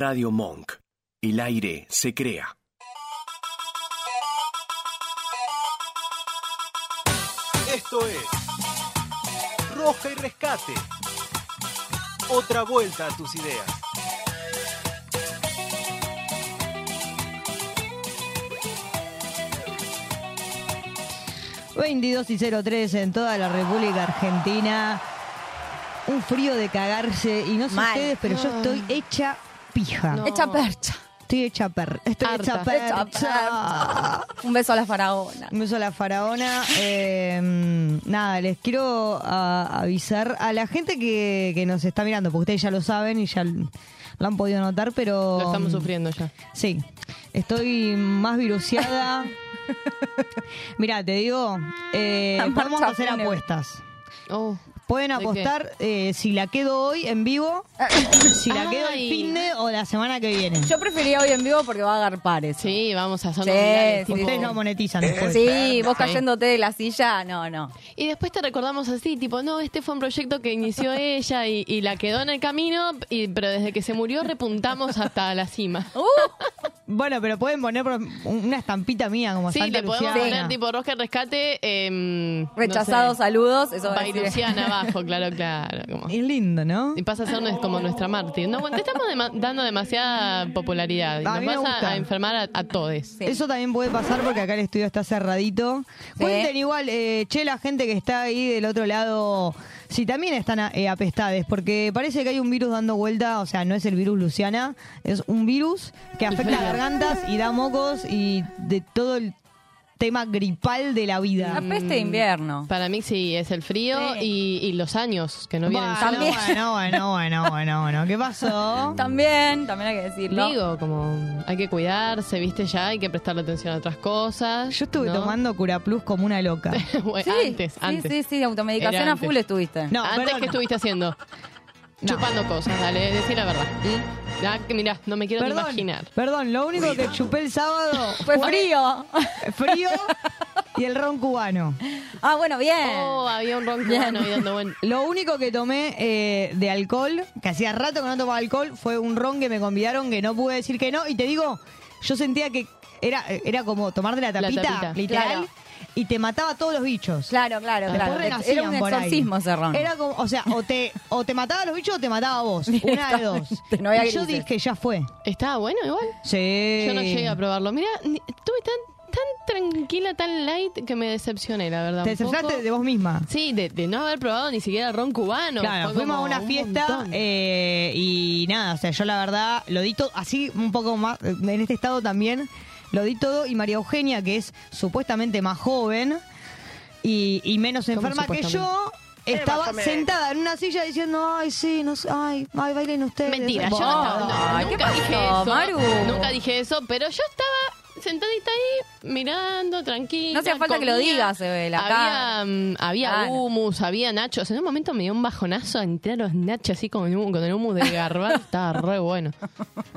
Radio Monk. El aire se crea. Esto es Roja y Rescate. Otra vuelta a tus ideas. ...22 y 03 en toda la República Argentina... ...un frío de cagarse... ...y no sé Mal. ustedes, pero yo estoy hecha pija... No. Hecha percha. Estoy hecha per... Estoy Harta. hecha percha. Hecha Un beso a la faraona. Un beso a la faraona. Eh, nada, les quiero avisar a la gente que, que nos está mirando, porque ustedes ya lo saben y ya lo han podido notar, pero... Lo estamos sufriendo ya. Sí, estoy más viruciada. Mira, te digo, eh, podemos hacer apuestas. Oh. Pueden apostar eh, si la quedo hoy en vivo, si la quedo el Ay. fin de o la semana que viene. Yo prefería hoy en vivo porque va a agarpar eso. Sí, vamos a hacer Sí, nominales, sí, tipo- Ustedes no monetizan después. Sí, vos cayéndote de la silla, no, no. Y después te recordamos así, tipo, no, este fue un proyecto que inició ella y, y la quedó en el camino, y, pero desde que se murió repuntamos hasta la cima. Uh, Bueno, pero pueden poner por- una estampita mía como Sí, Santa le podemos Luciana. poner tipo Roger Rescate. Eh, rechazados saludos, eso va a decir. Luciana abajo, claro, claro. como- Es lindo, ¿no? Y pasa a ser como nuestra mártir. No, bueno, te estamos dema- dando demasiada popularidad. y A Nos mí me vas a- gusta. a, enfermar a, a todos. Sí. Eso también puede pasar porque acá el estudio está cerradito. Cuenten igual, eh, che, la gente que está ahí del otro lado, si también están eh, apestades, porque parece que hay un virus dando vuelta, o sea, no es el virus Luciana, es un virus que afecta a gargantas y da mocos y de todo el tema gripal de la vida. La peste de invierno. Para mí sí, es el frío Sí. y, y los años que no vienen Bueno. También. bueno, bueno, bueno, bueno, bueno. ¿Qué pasó? También, también hay que decirlo. Digo, como hay que cuidarse, viste ya, hay que prestarle atención a otras cosas. Yo estuve ¿no? tomando Cura Plus como una loca. Bueno, Sí, antes, sí, antes. sí, sí, automedicación Era a full antes. estuviste. No, antes, perdón. ¿qué estuviste haciendo? No. Chupando cosas, dale, decí la verdad. ¿Mm? Ah, que mirá, no me quiero ni imaginar. perdón, lo único que chupé el sábado Fue frío. frío y el ron cubano. ah, bueno, bien. Oh, había un ron cubano ahí dando buen... Lo único que tomé eh, de alcohol, que hacía rato que no tomaba alcohol, fue un ron que me convidaron que no pude decir que no. Y te digo, yo sentía que era, era como tomar de la La tapita, tapita. literal, Claro. Y te mataba a todos los bichos. Claro, claro, Después claro. Era un exorcismo ese ron. Era como, o sea, o te, o te mataba a los bichos o te mataba a vos. Una de dos. No había y yo grises. dije, ya fue. ¿Estaba bueno igual? Sí. Yo no llegué a probarlo. Mira, estuve tan, tan tranquila, tan light, que me decepcioné, la verdad. Te decepcionaste de vos misma. Sí, de, de no haber probado ni siquiera ron cubano. Claro, Fue fuimos a una un fiesta eh, y nada, o sea, yo la verdad lo di todo, así un poco más, en este estado también, lo di todo y María Eugenia, que es supuestamente más joven y, y menos ¿Cómo enferma que yo, estaba sentada en una silla diciendo, ay, sí, no sé, ay, ay, bailen ustedes. Mentira, yo no estaba- no, Ay, ¿qué nunca dije eso. Maru? Nunca dije eso, pero yo estaba sentadita ahí, mirando, tranquila. No hacía falta que lo comía. digas, acá. Había, mm, había humus, había nachos. En un momento me dio un bajonazo entrar los nachos así con el, humo- con el humus de garbanzo. estaba re bueno.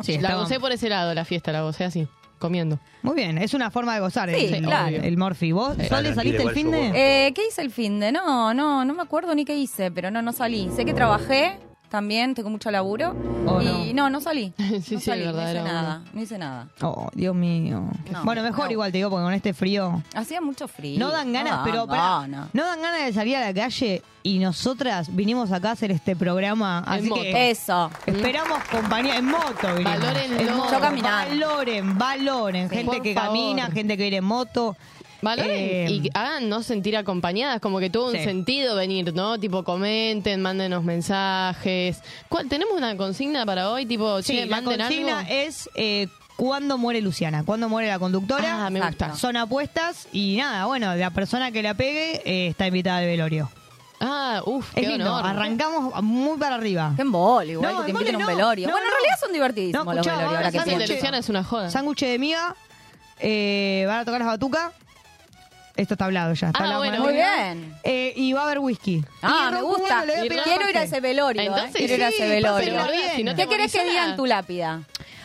Sí, la estaba- gocé por ese lado, la fiesta, la gocé así, comiendo. Muy bien, es una forma de gozar Sí, el, claro. el Morphy. ¿Vos, Sole, saliste el fin de...? Eh, ¿Qué hice el fin de? No, no, no me acuerdo ni qué hice, pero no, no salí. Sé que trabajé también, tengo mucho laburo. Oh, y no, no salí. Sí, no sí, salí, no hice nada, no hice nada. Oh, Dios mío. No, bueno, mejor igual te digo, porque con este frío... Hacía mucho frío. No dan ganas, pero no dan ganas de salir a la calle y nosotras vinimos acá a hacer este programa, así moto. que Eso. esperamos compañía en moto. vinimos. Valórenlo. En moto. Yo caminando. Valoren, valoren, Sí. gente que favor. camina, gente que viene en moto. Valoren Eh, y háganos sentir acompañadas, como que tuvo un Sí. sentido venir, ¿no? Tipo, comenten, mándenos mensajes. ¿Cuál- ¿Tenemos una consigna para hoy? Tipo, Sí, che, la consigna algo. es eh, cuándo muere Luciana, cuándo muere la conductora. Ah, me gusta. Son apuestas y nada, bueno, la persona que la pegue eh, está invitada al velorio. Ah, uff, Es qué lindo, honor. arrancamos muy para arriba. Qué embole, igual No, que te inviten a un no. velorio. No, bueno, en no. realidad son divertidísimos No, los velorios, ahora que de. Luciana es una joda. Sándwich de miga, eh, van a tocar las batucas. Esto está hablado ya. Está Ah, hablado bueno, con Muy bien. Eh, y va a haber whisky. Ah, Y me ron gusta. cubano, le voy a pedir Quiero ir a ese velorio. ¿eh? Entonces, Quiero ir a sí, ese velorio. pásenlo bien. Si no te ¿Qué querés que movilizás diga en tu lápida?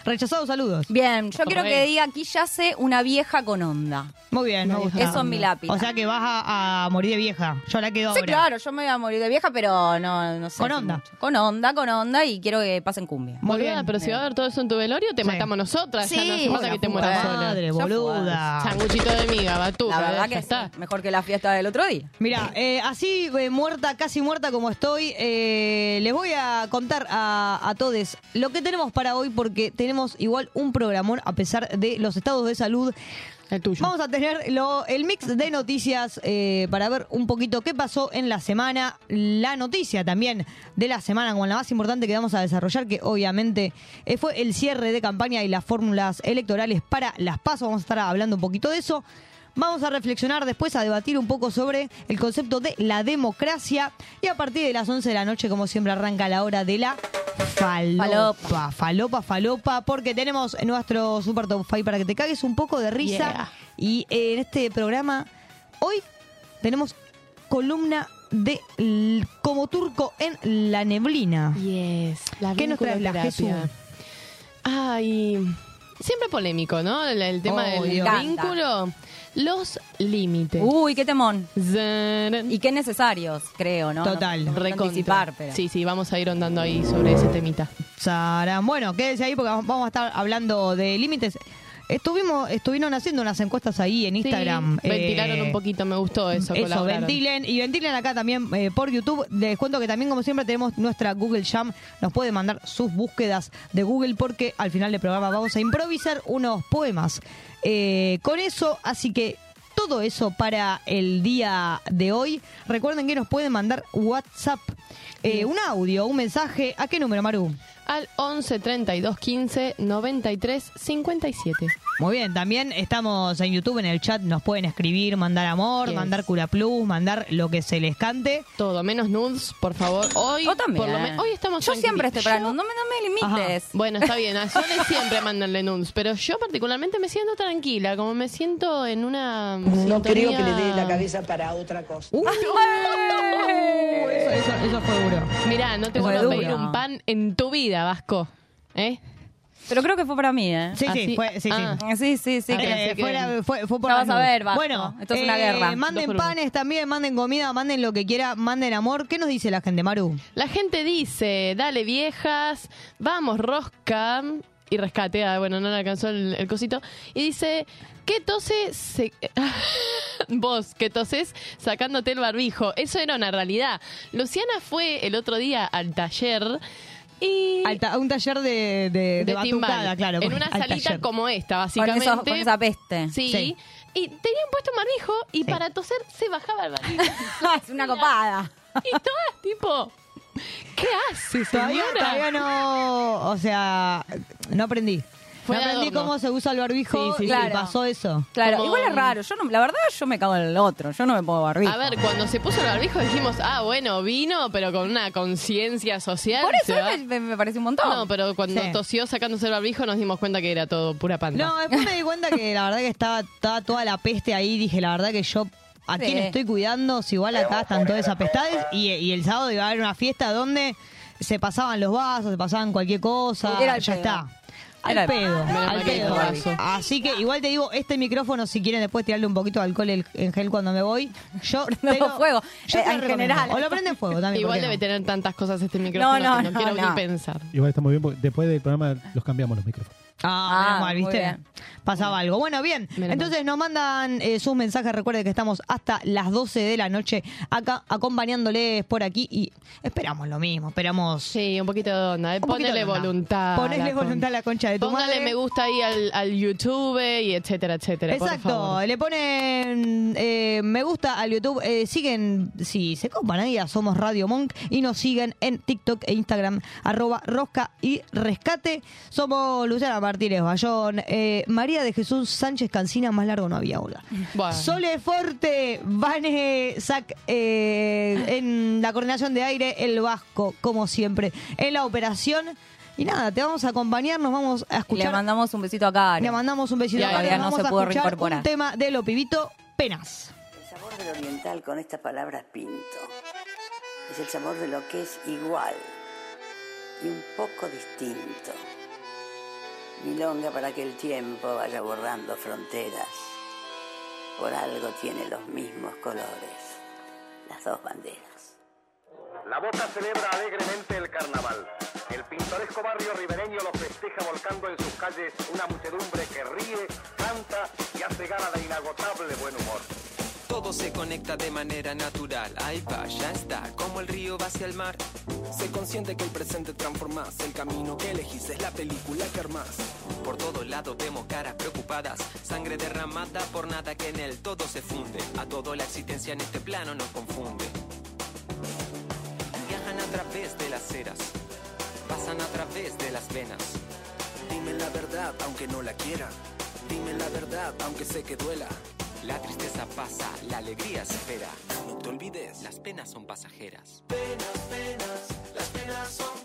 Rechazado, saludos. Bien, yo quiero que diga aquí yace una vieja con onda. Muy bien, me gusta. Eso es mi lápiz. O sea que vas a, a morir de vieja. Yo la quedo Sí, ahora. claro, yo me voy a morir de vieja, pero no, no sé. Con si onda. mucho. Con onda, con onda y quiero que pasen cumbia. Muy Boluda, bien. pero si va a haber todo eso en tu velorio, te Sí. matamos nosotras. ya no hace Sí, falta que te puta mueras sola. Madre, Ya fue. boluda. Sanguchito de miga, batuca. La verdad ya que está. sí, mejor que la fiesta del otro día. Mira, eh, así eh, muerta, casi muerta como estoy, eh, les voy a contar a, a todos lo que tenemos para hoy porque tenemos igual un programón a pesar de los estados de salud. El tuyo. Vamos a tener lo- el mix de noticias eh, para ver un poquito qué pasó en la semana, la noticia también de la semana con la más importante que vamos a desarrollar, que obviamente eh, fue el cierre de campaña y las fórmulas electorales para las PASO. Vamos a estar hablando un poquito de eso. Vamos a reflexionar después, a debatir un poco sobre el concepto de la democracia. Y a partir de las 11 de la noche, como siempre, arranca la hora de la falopa. Falopa, falopa, porque tenemos nuestro super top 5 para que te cagues un poco de risa. Yeah. Y eh, en este programa, hoy tenemos columna de como turco en la neblina. Yes. La ¿Qué nos traes, la. Jesús? Ay, siempre polémico, ¿no? El, el tema Oh, del Dios. vínculo. Los límites. Uy, qué temón. Zan. Y qué necesarios, creo, ¿no? Total. No, no Recontra. anticipar, pero. Sí, sí, vamos a ir ondando ahí sobre ese temita. Sarán. Bueno, quédese ahí porque vamos a estar hablando de límites. Estuvimos, estuvieron haciendo unas encuestas ahí en Instagram. Sí, ventilaron eh, un poquito, me gustó eso. Eso, ventilen y ventilen acá también eh, por YouTube. Les cuento que también, como siempre, tenemos nuestra Google Jam. Nos puede mandar sus búsquedas de Google porque al final del programa vamos a improvisar unos poemas eh, con eso. Así que todo eso para el día de hoy. Recuerden que nos pueden mandar WhatsApp, eh, un audio, un mensaje. ¿A qué número, Maru? Al 11 32 15 93 57. Muy bien, también estamos en YouTube, en el chat, nos pueden escribir, mandar amor, Yes. mandar cura plus, mandar lo que se les cante. Todo, menos nudes, por favor. Hoy, Yo también. por lo me- hoy estamos Yo siempre estoy para tranquilos. no me, no me limites. Bueno, está bien, a Sole siempre mandanle nudes, pero yo particularmente me siento tranquila, como me siento en una No creo que le dé la cabeza para otra cosa. Uh, eso, eso, eso fue duro. Mirá, no te es a pedir un pan en tu vida, Vasco. ¿Eh? Pero creo que fue para mí, ¿eh? Sí, sí, Así- fue, sí, ah. sí. Sí, sí, sí. Ah, que- Eh, que- fue, la- fue- fue por Ya las vas a nubes. ver, Vasco. Bueno, Esto es una guerra. Manden Dos por uno. panes también, manden comida, manden lo que quiera, manden amor. ¿Qué nos dice la gente, Maru? La gente dice, dale viejas, vamos rosca, y rescate, ah, bueno, no le alcanzó el, el cosito, y dice, ¿qué tose se... Vos, que toses sacándote el barbijo. Eso era una realidad. Luciana fue el otro día al taller y... Al ta- un taller de, de, de de batucada, claro. en una al salita taller. como esta, Con, básicamente. con esa peste. Sí. Sí. Y tenían puesto un barbijo y Sí. para toser se bajaba el barbijo. es una copada. y todas tipo, ¿qué hace, Todavía, todavía no, o sea, no aprendí. Fue no aprendí adorno. cómo se usa el barbijo Sí, sí, y. Claro. pasó eso. Claro, Como- igual es raro. Yo no, la verdad, yo me cago en el otro. Yo no me pongo barbijo. A ver, cuando se puso el barbijo dijimos, ah, bueno, vino, pero con una conciencia social. Por eso me, me- parece un montón. No, pero cuando Sí. tosió sacándose el barbijo nos dimos cuenta que era todo pura panda. No, después me di cuenta que la verdad que estaba, estaba toda la peste ahí. Dije, la verdad que yo, ¿a Sí. quién estoy cuidando? Si igual acá están todas esas pestades. Y, y el sábado iba a haber una fiesta donde se pasaban los vasos, se pasaban cualquier cosa. Ya pedo. está. Al pedo, al pedo. Así que igual te digo, este micrófono, si quieren después tirarle un poquito de alcohol en gel cuando me voy, yo Prendemos te lo- fuego, yo eh, en general. O lo prenden fuego también. ¿por Igual no? debe tener tantas cosas este micrófono No, no, que no, no, quiero no. ni pensar. Igual está muy bien porque después del programa los cambiamos los micrófonos. Ah, Ah, mal, ¿viste? bien. Pasaba algo. Bueno, bien. Menos Entonces nos mandan eh, sus mensajes. Recuerden que estamos hasta las 12 de la noche acá acompañándoles por aquí y esperamos lo mismo. Esperamos. Sí, un poquito de onda. eh. Ponele voluntad. Ponele voluntad a la concha de tu Póngale madre. me gusta ahí al, al YouTube y etcétera, etcétera. por Exacto, favor. le ponen eh, me gusta al YouTube, eh, siguen, si se copan ahí, a somos Radio Monk y nos siguen en TikTok e Instagram, arroba rosca y rescate. Somos Luciana Martínez Bayón, eh, María de Jesús Sánchez Cancina, más largo no había hola. Bueno. Sole Forte, Vane Sac eh, en la coordinación de aire, el Vasco, como siempre, en la operación. Y nada, te vamos a acompañar, nos vamos a Y le escuchar. mandamos un besito a Caro. Le mandamos un besito Y a Karen, no vamos se a pudo escuchar reincorporar. un tema de Lo Pibito, Penas. El sabor del oriental con estas palabras pinto. Es el sabor de lo que es igual y un poco distinto. Milonga para que el tiempo vaya borrando fronteras. Por algo tiene los mismos colores, las dos banderas. La Bota celebra alegremente el carnaval. El pintoresco barrio ribereño lo festeja volcando en sus calles una muchedumbre que ríe, canta y hace gala de inagotable buen humor. Todo se conecta de manera natural. Ahí va, ya está, como el río va hacia el mar. Sé consciente que el presente transformás. El camino que elegís es la película que armás. Por todos lados vemos caras preocupadas. Sangre derramada por nada que en él todo se funde. A todo la existencia en este plano nos confunde. Viajan a través de las ceras. Pasan a través de las venas. Dime la verdad, aunque no la quiera. Dime la verdad, aunque sé que duela. La tristeza pasa, la alegría espera. No te olvides, las penas son pasajeras. Penas, penas, las penas son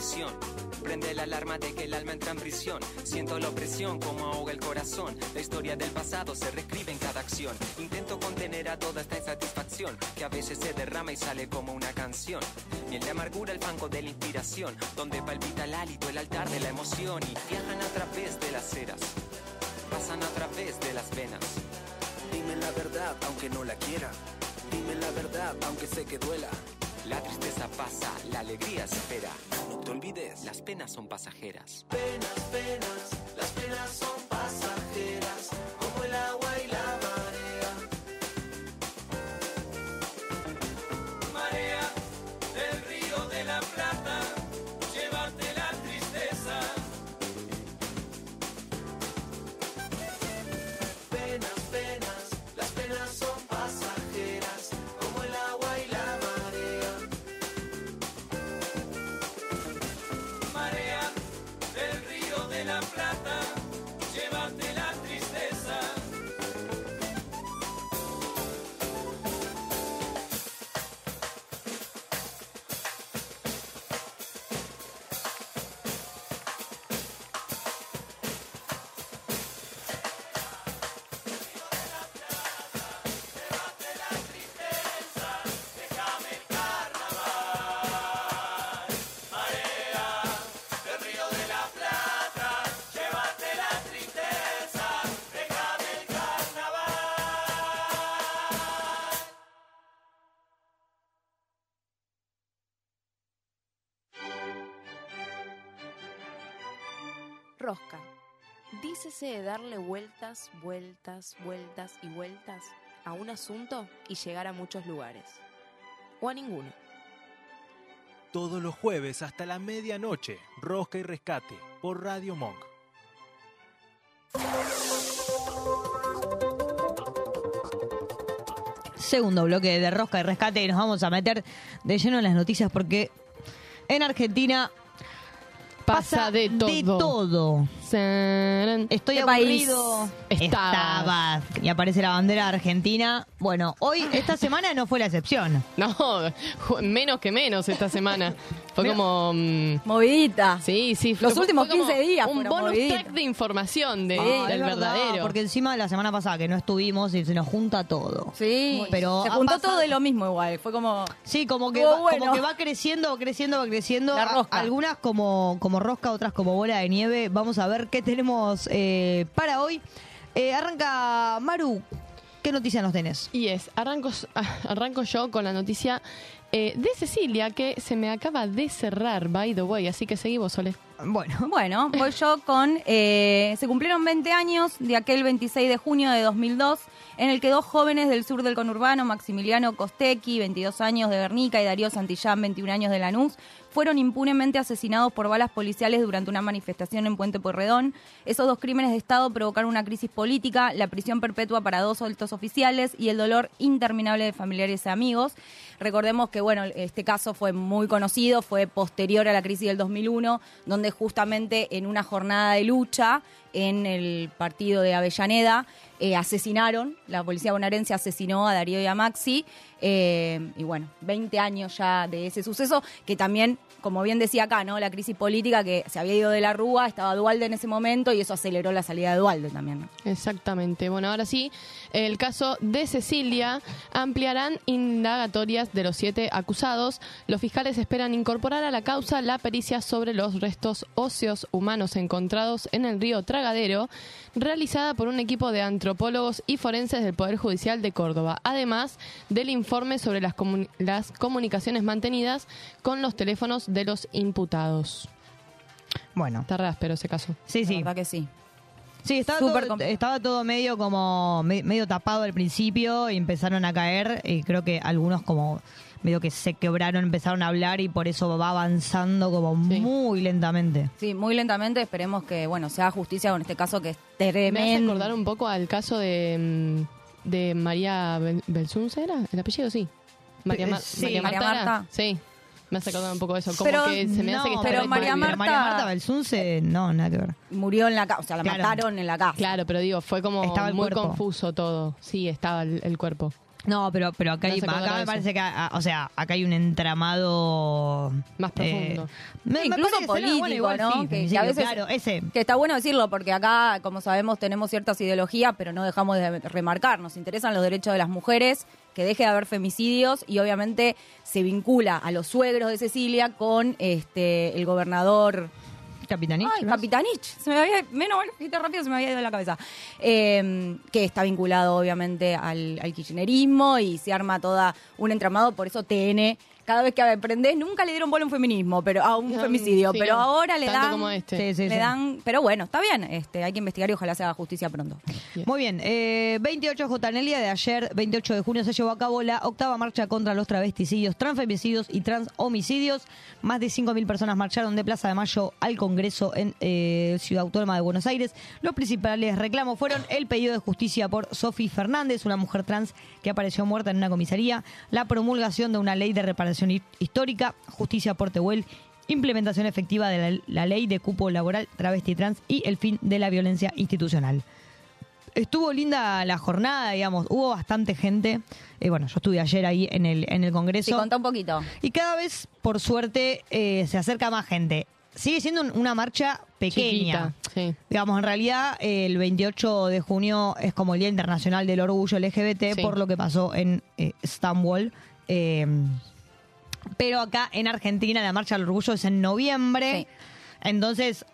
visión. Prende la alarma de que el alma entra en prisión. Siento la opresión como ahoga el corazón. La historia del pasado se reescribe en cada acción. Intento contener a toda esta insatisfacción que a veces se derrama y sale como una canción. Miel de amargura, el fango de la inspiración, donde palpita el hálito, el altar de la emoción y viajan a través de las eras. Pasan a través de las venas. Dime la verdad, aunque no la quiera. Dime la verdad, aunque sé que duela. La tristeza pasa, la alegría espera. Olvides, las penas son pasajeras. Penas, penas, De darle vueltas, vueltas, vueltas y vueltas a un asunto y llegar a muchos lugares. O a ninguno. Todos los jueves hasta la medianoche, Rosca y Rescate por Radio Monk. Segundo bloque de Rosca y Rescate y nos vamos a meter de lleno en las noticias porque en Argentina Pasa de todo. todo. Estoy ¿Qué aburrido. país estabas? Y aparece la bandera argentina. Bueno, hoy, esta semana no fue la excepción. No, menos que menos esta semana. Fue como... mm, Movidita. Sí, sí. Los fue- últimos fue como 15 días Un bonus moviditas. track de información de, Ah, del verdad, verdadero. Porque encima la semana pasada que no estuvimos y se nos junta todo. Sí, Pero se juntó pasado- todo de lo mismo igual. Fue como. Sí, como que, va, bueno. como que va creciendo, va creciendo, va creciendo. La rosca. Algunas como, como rosca, otras como bola de nieve. Vamos a ver qué tenemos eh, para hoy. Eh, arranca Maru. ¿Qué noticia nos tenés? Y es, arranco, arranco yo con la noticia eh, de Cecilia que se me acaba de cerrar, by the way, así que seguimos, Sole. Bueno. Bueno, voy yo con... eh, se cumplieron 20 años de aquel 26 de junio de 2002 en el que dos jóvenes del sur del conurbano, Maximiliano Costecchi, 22 años de Guernica, y Darío Santillán, 21 años de Lanús, fueron impunemente asesinados por balas policiales durante una manifestación en Puente Pueyrredón. Esos dos crímenes de Estado provocaron una crisis política, la prisión perpetua para dos altos oficiales y el dolor interminable de familiares y amigos. Recordemos que, bueno, este caso fue muy conocido, fue posterior a la crisis del 2001, donde justamente en una jornada de lucha en el partido de Avellaneda eh, asesinaron, la policía bonaerense asesinó a Darío y a Maxi, eh, y bueno, 20 años ya de ese suceso, que también, como bien decía acá, ¿no? La crisis política que se había ido de la Rúa, estaba Dualde en ese momento y eso aceleró la salida de Dualde también. Exactamente. Bueno, ahora sí, el caso de Cecilia ampliarán indagatorias de los siete acusados. Los fiscales esperan incorporar a la causa la pericia sobre los restos óseos humanos encontrados en el río Tragadero, realizada por un equipo de antropólogos y forenses del Poder Judicial de Córdoba, además del informe sobre las, las comunicaciones mantenidas con los teléfonos de los imputados. Bueno. Está áspero ese caso. Sí, sí. La verdad que sí. Sí, estaba, Súper todo, estaba todo medio como me- medio tapado al principio y empezaron a caer y creo que algunos como medio que se quebraron, empezaron a hablar y por eso va avanzando como muy lentamente. Sí, muy lentamente esperemos que, bueno, se haga justicia con este caso que es Me hace tremendo. acordar un poco al caso de, mm, de María Bel- Belsunce, ¿era? ¿El apellido? Sí. María, Eh, Ma- sí, María? Marta. Sí. Me hace acordar un poco de eso. Como Pero que se me hace que No, está pero María Pero María Marta- Marta Belsunce, no, nada que ver. Murió en la casa, o sea, la Claro. mataron en la casa. Claro, pero digo, fue como Estaba el muy cuerpo. confuso todo. Sí, estaba el, el cuerpo. No, pero, pero acá, Me hay, acá me eso. parece que, ah, o sea, acá hay un entramado Más profundo. eh, me- me Incluso no, político, bueno, igual ¿no? sí, que, que a veces, claro, ese. que está bueno decirlo, porque acá, como sabemos, tenemos ciertas ideologías, pero no dejamos de remarcar. Nos interesan los derechos de las mujeres, que deje de haber femicidios, y obviamente se vincula a los suegros de Cecilia con este el gobernador Capitanich. Ay, ¿no? Capitanich. Se me había, menos mal, fíjate rápido, se me había ido de la cabeza. Eh, que está vinculado, obviamente, al, al kirchnerismo y se arma toda un entramado. Por eso TN, cada vez que aprendés, nunca le dieron bola a un feminismo, pero a un No, femicidio. sí, pero no. ahora le Tanto dan. como este. Sí, sí, le sí. dan. Pero bueno, está bien. Este, hay que investigar y ojalá se haga justicia pronto. Muy bien, eh, 28 J. En el día de ayer, 28 de junio, se llevó a cabo la octava marcha contra los travesticidios, transfemicidios y transhomicidios. Más de 5.000 personas marcharon de Plaza de Mayo al Congreso en eh, Ciudad Autónoma de Buenos Aires. Los principales reclamos fueron el pedido de justicia por Sofi Fernández, una mujer trans que apareció muerta en una comisaría, la promulgación de una ley de reparación hi- histórica, justicia por Tehuel implementación efectiva de la, la ley de cupo laboral travesti trans y el fin de la violencia institucional. Estuvo linda la jornada, digamos, hubo bastante gente. Eh, bueno, yo estuve ayer ahí en el, en el Congreso. Sí, contá un poquito. Y cada vez, por suerte, eh, se acerca más gente. Sigue siendo un- una marcha pequeña. Chiquita, sí. Digamos, en realidad eh, el 28 de junio es como el Día Internacional del Orgullo LGBT Sí. por lo que pasó en eh, Estambul. Pero acá en Argentina la Marcha del Orgullo es en noviembre. Entonces,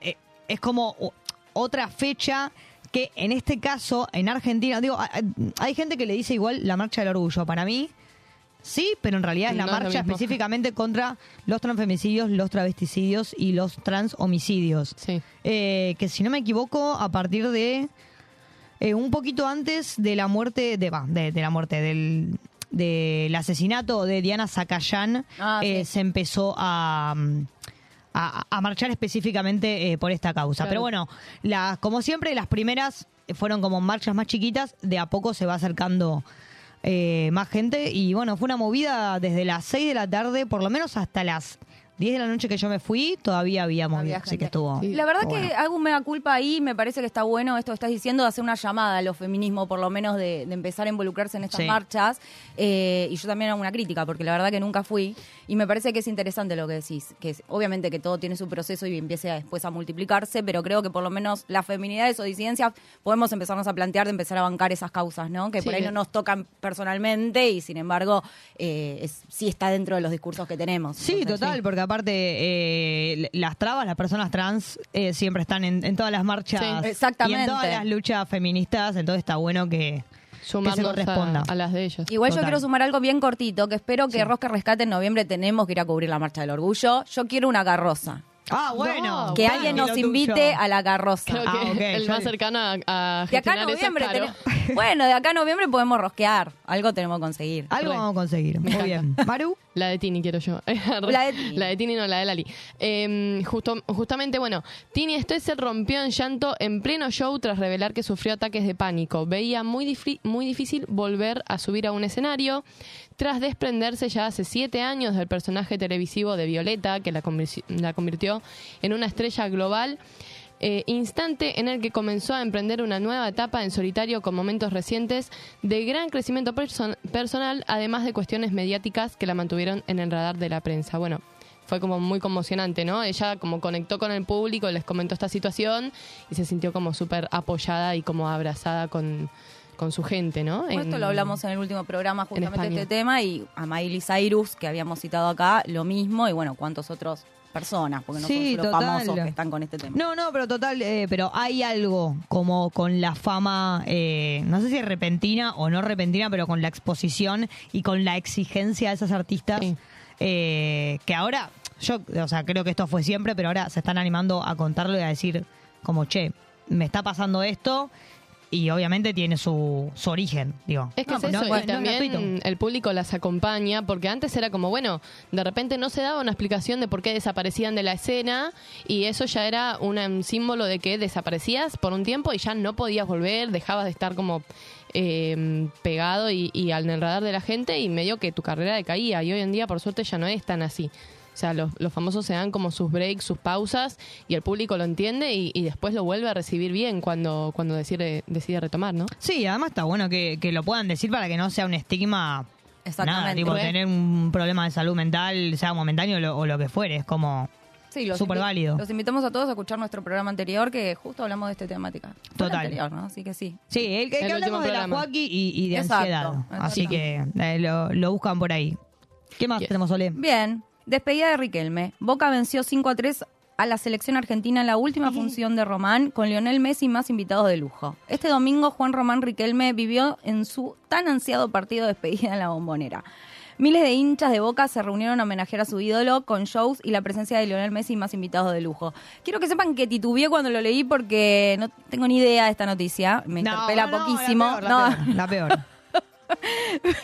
eh, es como otra fecha que en este caso, en Argentina, digo, hay- hay gente que le dice igual la Marcha del Orgullo. Para mí, sí, pero en realidad es la No marcha específicamente contra los transfemicidios, los travesticidios y los transhomicidios. Sí. Eh, que si no me equivoco, a partir de eh, un poquito antes de la muerte, de, va, de, de la muerte, del, del asesinato de Diana Zacayán, Ah, eh, sí. se empezó a, mm, a, a marchar específicamente eh, por esta causa. Claro. Pero bueno, las, como siempre, las primeras fueron como marchas más chiquitas, de a poco se va acercando eh, más gente y bueno, fue una movida desde las 6 de la tarde, por lo menos hasta las 10 de la noche que yo me fui, todavía había movida, Había así gente. que estuvo... La verdad que bueno. hago un mega culpa ahí, me parece que está bueno esto que estás diciendo, de hacer una llamada a los feminismos, por lo menos de, de empezar a involucrarse en estas Sí. marchas. Eh, y yo también hago una crítica, porque la verdad que nunca fui. Y me parece que es interesante lo que decís, que es- obviamente que todo tiene su proceso y empiece a- después a multiplicarse, pero creo que por lo menos las feminidades o disidencias podemos empezarnos a plantear de empezar a bancar esas causas, ¿no? Que por ahí no nos tocan personalmente y sin embargo eh, es- sí está dentro de los discursos que tenemos. Sí, Entonces, total, porque aparte eh, las trabas, las personas trans eh, siempre están en, en todas las marchas Sí, exactamente. y en todas las luchas feministas, entonces está bueno que, que se a, corresponda. a las de ellos. Igual yo quiero sumar algo bien cortito, que espero que Rosca Rescate en noviembre tenemos que ir a cubrir la Marcha del Orgullo. Yo quiero una carroza. Ah, bueno. que bueno, alguien nos tuyo. invite a la carroza. Creo que Ah, el más cercano a, a De acá a noviembre tenemos- Bueno, de acá a noviembre podemos rosquear. Algo tenemos que conseguir. Algo vamos a conseguir. Muy bien. Maru. La de Tini quiero yo. La de Tini. La de Tini no, la de Lali. Eh, justo, justamente, bueno, Tini Stoessel rompió en llanto en pleno show tras revelar que sufrió ataques de pánico. Veía muy, muy difícil volver a subir a un escenario. Tras desprenderse ya hace siete años del personaje televisivo de Violeta, que la, la convirtió en una estrella global, eh, instante en el que comenzó a emprender una nueva etapa en solitario con momentos recientes de gran crecimiento person- personal, además de cuestiones mediáticas que la mantuvieron en el radar de la prensa. Bueno, fue como muy conmocionante, ¿no? Ella como conectó con el público, les comentó esta situación y se sintió como súper apoyada y como abrazada con, con su gente, ¿no? Bueno, Esto lo hablamos en el último programa, justamente este tema, y a Miley Cyrus, que habíamos citado acá, lo mismo, y bueno, cuántos otros personas, porque no Sí, son solo total. famosos que están con este tema. No, no, pero total, eh, pero hay algo como con la fama, eh, no sé si repentina o no repentina, pero con la exposición y con la exigencia de esas artistas, eh, que ahora, yo, o sea, creo que esto fue siempre, pero ahora se están animando a contarlo y a decir, como, che, me está pasando esto. Y obviamente tiene su, su origen, digo. Es que No, es no- eso, no y es gratuito. también el público las acompaña, porque antes era como, bueno, de repente no se daba una explicación de por qué desaparecían de la escena, y eso ya era una- un símbolo de que desaparecías por un tiempo y ya no podías volver, dejabas de estar como eh, pegado y, y al radar de la gente, y medio que tu carrera decaía, y hoy en día por suerte ya no es tan así. O sea, los, los famosos se dan como sus breaks, sus pausas, y el público lo entiende y, y después lo vuelve a recibir bien cuando, cuando decide, decide retomar, ¿no? Sí, además está bueno que, que lo puedan decir para que no sea un estigma. Exactamente. Nada, tipo, tener un problema de salud mental, sea momentáneo o lo, o lo que fuere, es como Sí, los súper válido. Los invitamos a todos a escuchar nuestro programa anterior, que justo hablamos de esta temática. Total. anterior, ¿no? Así que sí. Sí, el, que- El que hablamos de la. Joaquín y, y de Exacto, ansiedad. exacto. Así que eh, lo, lo buscan por ahí. ¿Qué más tenemos, Ole? Bien, despedida de Riquelme. Boca venció 5 a 3 a la selección argentina en la última función de Román con Lionel Messi y más invitados de lujo. Este domingo Juan Román Riquelme vivió en su tan ansiado partido de despedida en la bombonera. Miles de hinchas de Boca se reunieron a homenajear a su ídolo con shows y la presencia de Lionel Messi y más invitados de lujo. Quiero que sepan que titubeé cuando lo leí porque no tengo ni idea de esta noticia. Me No, interpela no, poquísimo. La peor, la No. peor. La peor.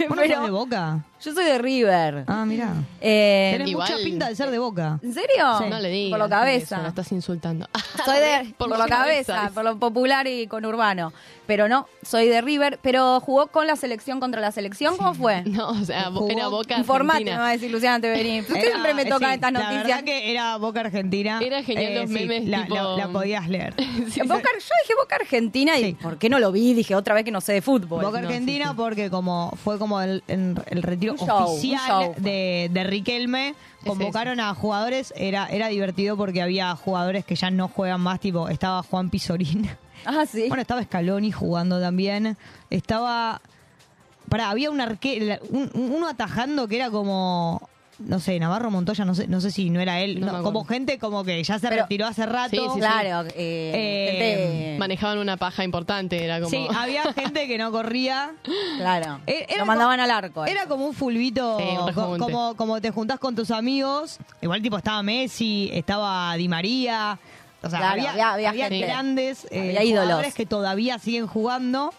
¿Vos no Pero- sos de Boca? Yo soy de River. Ah, mira. Eh, Tenés mucha pinta de ser de Boca. ¿En serio? No le digas. Por lo eso, cabeza. lo estás insultando. Soy de por, Por lo cabeza, por lo popular y conurbano. Pero no, soy de River, pero jugó con la selección contra la selección, ¿cómo fue? No, o sea, Jugó- era Boca Informate, me Argentina. va a decir Luciana Teverini. Usted Era- siempre me tocan sí, estas La noticias. verdad que era Boca Argentina. Era genial los sí, memes, La, tipo- la- la podías leer. Boca- yo dije Boca Argentina y Sí. ¿por qué no lo vi? Dije otra vez que no sé de fútbol. Boca No, Argentina sí, sí. porque como fue como el, en- el retiro Un show, un oficial show. de, de Riquelme, convocaron a jugadores, era, era divertido porque había jugadores que ya no juegan más, tipo, estaba Juan Pizorín, Ah, sí. bueno, estaba Scaloni jugando también, estaba, pará, había un arquero, uno atajando que era como... No sé, Navarro Montoya, no sé, no sé si no era él, No no, me como gente como que ya se Pero- retiró hace rato. Sí, sí, sí. claro. Eh, Eh, gente- Manejaban una paja importante, era como... Sí, había gente que no corría. claro. Eh, era lo mandaban como- al arco. Era como un fulbito, Sí, un co- rejunte. como, como te juntás con tus amigos. Igual tipo estaba Messi, estaba Di María. O sea, Claro, había, había- había había gente. grandes eh, Había ídolos. jugadores que todavía siguen jugando.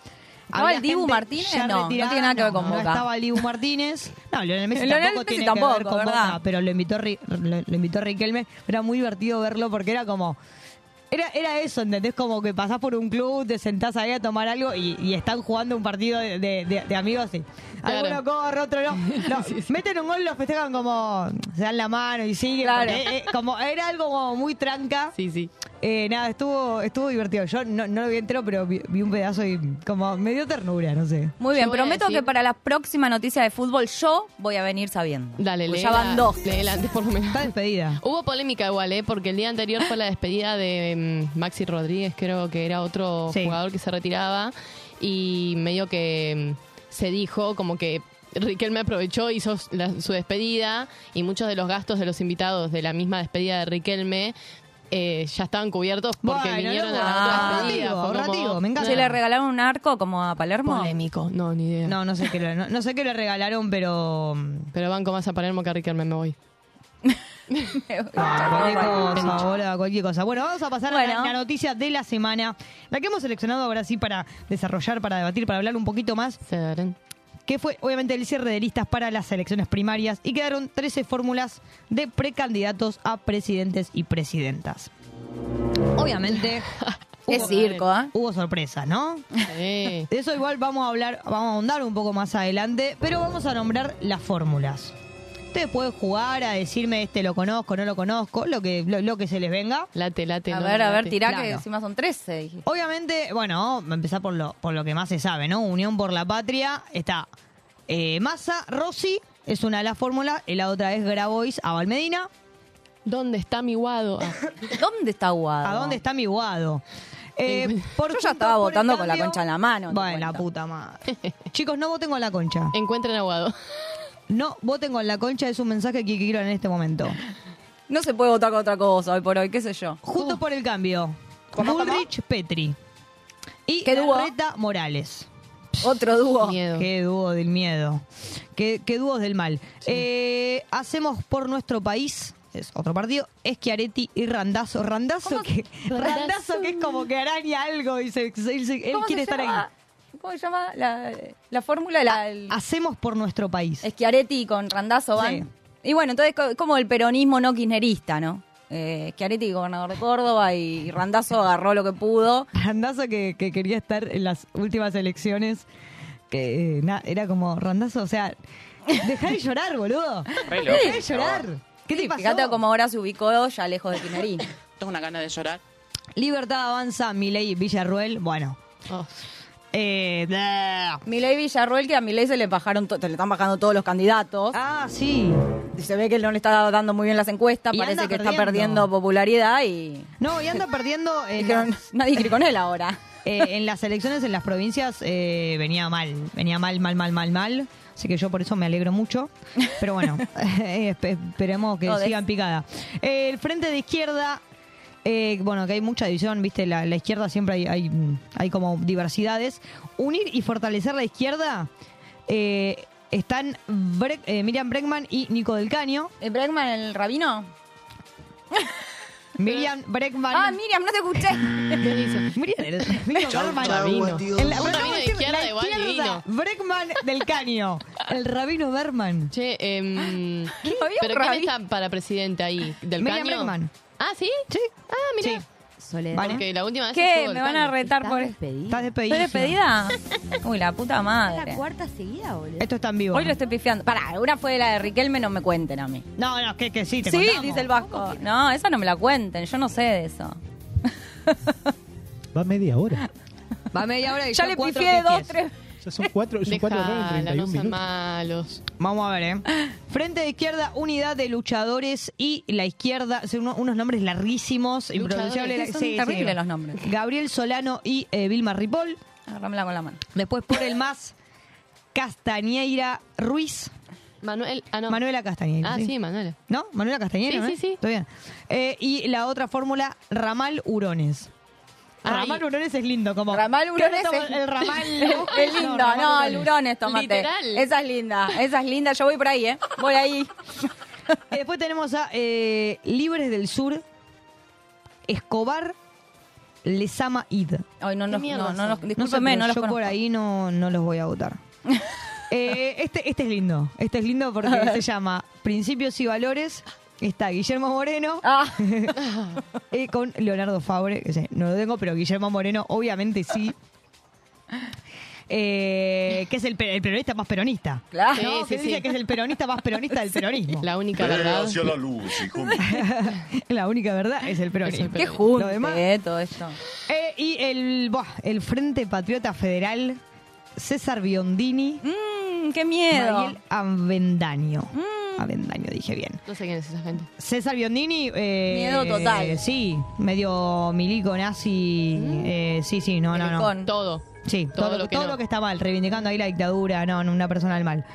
¿Estaba el Dibu Martínez? No, no tiene nada que ver con no, Boca. No estaba el Dibu Martínez. No, Lionel Messi Lionel tampoco Messi tiene tampoco, que ver con ¿verdad? Boca, pero lo invitó, lo, lo invitó Riquelme. Era muy divertido verlo porque era como... Era, era eso, ¿entendés? Como que pasás por un club, te sentás ahí a tomar algo y, y están jugando un partido de, de- de- de amigos y Claro. alguno corre, otro no. No, Meten un gol, lo festejan como se dan la mano y siguen. Claro. porque, eh, como, era algo como muy tranca. Sí, sí. Eh, nada, estuvo estuvo divertido. Yo no, no lo vi entero, pero vi, vi un pedazo y como me dio ternura, no sé. Muy bien, prometo decir- que para la próxima noticia de fútbol yo voy a venir sabiendo. Dale, Pues ya van dos. léela antes por lo menos. Está despedida. Hubo polémica igual, ¿eh? Porque el día anterior fue la despedida de mm, Maxi Rodríguez, creo que era otro Sí. jugador que se retiraba. Y medio que mm, se dijo como que Riquelme aprovechó, hizo la- su despedida y muchos de los gastos de los invitados de la misma despedida de Riquelme eh, ya estaban cubiertos porque Bueno, vinieron a la otra despedida. Me encanta. ¿Se le regalaron un arco como a Palermo? Polémico, no, ni idea. No, no sé qué le, no, no sé qué le regalaron, pero. Pero banco más a Palermo que a Riquelme, me voy. Cualquier cosa, cualquier cosa. Bueno, vamos a pasar a la, Bueno. la noticia de la semana. La que hemos seleccionado ahora sí para desarrollar, para debatir, para hablar un poquito más. Que fue obviamente el cierre de listas para las elecciones primarias y quedaron 13 fórmulas de precandidatos a presidentes y presidentas. Obviamente. Qué circo, ¿eh? Hubo sorpresas, ¿no? De eso igual vamos a hablar, vamos a ahondar un poco más adelante, pero vamos a nombrar las fórmulas. Ustedes pueden jugar a decirme este lo conozco, no lo conozco, lo que, lo, lo que se les venga. Late, late. A ver, a ver, tirá que encima son 13. dije. Obviamente, bueno, empezar por lo, por lo que más se sabe, ¿no? Unión por la Patria. Está eh, Massa, Rossi, es una de las fórmulas, y la otra es Grabois, Abal Medina. ¿Dónde está mi guado? Ah. ¿Dónde está Guado? ¿A dónde está mi guado? Eh, por Yo ya estaba votando con la concha en la mano. Bueno, la puta madre. Chicos, no voten con la concha. Encuentren a Guado. No voten con la concha, es un mensaje que quiero en este momento. No se puede votar con otra cosa hoy por hoy, qué sé yo. Juntos por el cambio. ¿Cómo, cómo? Bullrich Petri. Y ¿Qué dúo? Morales. Otro dúo. Miedo. Qué dúo del miedo. Qué, qué dúos del mal. Eh, hacemos por nuestro país. Es otro partido. Schiaretti y Randazo. Randazo que, Randazzo. Randazo que es como que araña algo y se, se- él, se- él ¿Cómo quiere estar llama? ahí. ¿Cómo se llama la, la fórmula? La, el- Hacemos por nuestro país. Schiaretti con Randazo van. Sí. Y bueno, entonces co- como el peronismo no kirchnerista, ¿no? Eh, Schiaretti, gobernador de Córdoba, y Randazo agarró lo que pudo. Randazo que, que quería estar en las últimas elecciones. Que eh, na- era como Randazo, o sea, dejá de llorar, boludo. Dejá de llorar. ¿Qué te Sí, pasó? Fíjate cómo ahora se ubicó ya lejos de kirchnerismo. Tengo una gana de llorar. Libertad avanza, Milei Villarruel. Bueno. Oh. Eh. Milei Villarruel, que a Milei se le bajaron, to- se le están bajando todos los candidatos. Ah, sí. Se ve que no le está dando muy bien las encuestas, Y parece anda que está perdiendo. perdiendo popularidad y No, y anda perdiendo en, dijeron, las, nadie quiere con él ahora. eh, en las elecciones en las provincias eh, venía mal. Venía mal, mal, mal, mal, mal. Así que yo por eso me alegro mucho. Pero bueno, eh, espe- esperemos que sigan picada. Eh, el frente de izquierda, eh, bueno, que hay mucha división, viste, la, la izquierda siempre hay, hay, hay como diversidades. Unir y fortalecer la izquierda eh, están Bre- eh, Miriam Bregman y Nico del Caño. ¿El Bregman, el rabino? Miriam Bregman. Ah, Miriam, no te escuché. ¿Qué dice? Miriam, el- Miriam Bregman. Rabino. El, rabino de izquierda la igual izquierda, divino. Bregman del Caño. El rabino Berman. Che, em, Había ¿pero un quién está para presidente ahí? ¿Del Miriam caño? Bregman. Ah, ¿sí? Sí. Ah, mira. Sí. Soledad. Vale. Porque la última vez ¿Qué? estuvo ¿Me van a retar ¿Estás por despedida? Estás ¿Estoy despedida. despedida? Uy, la puta Es la madre. cuarta seguida, boludo. Esto está en vivo. Hoy lo estoy pifiando. Pará, una fue la de Riquelme, no me cuenten a mí. No, no, que, que sí, te Sí, contamos. dice el Vasco. No, esa no me la cuenten, yo no sé de eso. Va media hora. Va media hora y Ya yo le cuatro pifié dos, pifies. tres. Son cuatro, son cuatro y Dejala, 31 no minutos. malos. Vamos a ver, ¿eh? Frente de izquierda, unidad de luchadores y la izquierda, son uno- unos nombres larguísimos, impronunciables. Son terribles los nombres. Gabriel Solano y eh, Vilma Ripoll. Agárramela con la mano. Después por el más, Castañeira Ruiz. Manuel, ah, no. Manuela Castañeira. Ah, sí, Manuela. ¿No? Manuela Castañeira, Sí, ¿no sí, sí. Está bien. Eh, y la otra fórmula, Ramal Hurones. Ay. Ramal Hurones es lindo, como. Ramal Hurones ¿Qué es, El ramal. es lindo, no, Hurones. Hurones, tomate. Literal. Esa es linda, esa es linda. Yo voy por ahí, ¿eh? Voy ahí. Y después tenemos a eh, Libres del Sur, Escobar, Lesama Id. Ay, no, no, ¿Qué mierda no, no, No sé, discúlpenme, no los yo por conozco. ahí no, no los voy a votar. Eh, este, este es lindo. Este es lindo porque se llama Principios y Valores. Está Guillermo Moreno Ah, eh, con Leonardo Fabre. Que sé, no lo tengo, pero Guillermo Moreno obviamente sí. Eh, que es el, el peronista más peronista. claro. ¿no? sí, dice sí. que es el peronista más peronista del peronismo. La única verdad. la luz. La única verdad es el peronismo. Qué Lo junte, demás- eh, todo esto. Eh, y el, buah, el Frente Patriota Federal, César Biondini, Mmm, qué miedo. Mariel Avendaño. Mm. Avendaño, dije bien. No sé quién es esa gente. César Biondini. eh, Miedo total. Sí, medio milico, nazi. eh, sí, sí, no, no, no. Todo. Sí, Todo todo, lo que todo no. lo que está mal, reivindicando ahí la dictadura, no, no, una persona del mal.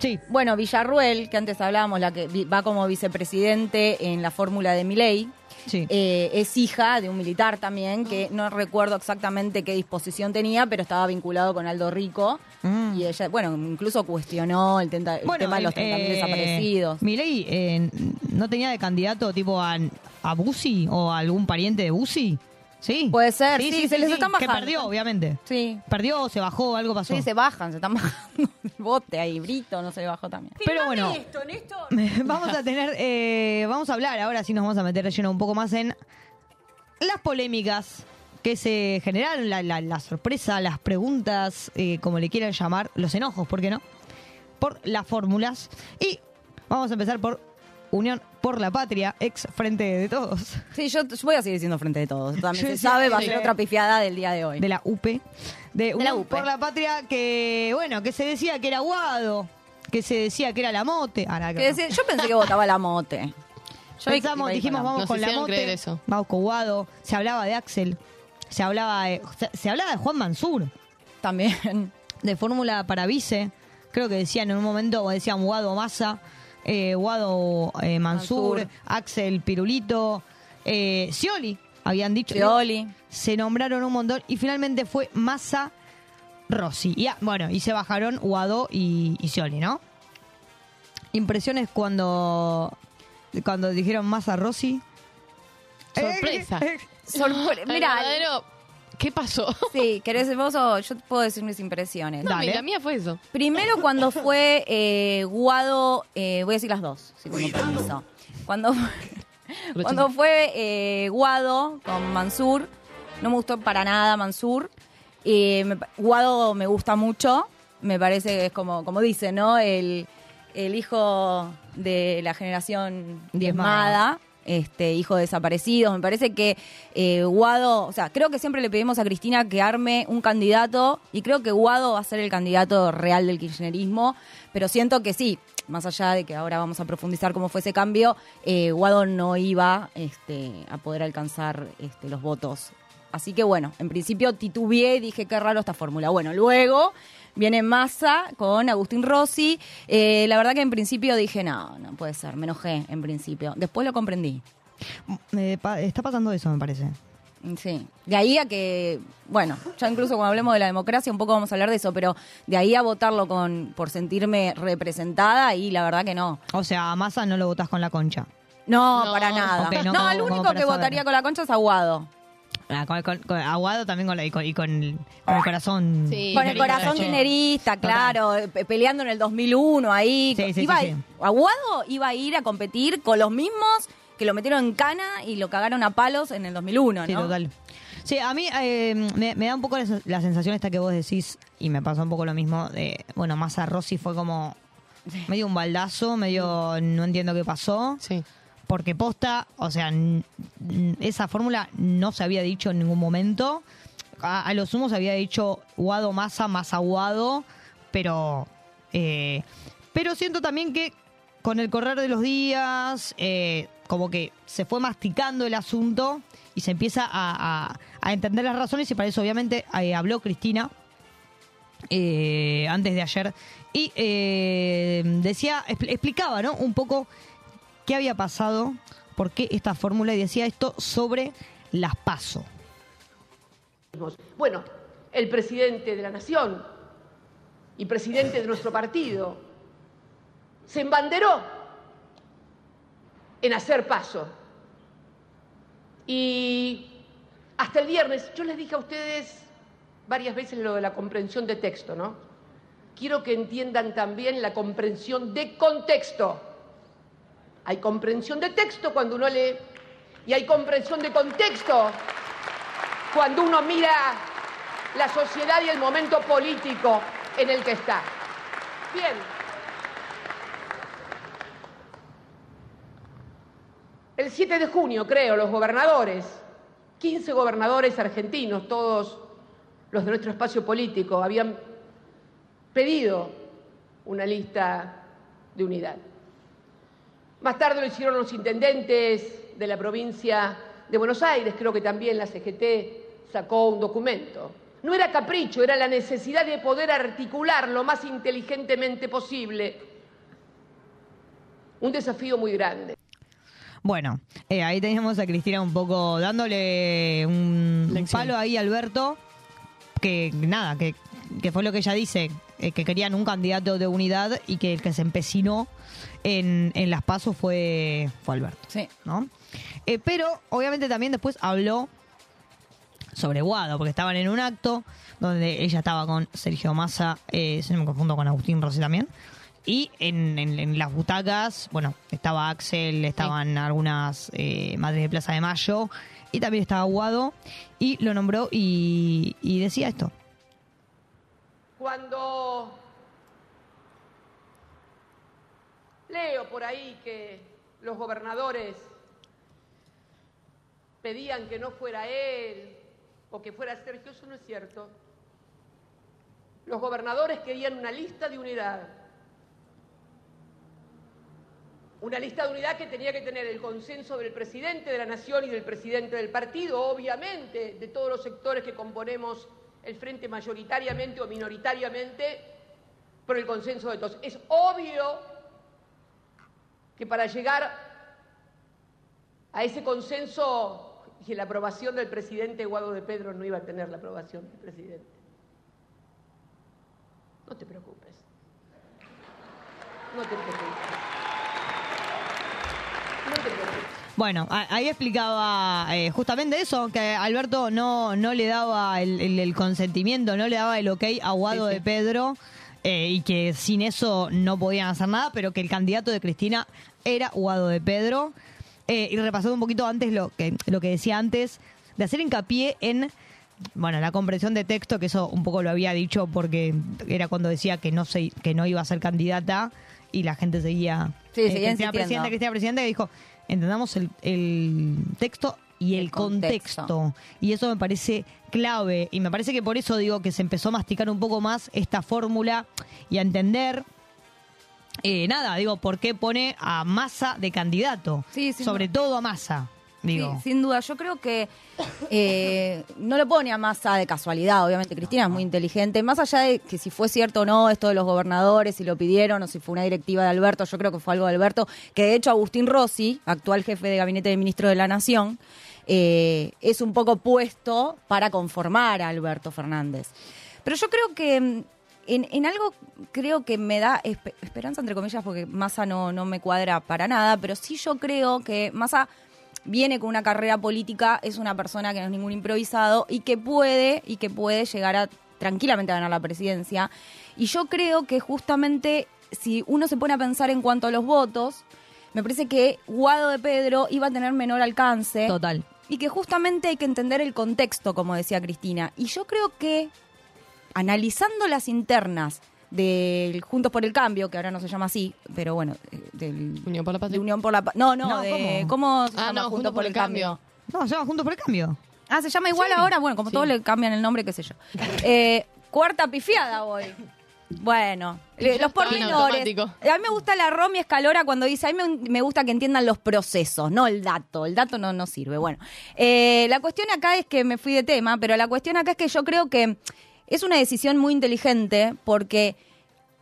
Sí. Bueno, Villarruel, que antes hablábamos, la que va como vicepresidente en la fórmula de Milei, Sí. eh, es hija de un militar también, que no recuerdo exactamente qué disposición tenía, pero estaba vinculado con Aldo Rico. Mm. Y ella, bueno, incluso cuestionó el, tenta- el tema de los 30.000 eh, desaparecidos. Milei eh, no tenía de candidato tipo a, a Bussi o a algún pariente de Bussi. Sí. Puede ser, sí, se les están Que bajando. perdió, obviamente. Sí. Perdió, se bajó, algo pasó. Sí, se bajan, se están bajando el bote ahí, Brito no se le bajó también. Pero bueno, vamos a tener, eh, vamos a hablar ahora, sí nos vamos a meter lleno un poco más en las polémicas que se generaron, la, la- la sorpresa, las preguntas, eh, como le quieran llamar, los enojos, ¿por qué no? Por las fórmulas. Y vamos a empezar por Unión por la Patria, ex Frente de Todos. Sí, yo, voy a seguir siendo frente de todos. También Yo se sabe, va a de- ser otra pifiada del día de hoy. De la UP. De, Unión UP. por la Patria que, bueno, que se decía que era Guado, que se decía que era la Mote. Ah, nada que decía- yo pensé que votaba la mote. Yo Pensamos, dijimos, la- vamos Nos con la mote, creer eso. vamos con Guado, se hablaba de Axel, se hablaba de, se, se hablaba de Juan Mansur, También. de fórmula para vice, creo que decían en un momento, decían Guado Massa, eh, Guado eh, Mansur, Mansur. Axel Pirulito, eh, Scioli, habían dicho. Scioli. Se nombraron un montón y finalmente fue Massa Rossi. Y, ah, bueno, y se bajaron Guado y, y Scioli, ¿no? Impresiones cuando, cuando dijeron Massa Rossi. Sorpresa. Sorpre- Mira, verdadero, ¿qué pasó? sí, ¿querés vos o yo te puedo decir mis impresiones? No, Dale. la mía fue eso. Primero cuando fue eh, Guado, eh, voy a decir las dos, si tengo permiso. Cuando, cuando fue eh, Guado con Mansur, no me gustó para nada Mansur. Eh, me Guado me gusta mucho, me parece que es como, como dice, ¿no? El, el hijo de la generación diezmada. Este, hijo de desaparecidos. Me parece que eh, Guado, o sea, creo que siempre le pedimos a Cristina que arme un candidato y creo que Guado va a ser el candidato real del kirchnerismo, pero siento que sí, más allá de que ahora vamos a profundizar cómo fue ese cambio, eh, Guado no iba este, a poder alcanzar este, los votos. Así que bueno, en principio titubeé y dije qué raro esta fórmula. Bueno, luego viene Massa con Agustín Rossi. Eh, la verdad que en principio dije, no, no puede ser, me enojé en principio. Después lo comprendí. Me pa- está pasando eso, me parece. Sí, de ahí a que, bueno, ya incluso cuando hablemos de la democracia un poco vamos a hablar de eso, pero de ahí a votarlo con por sentirme representada y la verdad que no. O sea, a Massa no lo votás con la concha. No, No. para nada. No, no, como- el único que saber. votaría con la concha es Aguado. Ah, con, con- con- aguado también con, la- y con, y el corazón. Sí. Con el corazón Total. claro, pe- peleando en el 2001 ahí. Sí, sí, iba. Aguado iba a ir a competir con los mismos que lo metieron en cana y lo cagaron a palos en el 2001, ¿no? Sí, total. Sí, a mí eh, me, me da un poco la, la sensación esta que vos decís, y me pasó un poco lo mismo, de, bueno, Massa Rossi fue como medio un baldazo, medio no entiendo qué pasó, Sí. Porque posta, o sea, esa fórmula no se había dicho en ningún momento. A, a lo sumo se había dicho Guado Massa, Massa Guado, pero, eh, pero siento también que con el correr de los días, eh, como que se fue masticando el asunto y se empieza a, a- a entender las razones y para eso obviamente eh, habló Cristina eh, antes de ayer y eh, decía, expl- explicaba ¿no? un poco qué había pasado, por qué esta fórmula y decía esto sobre las paso. Bueno, el presidente de la Nación y presidente de nuestro partido se embanderó en hacer paso. Y hasta el viernes, yo les dije a ustedes varias veces lo de la comprensión de texto, ¿no? Quiero que entiendan también la comprensión de contexto. Hay comprensión de texto cuando uno lee y hay comprensión de contexto cuando uno mira la sociedad y el momento político en el que está. Bien. El 7 de junio, creo, los gobernadores, 15 gobernadores argentinos, todos los de nuestro espacio político, habían pedido una lista de unidad. Más tarde lo hicieron los intendentes de la provincia de Buenos Aires, creo que también la CGT sacó un documento. No era capricho, era la necesidad de poder articular lo más inteligentemente posible. Un desafío muy grande. Bueno, eh, ahí teníamos a Cristina un poco dándole un, un palo ahí a Alberto, que nada, que, que fue lo que ella dice, eh, que querían un candidato de unidad y que el que se empecinó en, en las pasos fue, fue Alberto. Sí. ¿no? Eh, pero obviamente también después habló sobre Guado, porque estaban en un acto donde ella estaba con Sergio Massa, eh, si no me confundo con Agustín Rossi también, y en, en- en las butacas, bueno, estaba Axel, estaban algunas eh, madres de Plaza de Mayo, y también estaba Guado, y lo nombró y, y decía esto. Cuando leo por ahí que los gobernadores pedían que no fuera él o que fuera Sergio, eso no es cierto. Los gobernadores querían una lista de unidad. Una lista de unidad que tenía que tener el consenso del presidente de la nación y del presidente del partido, obviamente, de todos los sectores que componemos el frente mayoritariamente o minoritariamente, por el consenso de todos. Es obvio que para llegar a ese consenso y la aprobación del presidente Guado de Pedro no iba a tener la aprobación del presidente. No te preocupes. No te preocupes. No te preocupes. Bueno, ahí explicaba eh, justamente eso, que Alberto no, no le daba el, el- el consentimiento, no le daba el ok a Guado de Pedro eh, y que sin eso no podían hacer nada, pero que el candidato de Cristina era Guado de Pedro. Eh, y repasando un poquito antes lo que, lo que decía antes, de hacer hincapié en bueno, la comprensión de texto, que eso un poco lo había dicho porque era cuando decía que no se, que no iba a ser candidata y la gente seguía Sí, eh, seguía Cristina presidenta, Cristina presidenta, y dijo, entendamos el, el texto y el, contexto. contexto. Y eso me parece clave. Y me parece que por eso digo que se empezó a masticar un poco más esta fórmula y a entender. eh, nada, digo, ¿por qué pone a Massa de candidato? Sobre todo a Massa, digo. Sí, sin duda. Yo creo que eh, no lo pone a Massa de casualidad, obviamente. Cristina es muy inteligente. Más allá de que si fue cierto o no esto de los gobernadores, si lo pidieron o si fue una directiva de Alberto, yo creo que fue algo de Alberto, que de hecho Agustín Rossi, actual jefe de gabinete de ministro de la Nación, eh, es un poco puesto para conformar a Alberto Fernández. Pero yo creo que mm, en, algo creo que me da espe- esperanza, entre comillas, porque Massa no, no me cuadra para nada, pero sí yo creo que Massa viene con una carrera política, es una persona que no es ningún improvisado y que puede, y que puede llegar a tranquilamente a ganar la presidencia. Y yo creo que justamente si uno se pone a pensar en cuanto a los votos, me parece que Guado de Pedro iba a tener menor alcance. Total. Y que justamente hay que entender el contexto, como decía Cristina. Y yo creo que analizando las internas del Juntos por el Cambio, que ahora no se llama así, pero bueno, eh, del Unión por la Patria. de Unión por la Pa- No, no, No, de, ¿cómo? ¿cómo? se Ah, llama no, Juntos por el Cambio? No, se llama Juntos por el Cambio. Ah, se llama igual ahora, bueno, como todos le cambian el nombre, qué sé yo. Eh, cuarta pifiada hoy. Bueno, eh, los pormenores. A mí me gusta la Romy Escalora cuando dice, a mí me, me gusta que entiendan los procesos, no el dato. El dato no, no sirve. Bueno, eh, la cuestión acá es que me fui de tema, pero la cuestión acá es que yo creo que es una decisión muy inteligente porque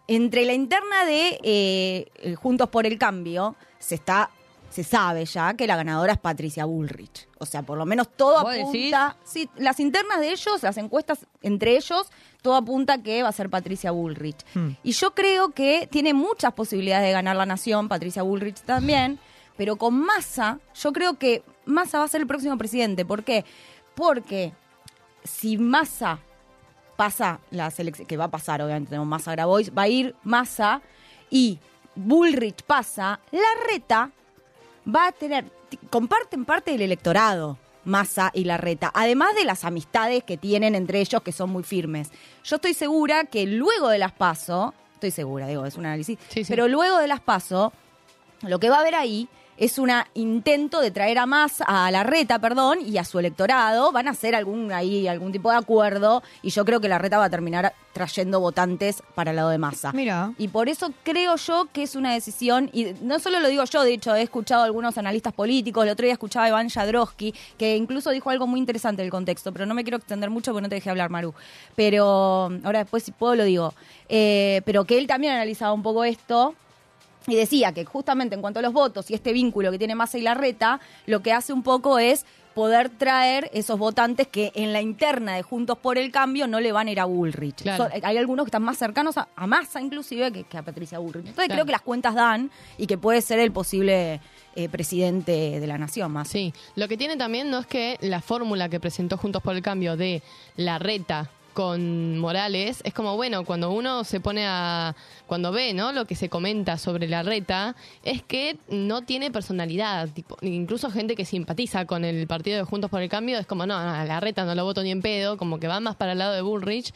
entre la interna de eh, Juntos por el Cambio se está se sabe ya que la ganadora es Patricia Bullrich. O sea, por lo menos todo ¿Vos apunta. Sí, las internas de ellos, las encuestas entre ellos, todo apunta que va a ser Patricia Bullrich. Hmm. Y yo creo que tiene muchas posibilidades de ganar la nación, Patricia Bullrich también, pero con Massa, yo creo que Massa va a ser el próximo presidente. ¿Por qué? Porque si Massa pasa la selección, que va a pasar, obviamente tenemos Massa Grabois, va a ir Massa y Bullrich pasa, la reta va a tener, comparten parte del electorado. Massa y Larreta, además de las amistades que tienen entre ellos que son muy firmes. Yo estoy segura que luego de las PASO, estoy segura, digo, es un análisis, pero luego de las PASO, lo que va a haber ahí es un intento de traer a más a la reta, perdón, y a su electorado. Van a hacer algún ahí algún tipo de acuerdo y yo creo que la reta va a terminar trayendo votantes para el lado de masa. Mira. Y por eso creo yo que es una decisión, y no solo lo digo yo, de hecho he escuchado a algunos analistas políticos, el otro día escuchaba a Iván Jadrowski, que incluso dijo algo muy interesante del contexto, pero no me quiero extender mucho porque no te dejé hablar, Maru. Pero ahora después si puedo lo digo. Eh, pero que él también analizaba un poco esto y decía que justamente en cuanto a los votos y este vínculo que tiene Massa y Larreta, lo que hace un poco es poder traer esos votantes que en la interna de Juntos por el Cambio no le van a ir a Bullrich. Claro. So- hay algunos que están más cercanos a, a Massa inclusive que, que a Patricia Bullrich. Entonces Claro. creo que las cuentas dan y que puede ser el posible eh, presidente de la nación más. Sí, lo que tiene también no es que la fórmula que presentó Juntos por el Cambio de la reta con Morales es como bueno cuando uno se pone a cuando ve no lo que se comenta sobre la reta es que no tiene personalidad tipo incluso gente que simpatiza con el partido de Juntos por el Cambio es como no, no, la reta no lo voto ni en pedo como que va más para el lado de Bullrich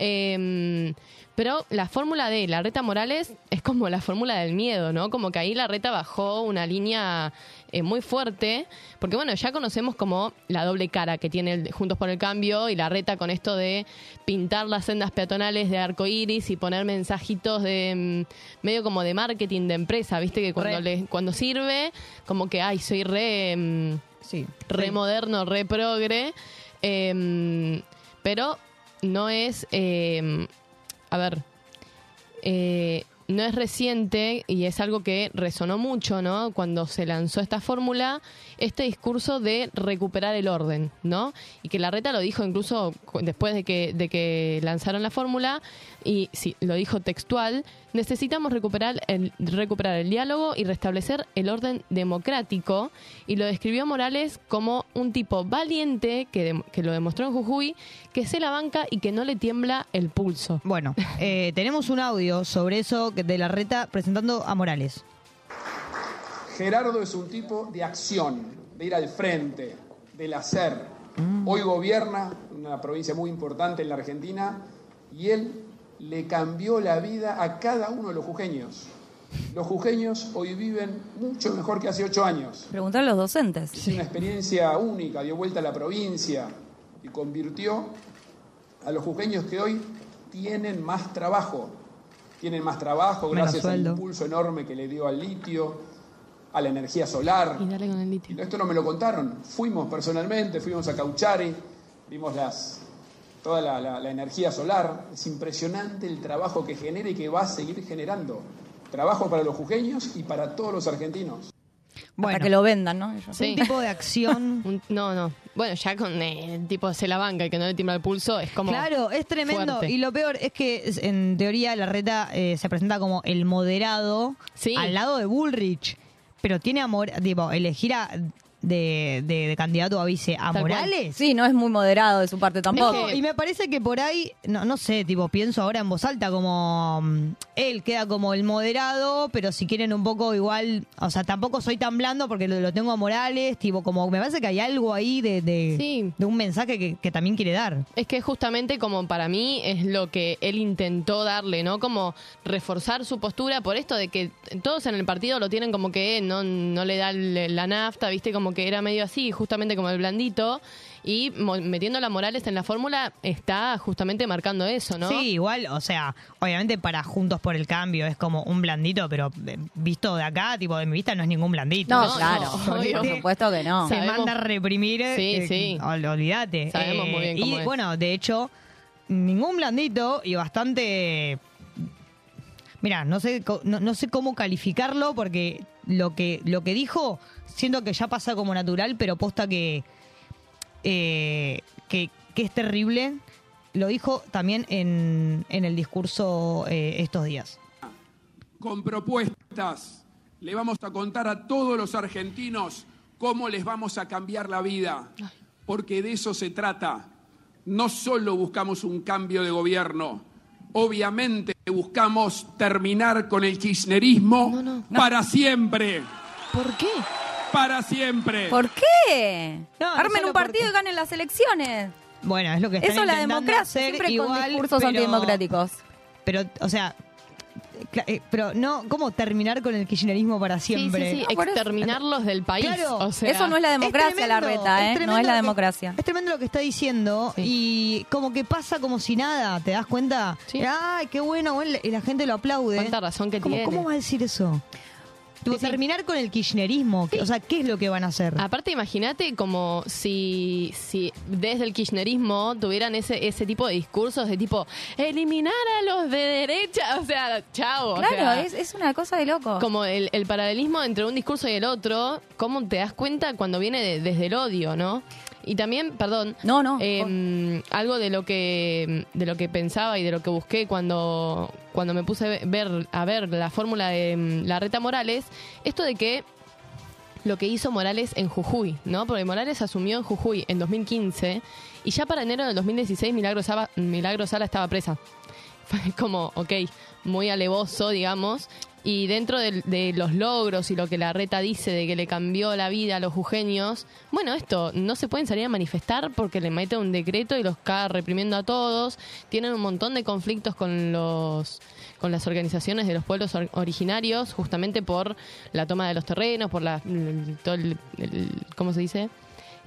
Eh, pero la fórmula de la reta Morales es como la fórmula del miedo, ¿no? Como que ahí la reta bajó una línea eh, muy fuerte, porque bueno, ya conocemos como la doble cara que tiene el Juntos por el Cambio y la reta con esto de pintar las sendas peatonales de arco iris y poner mensajitos de mm, medio como de marketing de empresa, viste que cuando le, cuando sirve, como que ay, soy re mm, Sí. re moderno, re progre, eh, pero no es, eh, a ver, eh, no es reciente y es algo que resonó mucho, ¿no? Cuando se lanzó esta fórmula, este discurso de recuperar el orden, ¿no? Y que la reta lo dijo incluso después de que, de que lanzaron la fórmula, y sí, lo dijo textual, necesitamos recuperar el, recuperar el diálogo y restablecer el orden democrático, y lo describió Morales como un tipo valiente, que, que lo demostró en Jujuy, que se la banca y que no le tiembla el pulso. Bueno, eh, tenemos un audio sobre eso que- de la reta presentando a Morales. Gerardo es un tipo de acción, de ir al frente, del hacer. Hoy gobierna una provincia muy importante en la Argentina y él le cambió la vida a cada uno de los jujeños. Los jujeños hoy viven mucho mejor que hace ocho años. Preguntar a los docentes. Es una experiencia única, dio vuelta a la provincia y convirtió a los jujeños que hoy tienen más trabajo. Tienen más trabajo Menos gracias al impulso enorme que le dio al litio, a la energía solar. Y dale con el litio. Y esto no me lo contaron. Fuimos personalmente, fuimos a Cauchari, vimos las, toda la, la- la energía solar. Es impresionante el trabajo que genera y que va a seguir generando. Trabajo para los jujeños y para todos los argentinos. Para que lo vendan, ¿no? Ellos. Sí. Un tipo de acción. Un- no, no. Bueno, ya con eh, el tipo se la banca y que no le tiembla el pulso, es como. Claro, es tremendo. fuerte. Y lo peor es que en teoría la reta eh, se presenta como el moderado al lado de Bullrich. Pero tiene amor, tipo, elegir a, de, de- de candidato a vice a Tal cual. Morales. Sí, no es muy moderado de su parte tampoco. No, y me parece que por ahí, no, no sé, tipo, pienso ahora en voz alta como mm, él queda como el moderado, pero si quieren un poco igual, o sea, tampoco soy tan blando porque lo, lo tengo a Morales, tipo, como me parece que hay algo ahí de, de, de un mensaje que, que también quiere dar. Es que justamente como para mí es lo que él intentó darle, ¿no? Como reforzar su postura por esto de que todos en el partido lo tienen como que no, no le da la nafta, ¿viste? Como que era medio así, justamente como el blandito. Y metiendo a Morales en la fórmula está justamente marcando eso, ¿no? Sí, igual, o sea, obviamente para Juntos por el Cambio es como un blandito, pero eh, visto de acá, tipo de mi vista, no es ningún blandito. No, claro, por supuesto que no. Se Sabemos- manda a reprimir. Sí, eh, sí. ol- olvídate. Sabemos muy bien y es. bueno, de hecho, ningún blandito y bastante. Mira, no sé, no, no sé cómo calificarlo porque lo que, lo que dijo, siento que ya pasa como natural, pero posta que, eh, que, que es terrible. Lo dijo también en, en el discurso eh, estos días. con propuestas. Le vamos a contar a todos los argentinos cómo les vamos a cambiar la vida, porque de eso se trata. No solo buscamos un cambio de gobierno, obviamente buscamos terminar con el kirchnerismo para siempre. ¿Por qué? Para siempre. ¿Por qué? Armen un partido y ganen las elecciones. Bueno, es lo que están Eso la intentando democracia, hacer siempre con discursos pero- antidemocráticos. Pero, o sea, eh, pero no, ¿cómo terminar con el kirchnerismo para siempre? Sí, sí, sí, exterminarlos del país. Claro. o sea, Eso no es la democracia, la reta, ¿eh? No es la que- democracia. es tremendo lo que está diciendo y como que pasa como si nada, ¿te das cuenta? Ay, qué bueno, bueno, y la gente lo aplaude. Cuánta razón que ¿Cómo, tiene. ¿Cómo va a decir eso? Tipo, terminar con el kirchnerismo, o sea, ¿qué es lo que van a hacer? Aparte, imagínate como si, si desde el kirchnerismo tuvieran ese, ese tipo de discursos de tipo, eliminar a los de derecha, o sea, chao. o Claro, sea, es, es una cosa de loco. Como el, el paralelismo entre un discurso y el otro, ¿cómo te das cuenta cuando viene de- desde el odio, no? Y también, perdón, no, no, algo de lo que de lo que pensaba y de lo que busqué cuando cuando me puse a ver a ver la fórmula de mm, la Reta Morales, esto de que lo que hizo Morales en Jujuy, ¿no? Porque Morales asumió en Jujuy en 2015 y ya para enero del 2016 Milagro Sala, Milagro Sala estaba presa. Fue como, ok, muy alevoso, digamos. Y dentro de, los logros y lo que la reta dice de que le cambió la vida a los jujeños, bueno, esto, no se pueden salir a manifestar porque le mete un decreto y los caga reprimiendo a todos. Tienen un montón de conflictos con los con las organizaciones de los pueblos or- originarios, justamente por la toma de los terrenos, por la, todo el, el- ¿cómo se dice?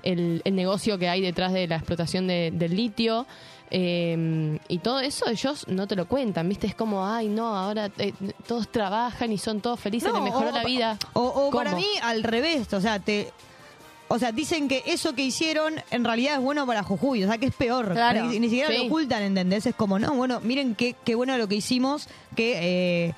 El, el negocio que hay detrás de la explotación de- del litio. Eh, y todo eso ellos no te lo cuentan, ¿viste? Es como, ay, no, ahora eh, todos trabajan y son todos felices, No, les mejoró o- la vida. O, o para mí, al revés, o sea, te... O sea, dicen que eso que hicieron en realidad es bueno para Jujuy, o sea, que es peor. Claro. Ni, ni siquiera Sí. lo ocultan, ¿entendés? Es como, no, bueno, miren qué, qué bueno lo que hicimos, que,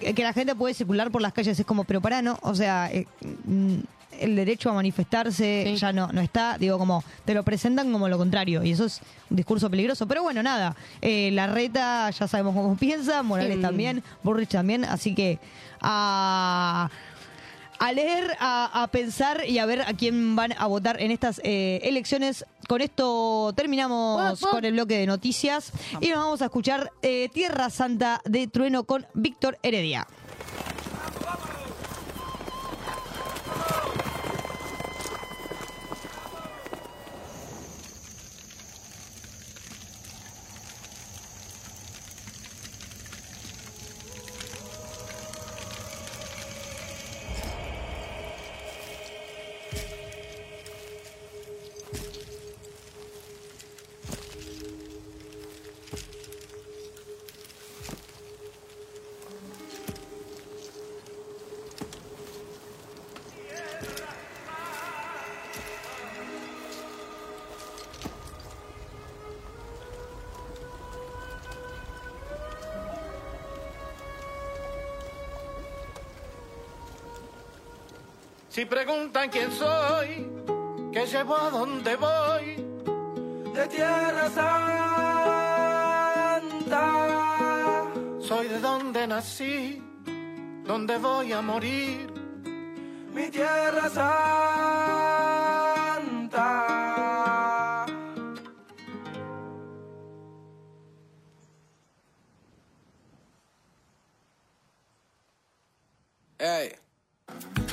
eh, que la gente puede circular por las calles. Es como, pero para, no, o sea, eh, mm, el derecho a manifestarse ya no, no está, digo, como, te lo presentan como lo contrario, y eso es un discurso peligroso. Pero bueno, nada, eh, la reta ya sabemos cómo piensa, Morales también, Burrich también, así que a a leer, a, a pensar y a ver a quién van a votar en estas eh, elecciones. Con esto terminamos con el bloque de noticias y nos vamos a escuchar eh, Tierra Santa de Trueno con Víctor Heredia. Preguntan quién soy, que llevo a dónde voy, de Tierra Santa. Soy de donde nací, donde voy a morir, mi Tierra Santa.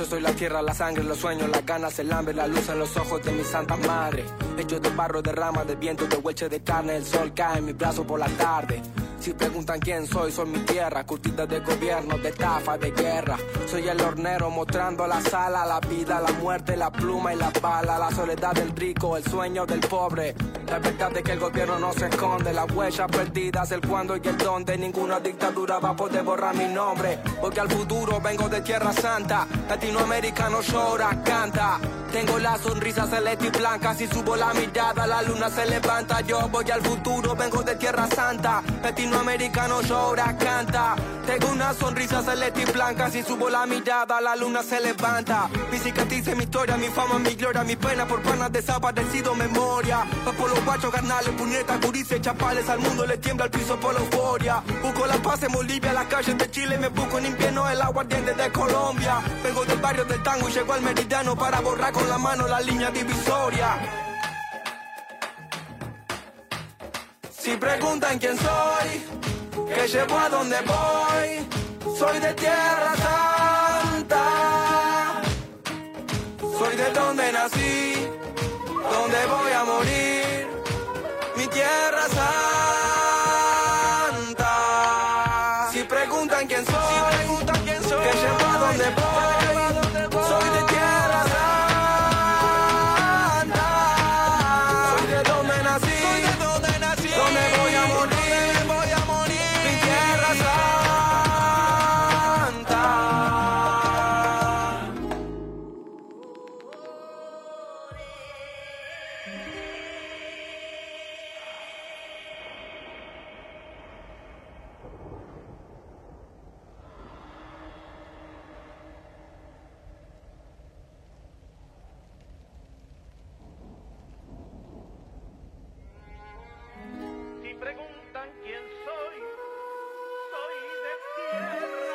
Soy la tierra, la sangre, los sueños, las ganas, el hambre, la luz en los ojos de mi santa madre. Hecho de barro, de ramas, de viento, de hueche de carne, el sol cae en mi brazo por la tarde. Si preguntan quién soy, soy mi tierra, curtida de gobierno, de estafa, de guerra. Soy el hornero mostrando la sala, la vida, la muerte, la pluma y la bala, la soledad del rico, el sueño del pobre. La verdad es que el gobierno no se esconde, las huellas perdidas, el cuándo y el dónde. Ninguna dictadura va a poder borrar mi nombre, porque al futuro vengo de Tierra Santa. Latinoamericano llora, canta. Tengo la sonrisa celeste y blanca, si subo la mirada la luna se levanta. Yo voy al futuro, vengo de Tierra Santa. Latinoamericano llora, canta. Tengo una sonrisa celeste y blanca, si subo la mirada la luna se levanta. Mi cicatriz, mi historia, mi fama, mi gloria, mi pena por panas desaparecido, memoria. Guachos, carnales, puñetas, gurises, chapales, al mundo le tiembla el piso por la euforia. Busco la paz en Bolivia, las calles de Chile, me busco en invierno el aguardiente de Colombia. Vengo del barrio del tango y llego al meridiano para borrar con la mano la línea divisoria. Si preguntan quién soy, que llevo a dónde voy, soy de Tierra Santa. Soy de donde nací, donde voy a morir, Tierra Santa. Si preguntan quién soy, si preguntan quién soy, que llevo a donde voy, soy de tierra santa, soy de donde nací, soy de donde nací, donde voy a morir, voy a morir, mi tierra santa.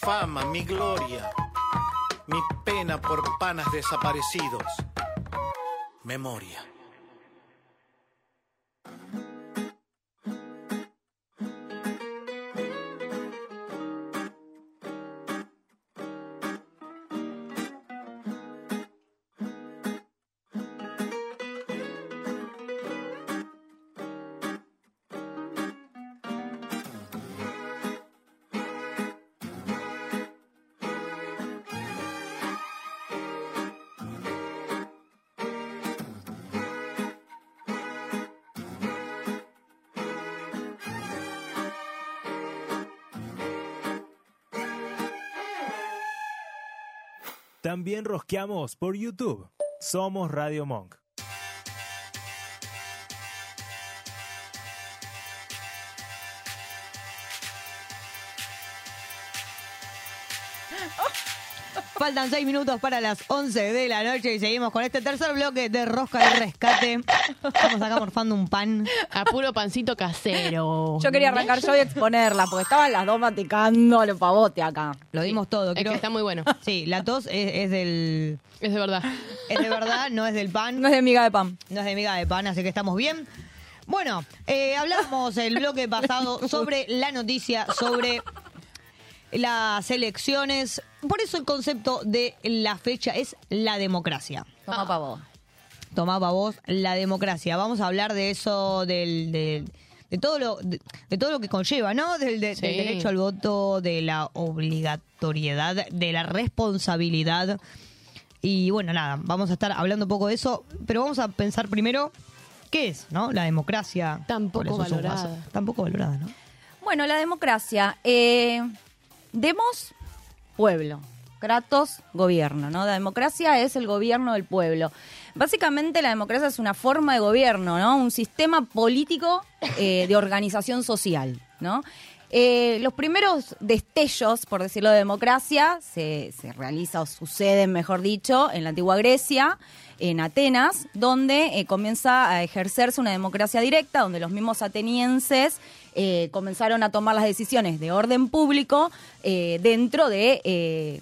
Fama, mi gloria, mi pena por panas desaparecidos, memoria. También rosqueamos por YouTube. Somos Radio Monk. Faltan seis minutos para las 11 de la noche y seguimos con este tercer bloque de Rosca de Rescate. Estamos acá morfando un pan. A puro pancito casero. Yo quería arrancar yo y exponerla, porque estaban las dos maticando los pavote acá. Lo dimos todo. Es quiero- que está muy bueno. Sí, la tos es, es del... Es de verdad. Es de verdad, no es del pan. No es de miga de pan. No es de miga de pan, así que estamos bien. Bueno, eh, hablamos el bloque pasado sobre la noticia, sobre las elecciones. Por eso el concepto de la fecha es la democracia. Toma pa' vos. Tomá pa' vos la democracia. Vamos a hablar de eso, del, del- de, todo lo, de, de todo lo que conlleva, ¿no? Del, de- Sí. del derecho al voto, de la obligatoriedad, de la responsabilidad. Y bueno, nada, vamos a estar hablando un poco de eso, pero vamos a pensar primero qué es, ¿no? La democracia. Tampoco valorada. Tampoco valorada, ¿no? Bueno, la democracia. Eh, demos, pueblo. Kratos, gobierno, ¿no? La democracia es el gobierno del pueblo. Básicamente la democracia es una forma de gobierno, ¿no? Un sistema político eh, de organización social, ¿no? Eh, los primeros destellos, por decirlo, de democracia se, se realiza o suceden, mejor dicho, en la antigua Grecia, en Atenas, donde eh, comienza a ejercerse una democracia directa, donde los mismos atenienses eh, comenzaron a tomar las decisiones de orden público eh, dentro de eh,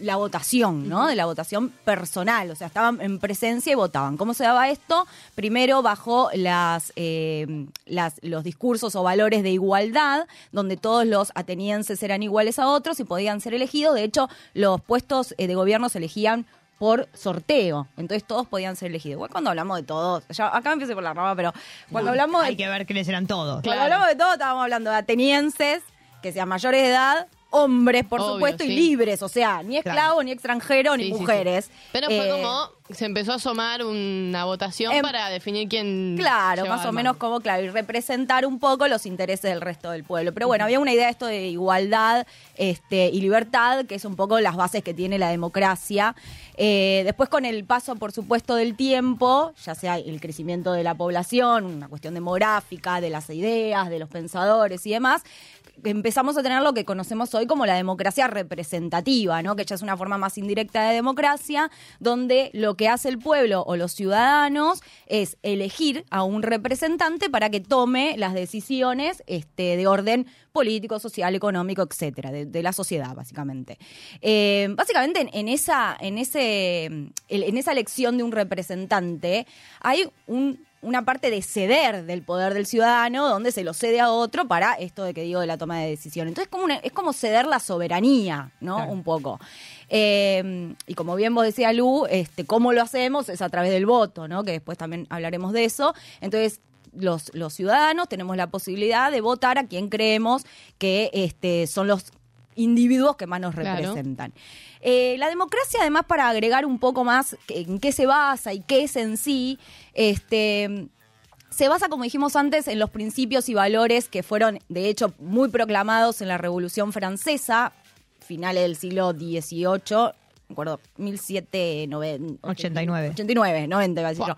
la votación, ¿no? De la votación personal, o sea, estaban en presencia y votaban. ¿Cómo se daba esto? Primero bajo las, eh, las, los discursos o valores de igualdad, donde todos los atenienses eran iguales a otros y podían ser elegidos. De hecho, los puestos eh, de gobierno se elegían por sorteo. Entonces todos podían ser elegidos. Igual cuando hablamos de todos, ya, acá empiezo por la rama, pero cuando hablamos de Hay que ver quiénes eran todos. cuando hablamos de todo, estábamos hablando de atenienses, que sean mayores de edad, hombres, por Obvio, supuesto, y libres, o sea, ni esclavos, ni extranjeros, ni Sí, sí, sí. mujeres. Pero fue Eh, como se empezó a asomar una votación Em, para definir quién. Claro, más o menos como, claro, y representar un poco los intereses del resto del pueblo. Pero bueno, había una idea de esto de igualdad este, y libertad, que es un poco las bases que tiene la democracia. Eh, después, con el paso, por supuesto, del tiempo, ya sea el crecimiento de la población, una cuestión demográfica, de las ideas, de los pensadores y demás, empezamos a tener lo que conocemos hoy como la democracia representativa, ¿no? Que ya es una forma más indirecta de democracia, donde lo que hace el pueblo o los ciudadanos es elegir a un representante para que tome las decisiones este, de orden político, social, económico, etcétera, de, la sociedad, básicamente. Eh, básicamente, en, esa, en, ese, en esa elección de un representante, hay un una parte de ceder del poder del ciudadano, donde se lo cede a otro para esto de que digo de la toma de decisión. Entonces como una- es como ceder la soberanía, ¿no? Un poco. Eh, y como bien vos decías, Lu, este, cómo lo hacemos es a través del voto, ¿no? Que después también hablaremos de eso. Entonces, los, los ciudadanos tenemos la posibilidad de votar a quien creemos que este, son los individuos que más nos Claro. representan. Eh, la democracia, además, para agregar un poco más en qué se basa y qué es en sí, este, se basa, como dijimos antes, en los principios y valores que fueron, de hecho, muy proclamados en la Revolución Francesa, finales del siglo XVIII, me acuerdo, 1789. 89. 89, 90, iba a decir yo.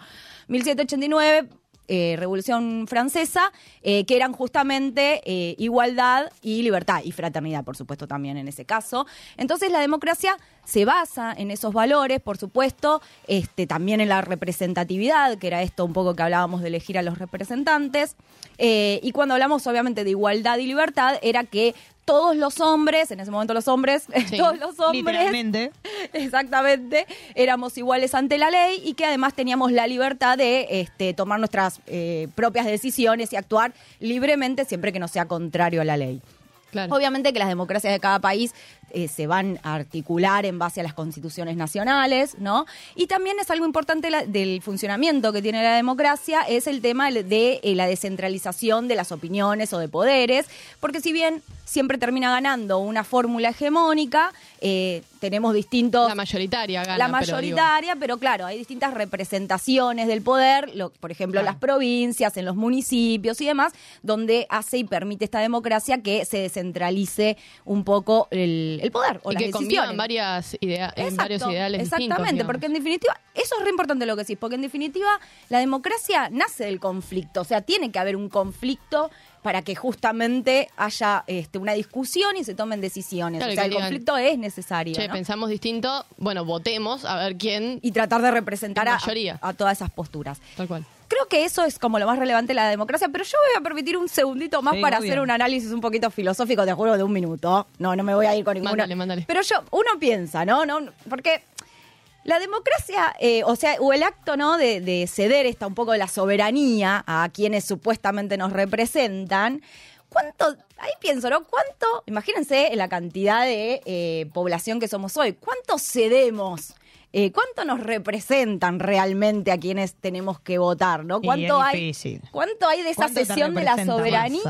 1789, eh, Revolución Francesa, eh, que eran justamente eh, igualdad y libertad, y fraternidad, por supuesto, también en ese caso. Entonces, la democracia se basa en esos valores, por supuesto, este, también en la representatividad, que era esto un poco que hablábamos de elegir a los representantes. Y cuando hablamos, obviamente, de igualdad y libertad, era que todos los hombres, en ese momento los hombres, todos los hombres, Literalmente. exactamente, éramos iguales ante la ley y que además teníamos la libertad de este, tomar nuestras eh, propias decisiones y actuar libremente siempre que no sea contrario a la ley. Obviamente que las democracias de cada país eh, se van a articular en base a las constituciones nacionales, ¿no? Y también es algo importante la- del funcionamiento que tiene la democracia, es el tema de eh, la descentralización de las opiniones o de poderes, porque si bien siempre termina ganando una fórmula hegemónica, eh, tenemos distintos... La mayoritaria gana. La mayoritaria, pero, claro, hay distintas representaciones del poder, lo- por ejemplo, las provincias, en los municipios y demás, donde hace y permite esta democracia que se descentralice un poco el, el poder o y las que decisiones. varias idea- en Exacto, varios ideales Exactamente, distintos. porque en definitiva, eso es re importante lo que decís, porque en definitiva la democracia nace del conflicto, o sea, tiene que haber un conflicto para que justamente haya este, una discusión y se tomen decisiones. Claro, o sea, el digan, conflicto es necesario. Che, ¿no? pensamos distinto, bueno, votemos a ver quién. Y tratar de representar a, a todas esas posturas. Tal cual. Creo que eso es como lo más relevante de la democracia, pero yo voy a permitir un segundito más Sí, para hacer un análisis un poquito filosófico, te juro, de un minuto. No, no me voy a ir con ninguno. Mándale, mándale. Pero yo, uno piensa, ¿no? no porque la democracia, eh, o sea, o el acto, ¿no? De, de ceder esta un poco de la soberanía a quienes supuestamente nos representan. ¿Cuánto? Ahí pienso, ¿no? ¿Cuánto? Imagínense la cantidad de eh, población que somos hoy. ¿Cuánto cedemos? Eh, ¿Cuánto nos representan realmente a quienes tenemos que votar, no? ¿Cuánto hay? difícil. ¿Cuánto hay de esa ¿Cuánto te cesión de la soberanía?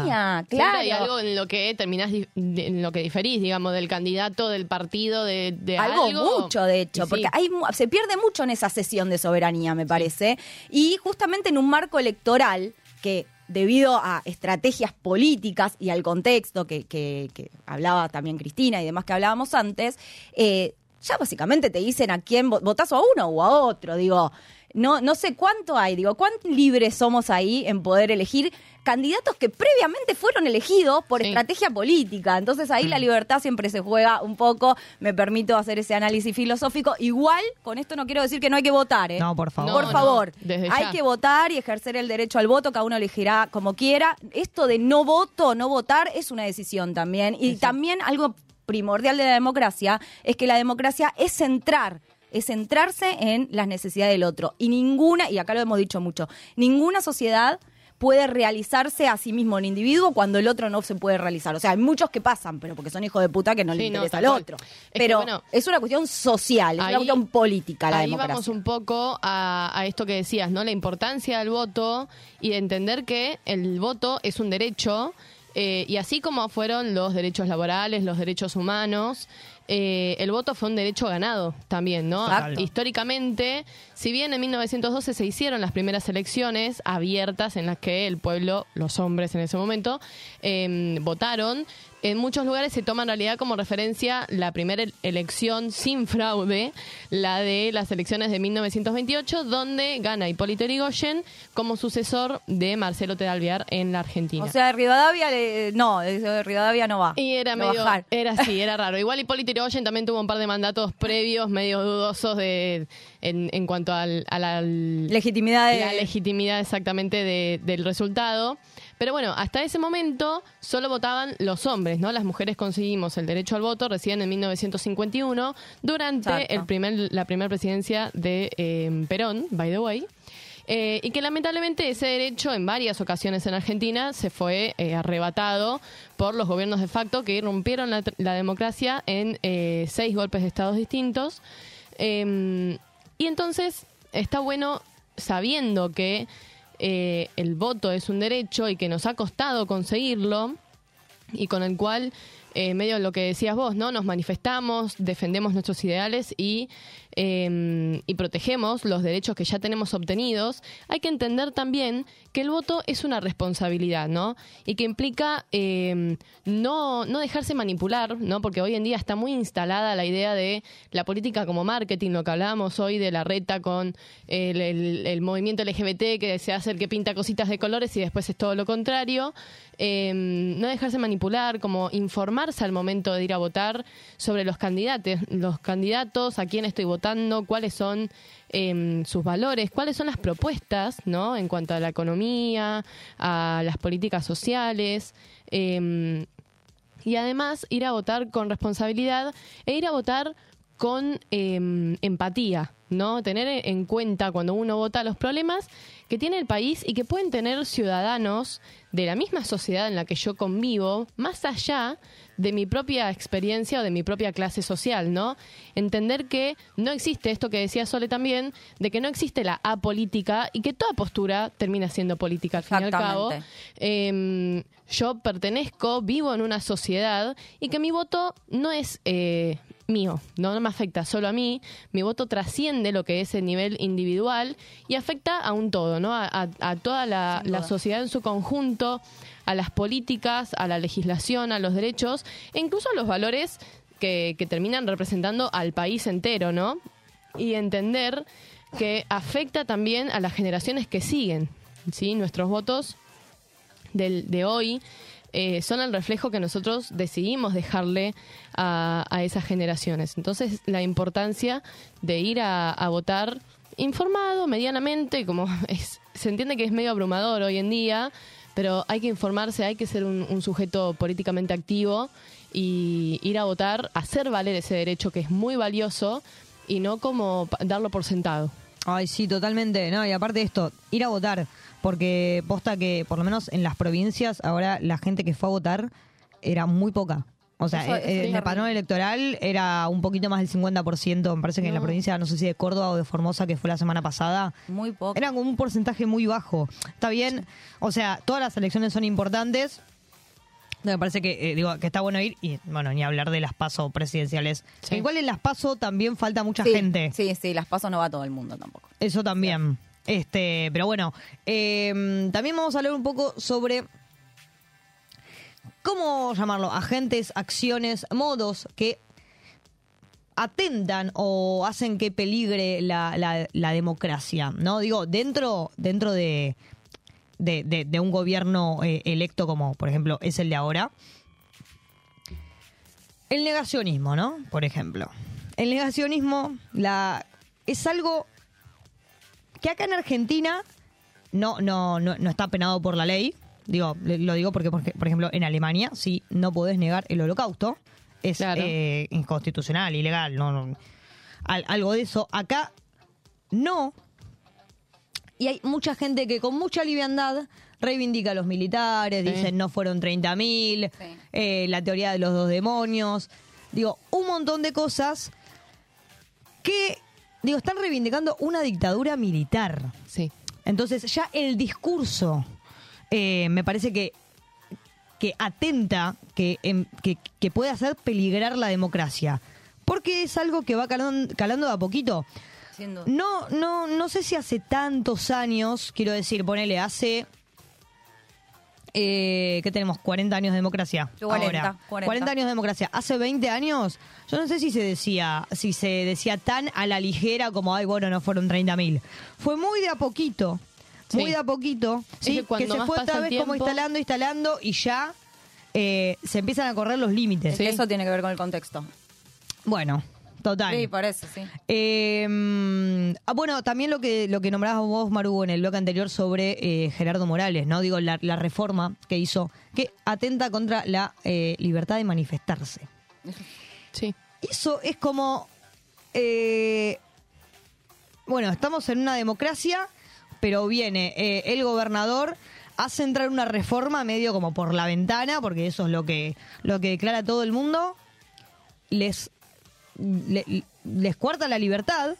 Siempre Claro. hay algo en lo que terminás, en lo que diferís, digamos, del candidato, del partido, de, de algo, algo. mucho, de hecho, sí. porque hay, se pierde mucho en esa sesión de soberanía, me parece, y justamente en un marco electoral que debido a estrategias políticas y al contexto que, que- que hablaba también Cristina y demás que hablábamos antes, eh, ya básicamente te dicen a quién vo- votás o a uno o a otro, digo. No, no sé cuánto hay, digo, cuán libres somos ahí en poder elegir candidatos que previamente fueron elegidos por estrategia política. Entonces ahí Mm. la libertad siempre se juega un poco. Me permito hacer ese análisis filosófico. Igual, con esto no quiero decir que no hay que votar, ¿eh? No, por favor. Por favor. no, desde hay ya. que votar y ejercer el derecho al voto. Cada uno elegirá como quiera. Esto de no voto, no votar, es una decisión también. Y también algo primordial de la democracia es que la democracia es centrar es centrarse en las necesidades del otro. Y ninguna, y acá lo hemos dicho mucho, ninguna sociedad puede realizarse a sí mismo el individuo cuando el otro no se puede realizar. O sea, hay muchos que pasan, pero porque son hijos de puta que no le Sí, no, interesa tal al otro. Es que, pero bueno, es una cuestión social, es ahí- una cuestión política la Ahí democracia. vamos un poco a, a esto que decías, ¿no? La importancia del voto y de entender que el voto es un derecho eh, y así como fueron los derechos laborales, los derechos humanos, eh, el voto fue un derecho ganado también, ¿no? Exacto. Históricamente, si bien en 1912 se hicieron las primeras elecciones abiertas en las que el pueblo, los hombres en ese momento, eh, votaron, en muchos lugares se toma en realidad como referencia la primera el- elección sin fraude, la de las elecciones de 1928, donde gana Hipólito Yrigoyen como sucesor de Marcelo Tedalviar en la Argentina. O sea, Rivadavia, le- no, de Rivadavia no va. Y era medio, bajar. era así, era raro. Igual Hipólito Yrigoyen también tuvo un par de mandatos previos, medio dudosos de, en, en cuanto al, a la legitimidad, de- la legitimidad exactamente de- del resultado. Pero bueno, hasta ese momento solo votaban los hombres, ¿no? Las mujeres conseguimos el derecho al voto recién en 1951 durante Exacto. el primer, la primera presidencia de eh, Perón, by the way. Eh, y que lamentablemente ese derecho en varias ocasiones en Argentina se fue eh, arrebatado por los gobiernos de facto que irrumpieron la, la democracia en eh, seis golpes de estados distintos. Eh, y entonces está bueno sabiendo que eh, el voto es un derecho y que nos ha costado conseguirlo y con el cual, eh, medio lo que decías vos, ¿no? Nos manifestamos, defendemos nuestros ideales y, eh, y protegemos los derechos que ya tenemos obtenidos, hay que entender también que el voto es una responsabilidad, ¿no? Y que implica eh, no, no dejarse manipular, ¿no? Porque hoy en día está muy instalada la idea de la política como marketing, lo que hablábamos hoy de la reta con el, movimiento LGBT que se hace el que pinta cositas de colores y después es todo lo contrario. Eh, no dejarse manipular, como informarse al momento de ir a votar sobre los candidatos, los candidatos, a quién estoy votando, cuáles son eh, sus valores, cuáles son las propuestas, ¿no? En cuanto a la economía, a las políticas sociales. eh, y además ir a votar con responsabilidad e ir a votar con eh, empatía, ¿no? Tener en cuenta cuando uno vota los problemas que tiene el país y que pueden tener ciudadanos de la misma sociedad en la que yo convivo, más allá de mi propia experiencia o de mi propia clase social, ¿no? Entender que no existe esto que decía Sole también, de que no existe la apolítica y que toda postura termina siendo política al fin y al cabo. Eh, yo pertenezco, vivo en una sociedad y que mi voto no es eh, mío, no, no me afecta solo a mí, mi voto trasciende lo que es el nivel individual y afecta a un todo, ¿no? A, a- a toda la, sociedad en su conjunto, a las políticas, a la legislación, a los derechos e incluso a los valores que, que terminan representando al país entero, ¿no? Y entender que afecta también a las generaciones que siguen, ¿sí? Nuestros votos del, de hoy eh, son el reflejo que nosotros decidimos dejarle a, esas generaciones. Entonces, la importancia de ir a, votar informado, medianamente, como es, se entiende que es medio abrumador hoy en día, pero hay que informarse, hay que ser un, un sujeto políticamente activo y ir a votar, hacer valer ese derecho que es muy valioso y no como darlo por sentado. Ay, sí, totalmente. No, y aparte de esto, ir a votar, porque posta que, por lo menos en las provincias, ahora la gente que fue a votar era muy poca. O sea, Eso- eh, en el padrón electoral era un poquito más del 50%, me parece que en la provincia, no sé si de Córdoba o de Formosa, que fue la semana pasada. Muy poco. Era como un porcentaje muy bajo. Está bien, o sea, todas las elecciones son importantes. Me parece que, eh, digo, que está bueno ir y, bueno, ni hablar de las pasos presidenciales. Igual en las pasos también falta mucha Sí, gente. Sí, sí, las pasos no va todo el mundo tampoco. Eso también. Este, pero bueno, eh, también vamos a hablar un poco sobre cómo llamarlo, agentes, acciones, modos que atentan o hacen que peligre la, la- democracia, ¿no? Digo, dentro, dentro de, de, de- de un gobierno eh, electo como, por ejemplo, es el de ahora. El negacionismo, ¿no? Por ejemplo. El negacionismo la, es algo que acá en Argentina no, no, no, no está penado por la ley. Digo, le- lo digo porque, porque, por ejemplo, en Alemania sí no podés negar el holocausto. Es Claro. eh, inconstitucional, ilegal, no, no. Al- algo de eso. Acá no. y hay mucha gente que con mucha liviandad reivindica a los militares, Sí. dicen no fueron 30.000, eh, la teoría de los dos demonios. Digo, un montón de cosas que, digo, están reivindicando una dictadura militar. Sí. Entonces, ya el discurso eh, me parece que que atenta, que, em, que, que puede hacer peligrar la democracia. Porque es algo que va calando, calando de a poquito. No, no, no sé si hace tantos años, quiero decir, ponele, hace. Eh, ¿Qué tenemos? 40 años de democracia. 40, ahora. 40. años de democracia. Hace 20 años, yo no sé si se decía, si se decía tan a la ligera como, ay, bueno, no fueron 30.000. Fue muy de a poquito. Muy Sí. de a poquito. Es ¿sí? que cuando se fue otra vez como instalando, instalando y ya eh, se empiezan a correr los límites. Es que Eso tiene que ver con el contexto. Bueno, total. Sí, por eso, sí. Eh, mm, ah, bueno, también lo que lo que nombrabas vos, Maru, en el bloque anterior sobre eh, Gerardo Morales, ¿no? Digo, la, la reforma que hizo, que atenta contra la eh, libertad de manifestarse. Sí. Eso es como. eh, bueno, estamos en una democracia, pero viene eh, el gobernador. Hace entrar una reforma medio como por la ventana, porque eso es lo que, lo que declara todo el mundo. Les le- les cuarta la libertad,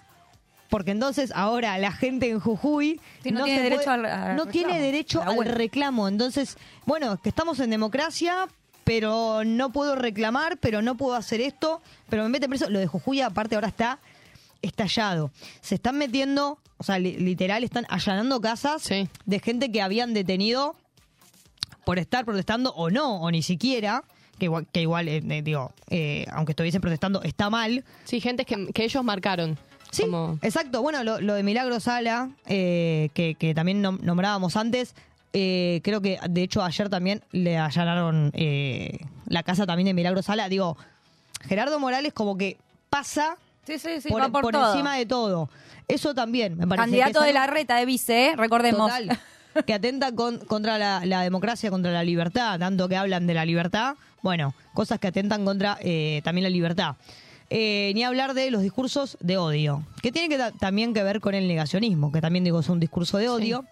porque entonces ahora la gente en Jujuy Sí, no tiene derecho puede- al- al no reclamo, tiene derecho al reclamo. Entonces, bueno, que estamos en democracia, pero no puedo reclamar, pero no puedo hacer esto, pero me meten preso. Lo de Jujuy aparte ahora está estallado. Se están metiendo, o sea, li- literal, están allanando casas de gente que habían detenido por estar protestando o no, o ni siquiera, que igual, que igual eh, eh, digo, eh, aunque estuviesen protestando, está mal. Sí, gente que, que ellos marcaron. Sí, exacto. Bueno, lo, lo de Milagro Sala, eh, que, que también nom- nombrábamos antes, eh, creo que de hecho ayer también le allanaron eh, la casa también de Milagro Sala. Digo, Gerardo Morales como que pasa Sí, sí, sí, por, va por, por todo. encima de todo. Eso también me parece. Candidato de la reta de vice, ¿eh? recordemos. Total, que atenta con- contra la, la democracia, contra la libertad, tanto que hablan de la libertad, bueno, cosas que atentan contra eh, también la libertad. Eh, ni hablar de los discursos de odio, que tiene que ta- también que ver con el negacionismo, que también digo es un discurso de odio.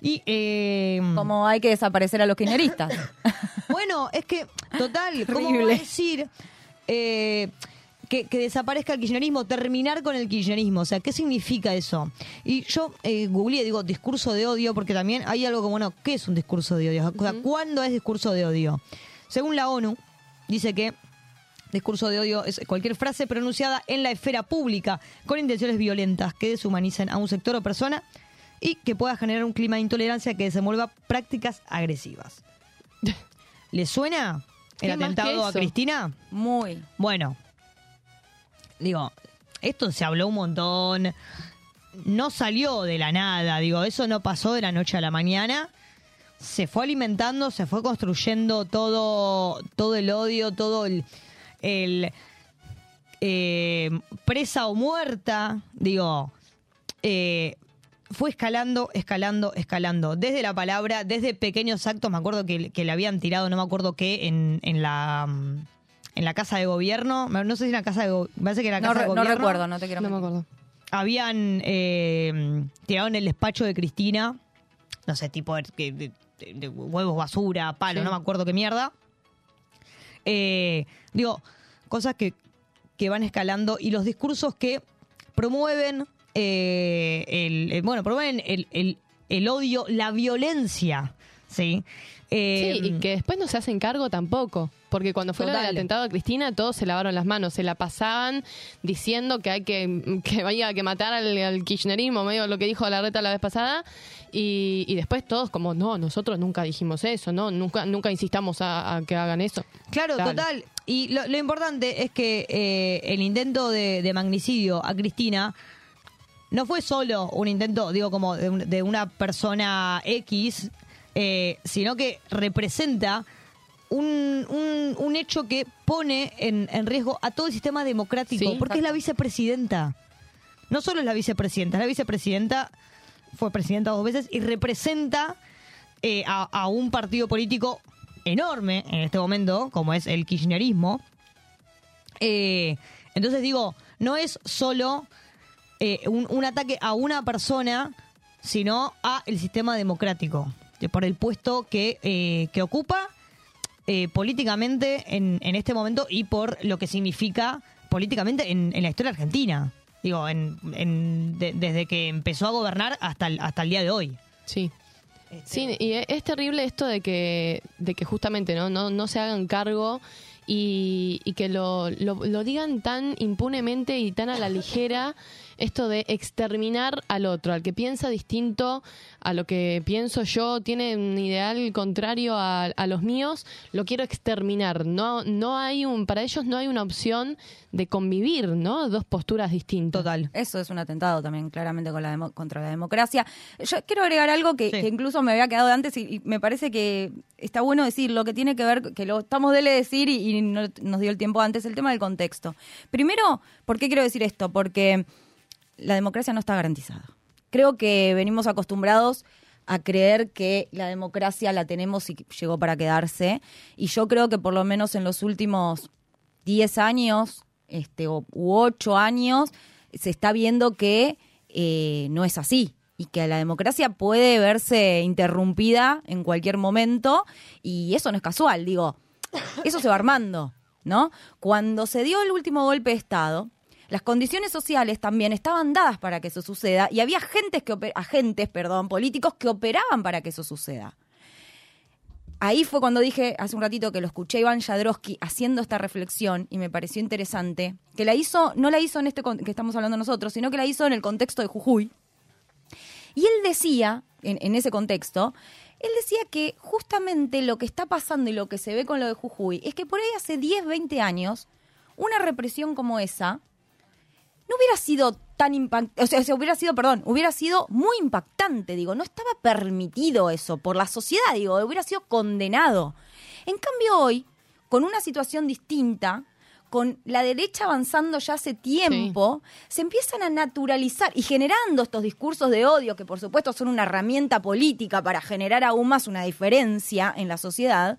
Y eh, Como hay que desaparecer a los kirchneristas. bueno, es que, total, ¿cómo a decir eh, que, que desaparezca el kirchnerismo, terminar con el kirchnerismo? O sea, ¿qué significa eso? Y yo eh, googleé, digo, discurso de odio, porque también hay algo como, bueno, ¿qué es un discurso de odio? O sea, ¿cuándo es discurso de odio? Según la ONU, dice que discurso de odio es cualquier frase pronunciada en la esfera pública con intenciones violentas que deshumanicen a un sector o persona y que pueda generar un clima de intolerancia que desenvuelva prácticas agresivas. ¿Le suena el ¿Qué más que atentado a? Cristina? Muy. Bueno, digo, esto se habló un montón, no salió de la nada, digo, eso no pasó de la noche a la mañana. Se fue alimentando, se fue construyendo todo, todo el odio, todo el, el, eh, presa o muerta, digo, eh, fue escalando, escalando, escalando. Desde la palabra, desde pequeños actos, me acuerdo que, que le habían tirado, no me acuerdo qué, en, en la en la casa de gobierno. No sé si en la casa de gobierno. Me parece que en la No, casa de re- no gobierno. recuerdo, no te quiero No me acuerdo. Habían eh, tirado en el despacho de Cristina, no sé, tipo de, de- de- huevos, basura, palo, Sí. no me acuerdo qué mierda. Eh, digo, cosas que, que van escalando y los discursos que promueven eh, el, el- bueno, promueven el, el- el odio, la violencia, ¿sí? Eh, Sí, y que después no se hacen cargo tampoco. Porque cuando fue del atentado a Cristina, todos se lavaron las manos, se la pasaban diciendo que hay que, que vaya que matar al, al kirchnerismo, medio lo que dijo la reta la vez pasada, y, y después todos como, no, nosotros nunca dijimos eso, no, nunca, nunca insistamos a, a que hagan eso. Claro, Dale. total. Y lo, lo importante es que eh, el intento de, de magnicidio a Cristina no fue solo un intento, digo, como de, un- de una persona X, eh, sino que representa un, un- un hecho que pone en, en riesgo a todo el sistema democrático, Sí. porque es la vicepresidenta. No solo es la vicepresidenta, es la vicepresidenta, fue presidenta dos veces y representa eh, a, un partido político enorme en este momento, como es el kirchnerismo. Eh, entonces digo, no es solo eh, un, un ataque a una persona sino a el sistema democrático, de- por el puesto que, eh, que ocupa eh, políticamente en, en este momento y por lo que significa políticamente en, en la historia argentina. Digo, en, en- de- desde que empezó a gobernar hasta el, hasta el día de hoy. Sí. Sí, y es terrible esto de que, de que justamente no, no, no se hagan cargo y, y que lo, lo, lo digan tan impunemente y tan a la ligera, esto de exterminar al otro, al que piensa distinto a lo que pienso yo, tiene un ideal contrario a, a los míos, lo quiero exterminar. No, no hay un, para ellos no hay una opción de convivir, ¿no? Dos posturas distintas. Total. Eso es un atentado también, claramente, con la demo- contra la democracia. Yo quiero agregar algo que, que incluso me había quedado de antes y, y me parece que está bueno decirlo, que tiene que ver, que lo estamos de decir y, y no nos dio el tiempo antes, el tema del contexto. Primero, ¿por qué quiero decir esto? Porque la democracia no está garantizada. Creo que venimos acostumbrados a creer que la democracia la tenemos y llegó para quedarse. Y yo creo que por lo menos en los últimos 10 años este, u 8 años se está viendo que eh, no es así y que la democracia puede verse interrumpida en cualquier momento y eso no es casual, digo, eso se va armando, ¿no? Cuando se dio el último golpe de Estado, las condiciones sociales también estaban dadas para que eso suceda y había agentes, que agentes perdón, políticos que operaban para que eso suceda. Ahí fue cuando dije hace un ratito que lo escuché Iván Jadrowski haciendo esta reflexión y me pareció interesante, que la hizo, no la hizo en este que estamos hablando nosotros, sino que la hizo en el contexto de Jujuy. Y él decía, en, en ese contexto, él decía que justamente lo que está pasando y lo que se ve con lo de Jujuy es que por ahí hace 10, 20 años, una represión como esa no hubiera sido tan impactante, o sea, se hubiera sido, perdón, hubiera sido muy impactante, digo, no estaba permitido eso por la sociedad, digo, hubiera sido condenado. En cambio hoy, con una situación distinta, con la derecha avanzando ya hace tiempo, se empiezan a naturalizar y generando estos discursos de odio, que por supuesto son una herramienta política para generar aún más una diferencia en la sociedad,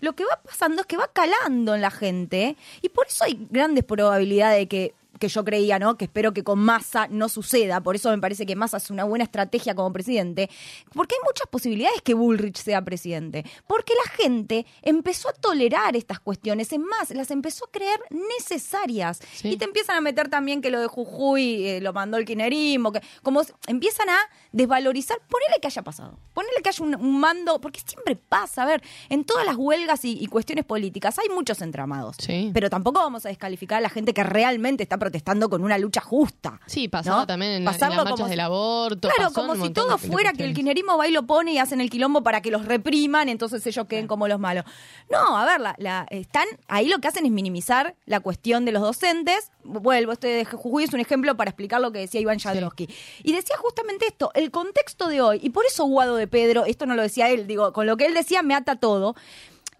lo que va pasando es que va calando en la gente y por eso hay grandes probabilidades de que que yo creía, ¿no? Que espero que con Massa no suceda, por eso me parece que Massa es una buena estrategia como presidente, porque hay muchas posibilidades que Bullrich sea presidente, porque la gente empezó a tolerar estas cuestiones, es más, las empezó a creer necesarias. Y te empiezan a meter también que lo de Jujuy eh, lo mandó el kirchnerismo, que como empiezan a desvalorizar, ponele que haya pasado, ponele que haya un, un mando, porque siempre pasa, a ver, en todas las huelgas y, y cuestiones políticas hay muchos entramados, pero tampoco vamos a descalificar a la gente que realmente está protestando con una lucha justa. Sí, pasaba ¿no? también en, en Pasarlo las como marchas si- del aborto. Claro, en como si todo fuera que el kirchnerismo va y lo pone y hacen el quilombo para que los repriman, entonces ellos queden como los malos. No, a ver, la, la- están ahí lo que hacen es minimizar la cuestión de los docentes. Vuelvo, este de Jujuy es un ejemplo para explicar lo que decía Iván Jadrowski. Y decía justamente esto, el contexto de hoy, y por eso Guado de Pedro, esto no lo decía él, digo, con lo que él decía me ata todo.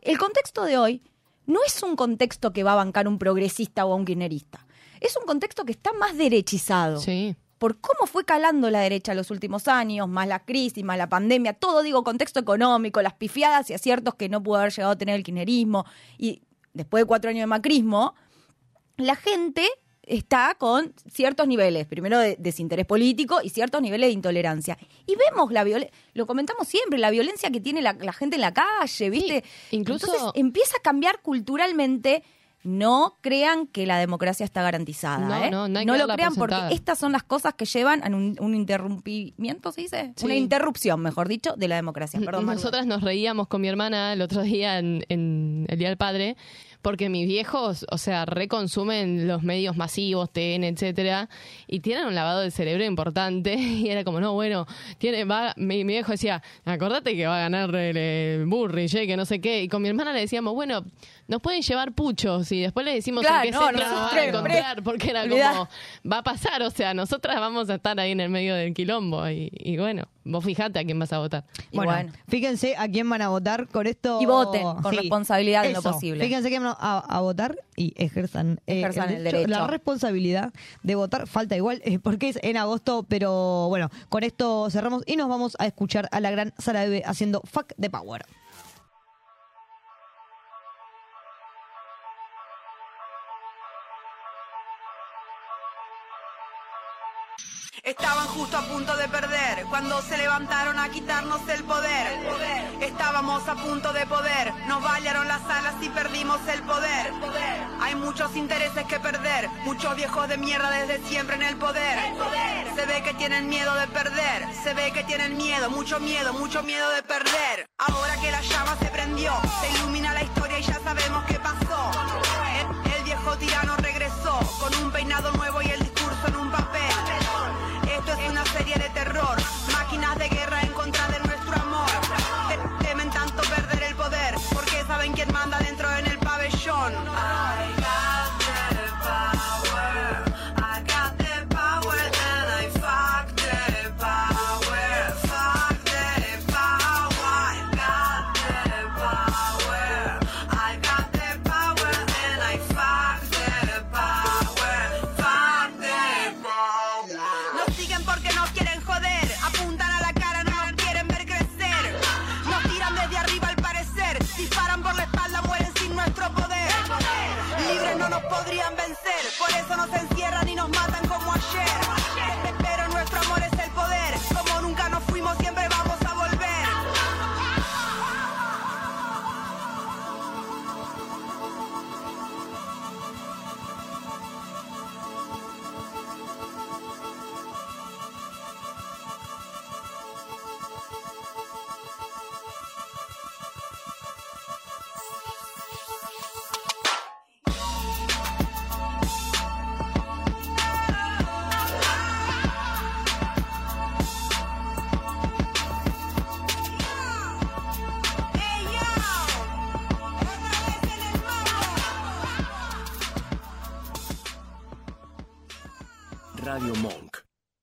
El contexto de hoy no es un contexto que va a bancar un progresista o a un kirchnerista. Es un contexto que está más derechizado. Por cómo fue calando la derecha los últimos años, más la crisis, más la pandemia, todo digo contexto económico, las pifiadas y aciertos que no pudo haber llegado a tener el kirchnerismo y después de cuatro años de macrismo, la gente está con ciertos niveles, primero de desinterés político y ciertos niveles de intolerancia. Y vemos la violencia, lo comentamos siempre, la violencia que tiene la, la gente en la calle, ¿viste? incluso- Entonces empieza a cambiar culturalmente. No crean que la democracia está garantizada. No, ¿eh? no, no hay que lo por crean porque estas son las cosas que llevan a un, un interrumpimiento, ¿se dice? Sí. Una interrupción, mejor dicho, de la democracia. Perdón, Maru. Nosotras nos reíamos con mi hermana el otro día en, en el Día del Padre, porque mis viejos, o sea, reconsumen los medios masivos, TN, etcétera, y tienen un lavado de cerebro importante. Y era como, no, bueno, tiene, va, mi, mi viejo decía, acordate que va a ganar el, eh, Burrich, eh, que no sé qué. Y con mi hermana le decíamos, bueno, nos pueden llevar puchos y después le decimos Claro, en qué no, centro no, nos van a encontrar, porque era olvidá. como, va a pasar, o sea, nosotras vamos a estar ahí en el medio del quilombo. Y, y bueno, vos fijate a quién vas a votar. Bueno, fíjense a quién van a votar con esto. Y voten con responsabilidad en lo posible. Fíjense quién van a, a votar y ejerzan, eh, Ejerzan el derecho. La responsabilidad de votar falta igual, eh, porque es en agosto, pero bueno, con esto cerramos y nos vamos a escuchar a la gran Sara Bebe haciendo Fuck the Power. Estaban justo a punto de perder cuando se levantaron a quitarnos el poder. Estábamos a punto de poder, nos bailaron las alas y perdimos el poder. Hay muchos intereses que perder, muchos viejos de mierda desde siempre en el poder. Se ve que tienen miedo de perder, se ve que tienen miedo, mucho miedo, mucho miedo de perder. Ahora que la llama se prendió, se ilumina la historia y ya sabemos qué pasó. El, el viejo tirano regresó con un peinado nuevo y el discurso en un papel. Una serie de terror, máquinas de guerra en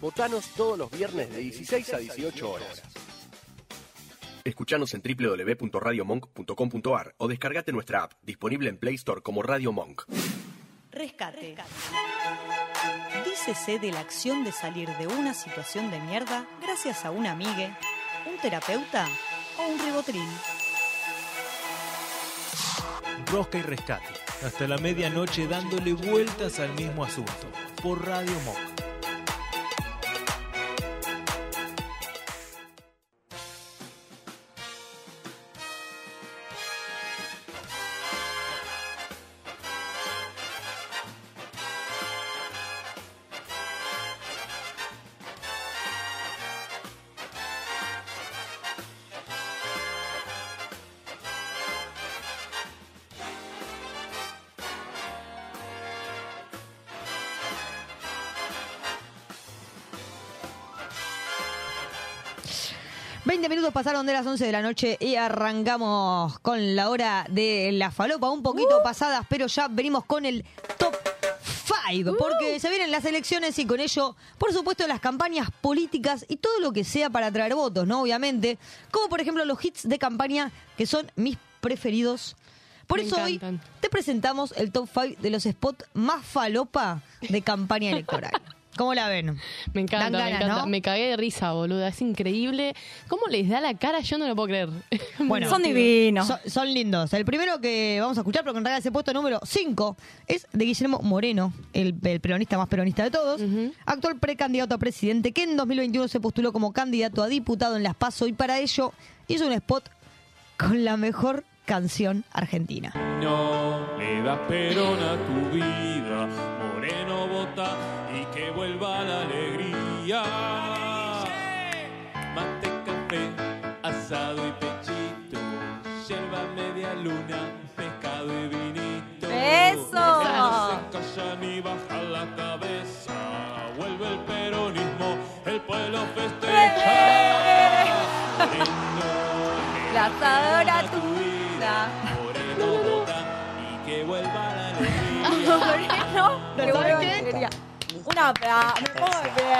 Votanos todos los viernes de 16 a 18 horas. Escuchanos en www.radiomonk.com.ar o descargate nuestra app, disponible en Play Store como Radio Monk. Rescate. Dícese de la acción de salir de una situación de mierda gracias a una amigue, un terapeuta o un ribotril. Rosca y rescate. Hasta la medianoche dándole vueltas al mismo asunto. Por Radio Monk. Pasaron de las 11 de la noche y arrancamos con la hora de la falopa, un poquito pasadas, pero ya venimos con el top 5, porque se vienen las elecciones y con ello, por supuesto, las campañas políticas y todo lo que sea para traer votos, ¿no? Obviamente, como por ejemplo los hits de campaña que son mis preferidos. Por Me eso encantan. hoy te presentamos el top 5 de los spots más falopa de campaña electoral. ¿Cómo la ven? Me encanta, Dan me encanta. ¿no? Me cagué de risa, boluda. Es increíble. ¿Cómo les da la cara? Yo no lo puedo creer. Bueno, Son divinos. Son, son lindos. El primero que vamos a escuchar, porque en realidad ese puesto número 5 es de Guillermo Moreno, el, el peronista más peronista de todos, actual precandidato a presidente, que en 2021 se postuló como candidato a diputado en Las Paso y para ello hizo un spot con la mejor canción argentina. No le das perón a tu vida, moreno vota y que vuelva la alegría. Mate, café, asado y pechito, yerba media luna, pescado y vinito. ¡Eso! No se callan ni bajan la cabeza, vuelve el peronismo, el pueblo festeja. La asadora tu vuelva la alegría. La alegría. Una pea, me pongo de pie.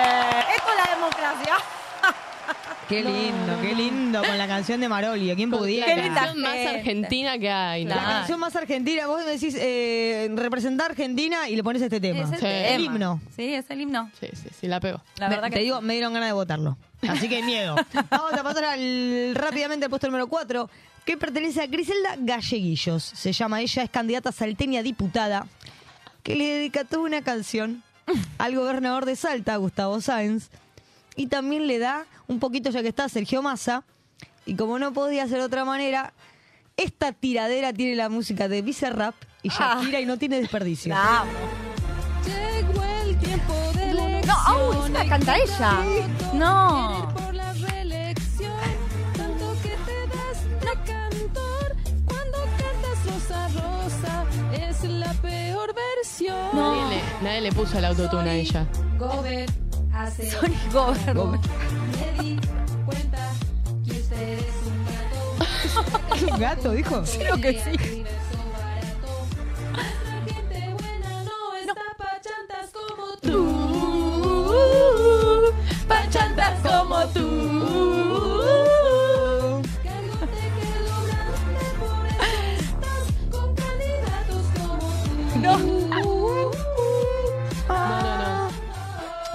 Esto es la democracia. Qué lindo, qué lindo con la canción de Marolio. ¿Quién pudiera? La canción más argentina que hay. ¿no? La canción más argentina, vos me decís, eh, representa a Argentina y le pones este tema. Es el el tema. himno. Sí, es el himno. Sí, sí, sí, la pego. La verdad Me- que te digo, me dieron ganas de votarlo. Así que miedo. Vamos a pasar al, rápidamente al puesto número 4, que pertenece a Griselda Galleguillos. Se llama ella, es candidata salteña diputada, que le dedica toda una canción al gobernador de Salta, Gustavo Sáenz, y también le da un poquito, ya que está, Sergio Massa. Y como no podía ser de otra manera, esta tiradera tiene la música de Bizarrap y Shakira y no tiene desperdicio. Amo. Llegó el tiempo de No, canta ella. No. Es la peor versión. Nadie, le, nadie le puso el autotune a ella. Gober hace Gober. Me di cuenta que usted es un gato. ¿Es un gato, dijo? Que sí. Gente buena no está pa' chantas como tú. Tú, pa' chantas como tú.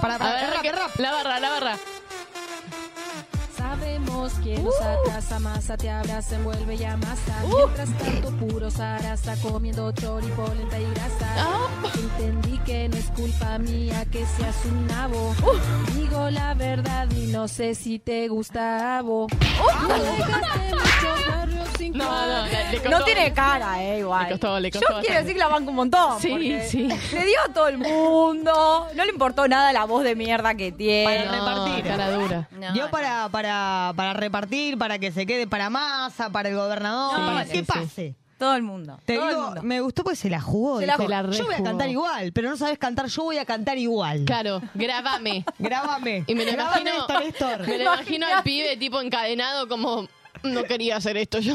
Para, A para, ver, rap, que- rap. la barra, la barra. Sabemos quién nos atrasa, masa te abraza, envuelve y amasa. Mientras tanto, puro está comiendo choripolenta y grasa. Entendí que no es culpa mía que seas un nabo. Digo la verdad y no sé si te gusta abo. No le, le tiene cara, eh, igual. Le costó, le Yo quiero decir que la banco un montón. Sí, sí. Le dio a todo el mundo. No le importó nada la voz de mierda que tiene. Para repartir. cara dura. No, Dio no. para, para, para repartir, para que se quede para masa, para el gobernador, Sí, para sí, que sí. pase. Todo el mundo. Te todo el digo, mundo. me gustó porque se la jugó. Se la dijo, jugó. Se la yo voy a cantar igual, pero no sabes cantar, yo voy a cantar igual. Claro, grabame. Grábame. Y me lo Grábame imagino, esto, Néstor. me lo imagino al pibe tipo encadenado como no quería hacer esto yo.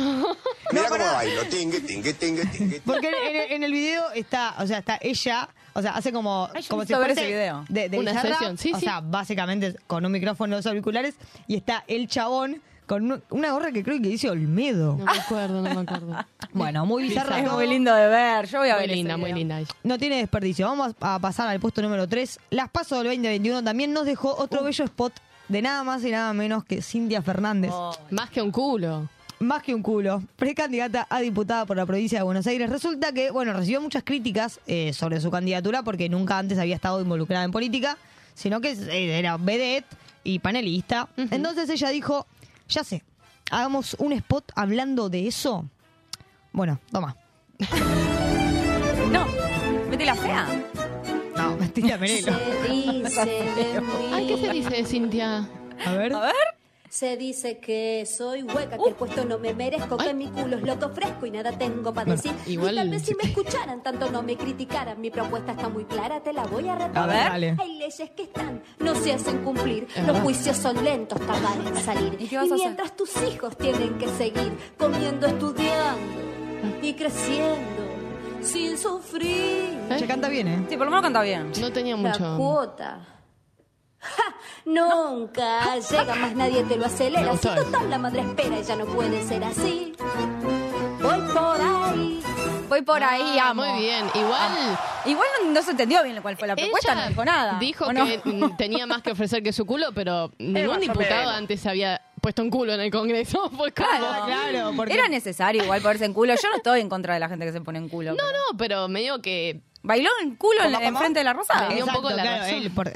Mira cómo bailo, tingue, tingue, tingue, tingue. Porque en, en- en el video está, o sea, está ella, o sea, hace como, Ay, como ver fuese ese video. De, de Una Bizarrap, sesión, sí, o sí. sea, básicamente con un micrófono dos auriculares y está el chabón con un- una gorra que creo que dice Olmedo. No me acuerdo, no me acuerdo. Bueno, muy bizarro. Es todo. muy lindo de ver. Yo voy a Muy ver ese linda, muy video. linda. ella. No tiene desperdicio. Vamos a pasar al puesto número 3. Las Paso del 2021 también nos dejó otro bello spot de nada más y nada menos que Cintia Fernández. Oh. Más que un culo. Más que un culo. Precandidata a diputada por la provincia de Buenos Aires. Resulta que, bueno, recibió muchas críticas eh, sobre su candidatura porque nunca antes había estado involucrada en política, sino que eh, era vedette y panelista. Entonces ella dijo, ya sé, hagamos un spot hablando de eso. Bueno, toma. No, vete la fea. No, mentira, Merelo. Ay, ¿qué se dice, Cintia? A ver. A ver. Se dice que soy hueca, que el puesto no me merezco, que mi culo es loco fresco y nada tengo para decir. igual- Y tal vez si me escucharan, tanto no me criticaran. Mi propuesta está muy clara, te la voy a repetir. A ver, dale. Hay leyes que están, no se hacen cumplir. Es Los verdad. juicios son lentos, tardan en salir. ¿Y qué vas a hacer? mientras tus hijos tienen que seguir comiendo, estudiando y creciendo sin sufrir. Ella canta bien, ¿eh? Sí, por lo menos canta bien. No tenía La mucho. cuota. ¡Ja! Nunca llega más nadie te lo acelera. Si total la madre espera y ya no puede ser así. Voy por ahí. Voy por ahí, Ah, amo. Muy bien. Igual Igual no, no se entendió bien cuál fue la propuesta, Ella no dijo nada. Dijo que tenía más que ofrecer que su culo, pero ningún diputado antes se había puesto un culo en el Congreso. Como- Claro, Era necesario igual ponerse en culo. Yo no estoy en contra de la gente que se pone en culo. No, no, pero me digo que... ¿Bailó en culo en, frente de la? Me dio un poco la claro, razón. él, por,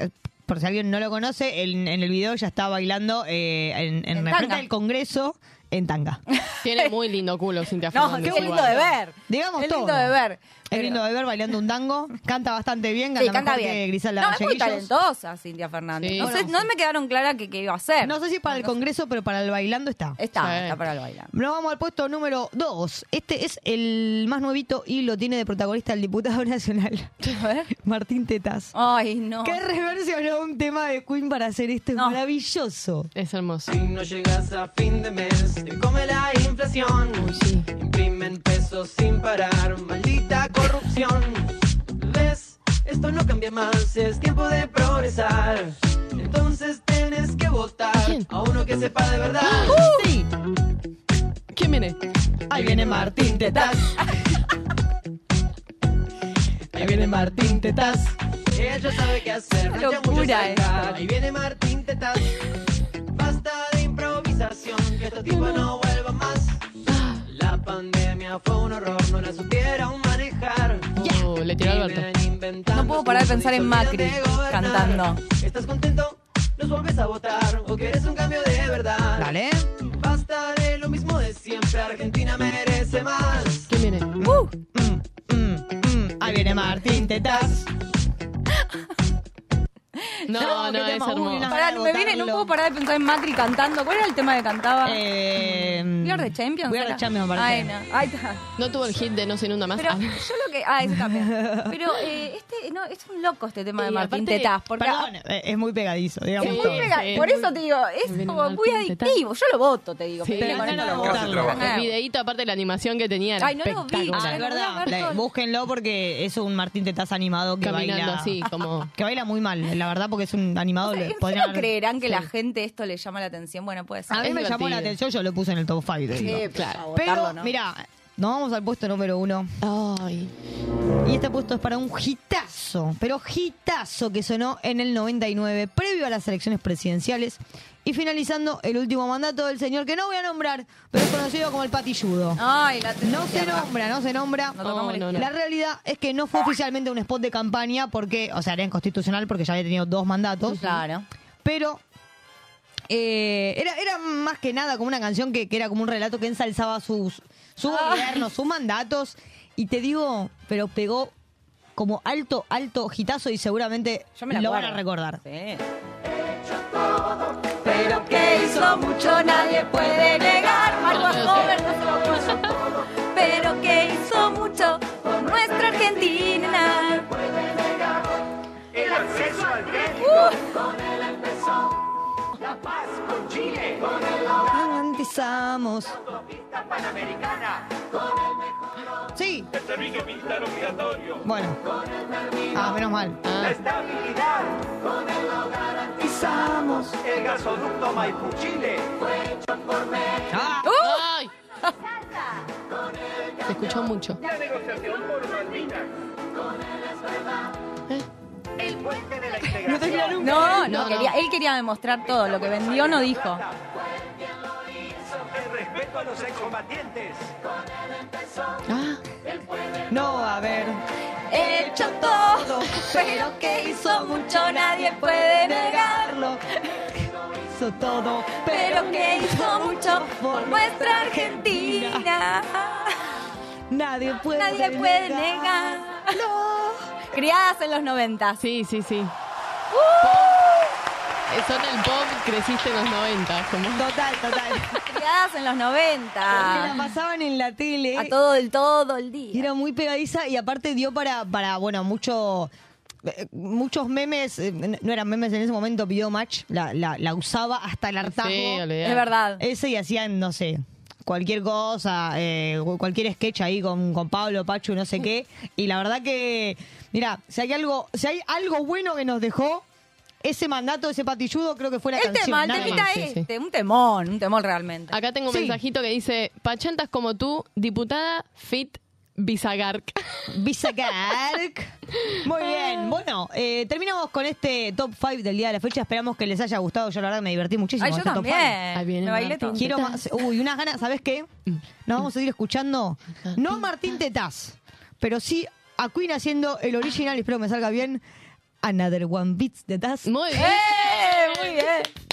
por si alguien no lo conoce, él- en el video ya está bailando eh, en, en, En frente del Congreso en tanga. Tiene muy lindo culo, Cintia No, Fernández. qué lindo igual. de ver. Digamos Qué todo. lindo de ver. Es lindo de ver bailando un tango. Canta bastante bien, Sí, canta, canta mejor bien. que Griselda no, es muy talentosa Cintia Fernández. Sí. no, sé, Bueno, no me quedaron claras qué, iba a hacer. No sé si para el Congreso, pero para el bailando está. Está, Sí. está para el bailar. Nos vamos al puesto número 2. Este es el más nuevito y lo tiene de protagonista el diputado nacional, A ver. Martín Tetas. Ay, no. Que reversionó un tema de Queen para hacer esto. Es maravilloso. Es hermoso. Si no llegas a fin de mes, te come la inflación. Imprimen pesos sin parar, maldita ¿Ves? Esto no cambia más, es tiempo de progresar. Entonces tienes que votar a uno que sepa de verdad. Sí. ¿Quién viene? Ahí viene Martín Tetas. Ahí viene Martín Tetas. Ella sabe qué hacer, mucho locura saltar. Ahí viene Martín Tetas. Basta de improvisación, que este tipo no vuelva más. La pandemia fue un horror, no la supieron manejar. Le tiró Alberto. No puedo parar de pensar en Macri cantando. ¿Estás contento? ¿Los vuelves a votar? ¿O quieres un cambio de verdad? Dale. Basta de lo mismo de siempre, Argentina merece más. ¿Quién viene? Uh. Mm, mm, mm. Ahí viene Martín Tetas. No, No, no, es hermoso. Pará, me viene, no puedo parar de pensar en Macri cantando. ¿Cuál era el tema que cantaba? Eh, We Are the Champions. We Are the? Champions. Ay, no. Ahí está. No tuvo el hit de No se inunda más. Pero Ah. yo lo que. Ah, ese también. Pero eh, este, no, es un loco este tema de Martín aparte- Tetaz. Porque Perdón, eh, es muy pegadizo, digamos. es muy todo. pega- sí, Por es eso te digo, es como muy adictivo. Yo lo voto, te digo. Sí, pero de El de- videíto, aparte la animación que tenía Ay, no lo vi. Ah, es verdad. La- búsquenlo porque es un Martín Tetaz animado que Caminando baila. así, como... Que baila muy mal, la verdad, porque es un animado. O sea, ¿En podrían serio haber- creerán que Sí. la gente esto le llama la atención? Bueno, puede ser. A mí Es me llamó la divertido. atención, yo lo puse en el top 5. Sí, claro. para votarlo, Pero, ¿no? mira, nos vamos al puesto número uno. Ay. Y este puesto es para un hitazo, pero hitazo que sonó en el 99, previo a las elecciones presidenciales y finalizando el último mandato del señor que no voy a nombrar, pero es conocido como el patilludo. Ay, la No se nombra, no se nombra. No no, no. La realidad es que no fue oficialmente un spot de campaña porque, o sea, era inconstitucional porque ya había tenido dos mandatos. Claro. Pero eh, era, era más que nada como una canción que, que era como un relato que ensalzaba sus, su gobierno, sus mandatos. Y te digo, pero pegó como alto, alto hitazo y seguramente Yo me la lo van a recordar. Sí. Pero que hizo mucho nadie puede negar. Marco Hover no se lo puso. Pero que hizo mucho por nuestra Argentina. El acceso al crédito. Uh. Con él empezó la paz con Chile. Con él Garantizamos. autopista panamericana. Con él mejoró Sí, El servicio militar obligatorio. bueno. Ah, menos mal. la estabilidad. Con él lo garantizamos. El gasoducto Maipú-Chile. Fue hecho por México. Ah, ¡Ay! Se escuchó mucho. La negociación por Malvinas. Con él es verdad. El puente de la integración. No, no, quería, él quería demostrar todo. Lo que vendió no dijo. El respeto a los excombatientes. Con él empezó. Ah, no, a ver. Hecho todo, pero que hizo mucho nadie puede negarlo. Hizo todo, Pero que hizo mucho por nuestra Argentina. Nadie puede Nadie puede negar. Criadas en los 90. sí, sí, sí. Eh, Son el pop, creciste en los 90. Como... Total, total. Criadas en los Que la 90. pasaban en la tele. A todo el todo el Y día. era muy pegadiza y aparte dio para, para bueno, mucho, eh, muchos memes, eh, no eran memes en ese momento, Video Match, la, la, la usaba hasta el hartazgo. Sí, olvidate. Es verdad. Ese y hacían, no sé, cualquier cosa, eh, cualquier sketch ahí con, con Pablo, Pachu, no sé qué. Y la verdad que, mira, si hay algo, si hay algo bueno que nos dejó, ese mandato, ese patilludo, creo que fue la El canción. tema, el temita más. sí, sí. este, un temón, un temón realmente. Acá tengo un Sí. mensajito que dice, Pachantas como tú, diputada fit Bisagark. Bisagark. Muy bien. Bueno, eh, terminamos con este top 5 del día de la fecha. Esperamos que les haya gustado. Yo la verdad me divertí muchísimo. Ay, con yo este top también. five. Ahí viene Me bailé Martín Quiero más. Uy, unas ganas. ¿Sabes qué? Nos vamos a seguir escuchando. No Martín Tetaz, pero sí a Queen haciendo el original. y Espero que me salga bien. Another One Beats Tetaz. Muy bien. ¡Eh! Muy bien.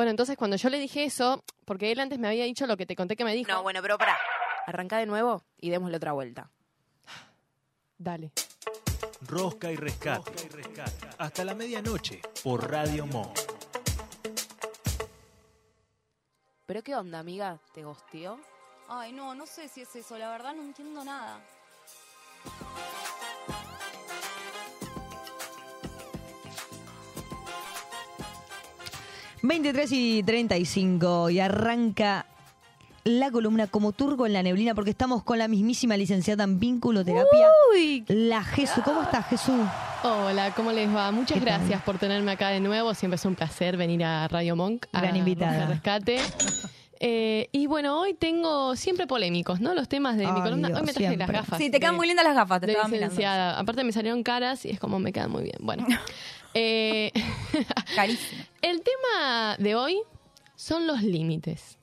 Bueno, entonces cuando yo le dije eso, porque él antes me había dicho lo que te conté que me dijo. No, bueno, pero pará. Arrancá de nuevo y démosle otra vuelta. Dale. Rosca y rescate. Hasta la medianoche por Radio Monk. ¿Pero qué onda, amiga? ¿Te gosteó? Ay, no, no sé si es eso. La verdad no entiendo nada. 23 y 35 y arranca la columna como turco en la neblina porque estamos con la mismísima licenciada en vínculoterapia, la Jesús. ¿Cómo estás, Jesús? Hola, ¿cómo les va? Muchas gracias por tenerme acá de nuevo. Siempre es un placer venir a Radio Monk. a Gran invitada. Roja Rescate. Eh, y bueno, hoy tengo siempre polémicos, ¿no? Los temas de mi columna. Dios, hoy me traje siempre. las gafas. Sí, te quedan de- muy lindas las gafas, te de estaba mirando. licenciada. Aparte me salieron caras y es como me quedan muy bien. Bueno. Eh, Carísimo. el tema de hoy son los límites.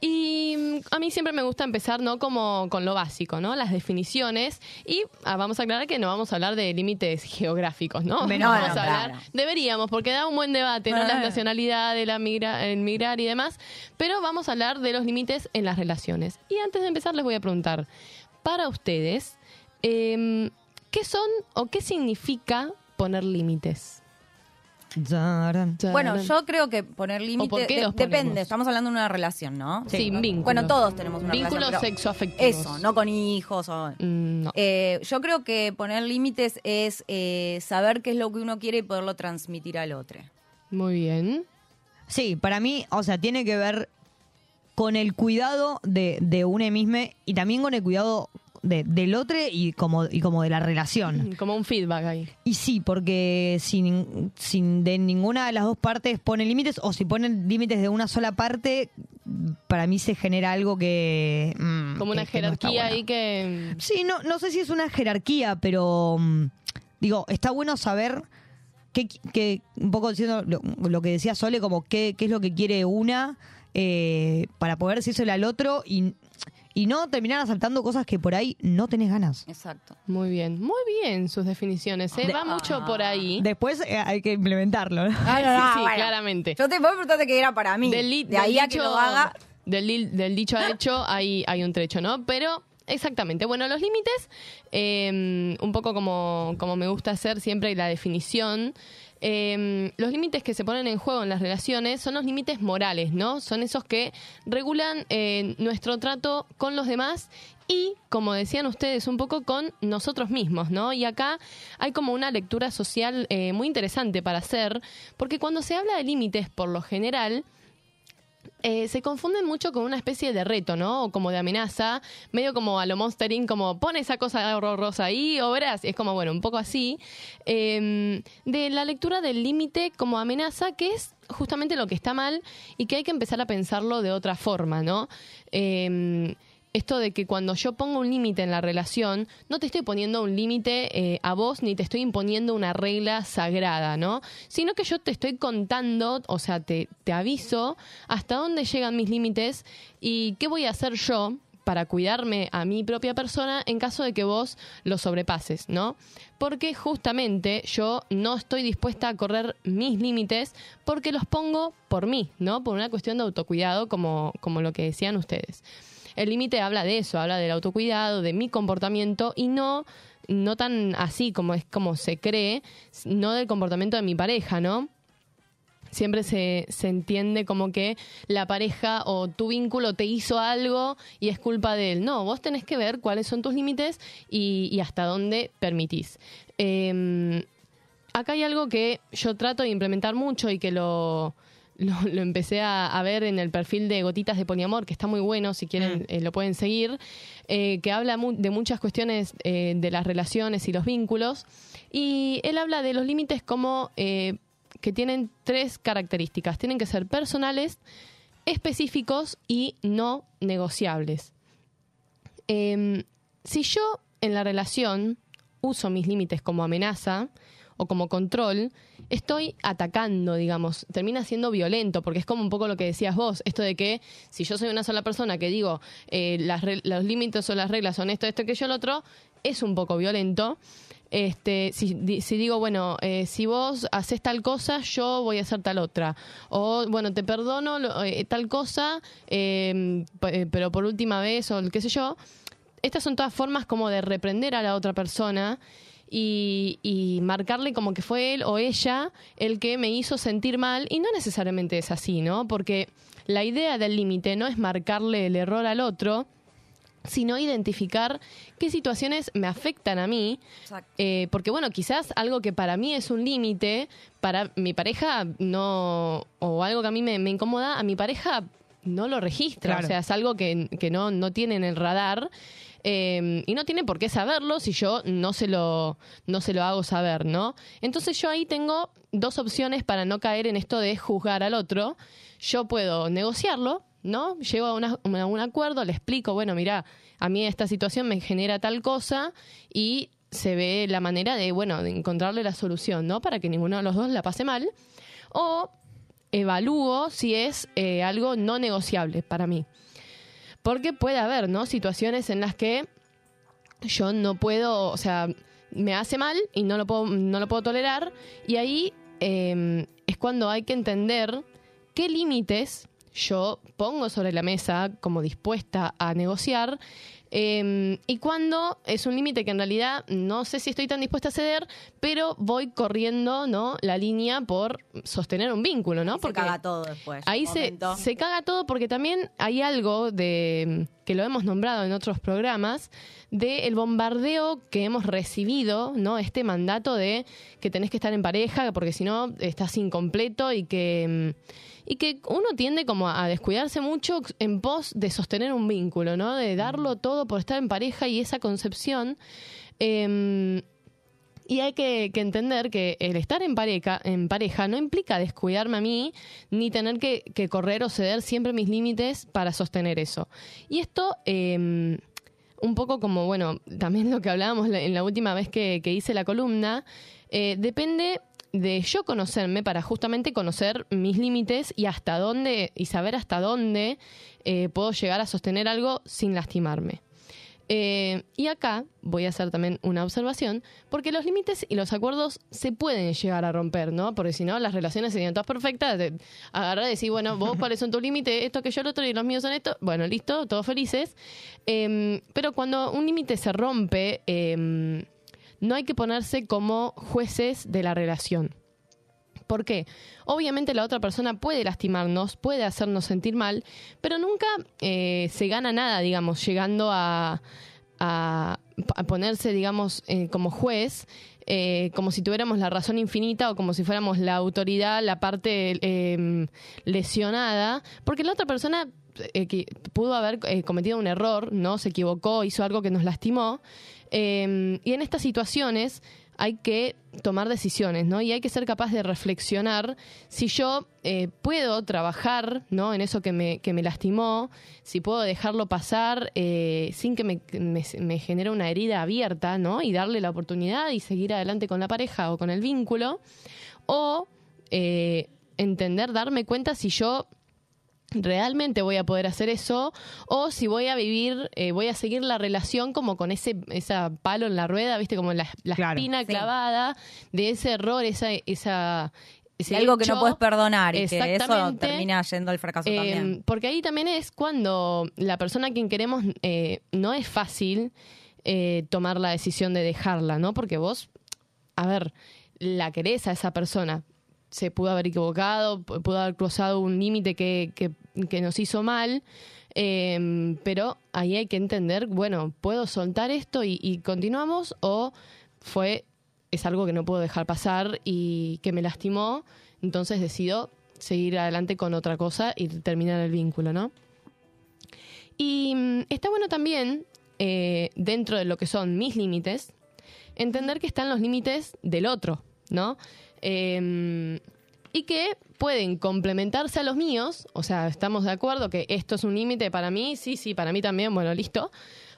Y mm, a mí siempre me gusta empezar, ¿no? Como con lo básico, ¿no? Las definiciones. Y ah, vamos a aclarar que no vamos a hablar de límites geográficos, ¿no? No, vamos a hablar, claro. deberíamos, porque da un buen debate, ¿no? Ah. La nacionalidad, de la migra, el migrar y demás. Pero vamos a hablar de los límites en las relaciones. Y antes de empezar les voy a preguntar, para ustedes, em, ¿qué son o qué significa poner límites? Bueno, yo creo que poner ¿O límites de- depende. Estamos hablando de una relación, ¿no? Sí, un vínculo. Bueno, todos tenemos una Vínculos relación. pero sexoafectivos. Mm, Eso, no con hijos. O, Eh, yo creo que poner límites es eh, saber qué es lo que uno quiere y poderlo transmitir al otro. Muy bien. Sí, para mí, o sea, tiene que ver con el cuidado de, de uno mismo y también con el cuidado de- del otro y como, y como de la relación. Como un feedback ahí. Y sí, porque sin, sin de ninguna de las dos partes pone límites o si ponen límites de una sola parte, para mí se genera algo que... mm, Como una que- que no jerarquía bueno. ahí que... Sí, no, no sé si es una jerarquía, pero mm, digo, está bueno saber qué, qué- un poco diciendo lo, lo que decía Sole, como qué, qué es lo que quiere una eh, para poder decírselo al otro y, y no terminar asaltando cosas que por ahí no tenés ganas. Exacto. Muy bien, muy bien sus definiciones. ¿eh? De- Va mucho por ahí. Después eh, hay que implementarlo. ¿no? Ah, no, no, sí, sí, bueno. claramente. Yo te puedo preguntarte que era para mí. Del, de del ahí a que dicho- lo haga. Del dicho al hecho hay, hay un trecho, ¿no? Pero, exactamente. Bueno, los límites, eh, un poco como, como me gusta hacer siempre la definición. Eh, los límites que se ponen en juego en las relaciones son los límites morales, ¿no? Son esos que regulan eh, nuestro trato con los demás y, como decían ustedes, un poco con nosotros mismos, ¿no? Y acá hay como una lectura social eh, muy interesante para hacer, porque cuando se habla de límites, por lo general, eh, se confunden mucho con una especie de reto, ¿no? O como de amenaza, medio como a lo Monster Inc., como pon esa cosa horrorosa ahí o verás. Es como, bueno, un poco así. eh, de la lectura del límite como amenaza, que es justamente lo que está mal y que hay que empezar a pensarlo de otra forma, ¿no? Eh, esto de que cuando yo pongo un límite en la relación, no te estoy poniendo un límite eh, a vos ni te estoy imponiendo una regla sagrada, ¿no? Sino que yo te estoy contando, o sea, te, te aviso hasta dónde llegan mis límites y qué voy a hacer yo para cuidarme a mi propia persona en caso de que vos lo sobrepases, ¿no? Porque justamente yo no estoy dispuesta a correr mis límites porque los pongo por mí, ¿no? Por una cuestión de autocuidado, como, como lo que decían ustedes. El límite habla de eso, habla del autocuidado, de mi comportamiento y no, no tan así como es como se cree, no del comportamiento de mi pareja, ¿no? Siempre se, se entiende como que la pareja o tu vínculo te hizo algo y es culpa de él. No, vos tenés que ver cuáles son tus límites y, hasta dónde permitís. Eh, acá hay algo que yo trato de implementar mucho y que lo, lo, lo empecé a, a ver en el perfil de Gotitas de Poliamor, que está muy bueno, si quieren eh, lo pueden seguir, eh, que habla mu- de muchas cuestiones eh, de las relaciones y los vínculos. Y él habla de los límites como que tienen tres características. Tienen que ser personales, específicos y no negociables. Em, si yo en la relación uso mis límites como amenaza o como control, estoy atacando, digamos, termina siendo violento, porque es como un poco lo que decías vos, esto de que si yo soy una sola persona que digo eh, las los límites o las reglas son esto, esto, que yo, el otro, es un poco violento. Este, si, di- si digo, bueno, eh, si vos haces tal cosa, yo voy a hacer tal otra. O, bueno, te perdono lo- eh, tal cosa, p- eh, pero por última vez, o qué sé yo. Estas son todas formas como de reprender a la otra persona y, y marcarle como que fue él o ella el que me hizo sentir mal. Y no necesariamente es así, ¿no? Porque la idea del límite no es marcarle el error al otro, sino identificar qué situaciones me afectan a mí. Eh, porque bueno, quizás algo que para mí es un límite, para mi pareja no, o algo que a mí me, me incomoda, a mi pareja no lo registra. Claro. O sea, es algo que, que no, no tiene en el radar. Eh, y no tiene por qué saberlo si yo no se lo, no se lo hago saber, ¿no? Entonces yo ahí tengo dos opciones para no caer en esto de juzgar al otro. Yo puedo negociarlo, ¿no? Llego a, una- un acuerdo, le explico, bueno, mira, a mí esta situación me genera tal cosa y se ve la manera de, bueno, de encontrarle la solución, ¿no? Para que ninguno de los dos la pase mal. O evalúo si es eh, algo no negociable para mí. Porque puede haber, ¿no? Situaciones en las que yo no puedo, o sea, me hace mal y no lo puedo, no lo puedo tolerar. Y ahí eh, es cuando hay que entender qué límites yo pongo sobre la mesa como dispuesta a negociar eh, y cuando es un límite que en realidad no sé si estoy tan dispuesta a ceder, pero voy corriendo no la línea por sostener un vínculo, ¿no? se caga todo después. Ahí se, se caga todo porque también hay algo de que lo hemos nombrado en otros programas de el bombardeo que hemos recibido, ¿no? Este mandato de que tenés que estar en pareja porque si no estás incompleto y que mm, y que uno tiende como a descuidarse mucho en pos de sostener un vínculo, ¿no? De darlo todo por estar en pareja y esa concepción eh, y hay que, que entender que el estar en pareja, en pareja no implica descuidarme a mí ni tener que, que correr o ceder siempre mis límites para sostener eso. Y esto, eh, un poco como, bueno, también lo que hablábamos en la última vez que, que hice la columna, eh, depende de yo conocerme para justamente conocer mis límites y hasta dónde, y saber hasta dónde eh, puedo llegar a sostener algo sin lastimarme. Eh, y acá voy a hacer también una observación, porque los límites y los acuerdos se pueden llegar a romper, ¿no? Porque si no, las relaciones serían todas perfectas. De agarrar y decir, bueno, vos cuáles son tus límites, esto que yo, el otro y los míos son esto. Bueno, listo, todos felices. Eh, pero cuando un límite se rompe, eh, no hay que ponerse como jueces de la relación. ¿Por qué? Obviamente la otra persona puede lastimarnos, puede hacernos sentir mal, pero nunca eh, se gana nada, digamos, llegando a, ponerse, digamos, eh, como juez, eh, como si tuviéramos la razón infinita o como si fuéramos la autoridad, la parte lesionada, porque la otra persona pudo haber cometido un error, ¿no? Se equivocó, hizo algo que nos lastimó. Eh, y en estas situaciones hay que tomar decisiones, ¿no? Y hay que ser capaz de reflexionar si yo eh, puedo trabajar, ¿no? En eso que me, que me lastimó, si puedo dejarlo pasar eh, sin que me, me, me genere una herida abierta, ¿no? Y darle la oportunidad y seguir adelante con la pareja o con el vínculo. O eh, entender, darme cuenta si yo realmente voy a poder hacer eso o si voy a vivir, eh, voy a seguir la relación como con ese esa palo en la rueda, viste, como la, la espina clavada de ese error, esa, esa ese algo que no puedes perdonar y que eso Exactamente. termina yendo al fracaso Eh, también. Porque ahí también es cuando la persona a quien queremos eh, no es fácil eh, tomar la decisión de dejarla, ¿no? Porque vos, a ver, la querés a esa persona. Se pudo haber equivocado, pu- pudo haber cruzado un límite que, que, nos hizo mal, eh, pero ahí hay que entender, bueno, ¿puedo soltar esto y, y continuamos? ¿O fue, es algo que no puedo dejar pasar y que me lastimó, entonces decido seguir adelante con otra cosa y terminar el vínculo, ¿no? Y mm, está bueno también, eh, dentro de lo que son mis límites, entender que están los límites del otro, ¿no? Eh, y que pueden complementarse a los míos, o sea, estamos de acuerdo que esto es un límite para mí, sí, sí, para mí también, bueno, listo.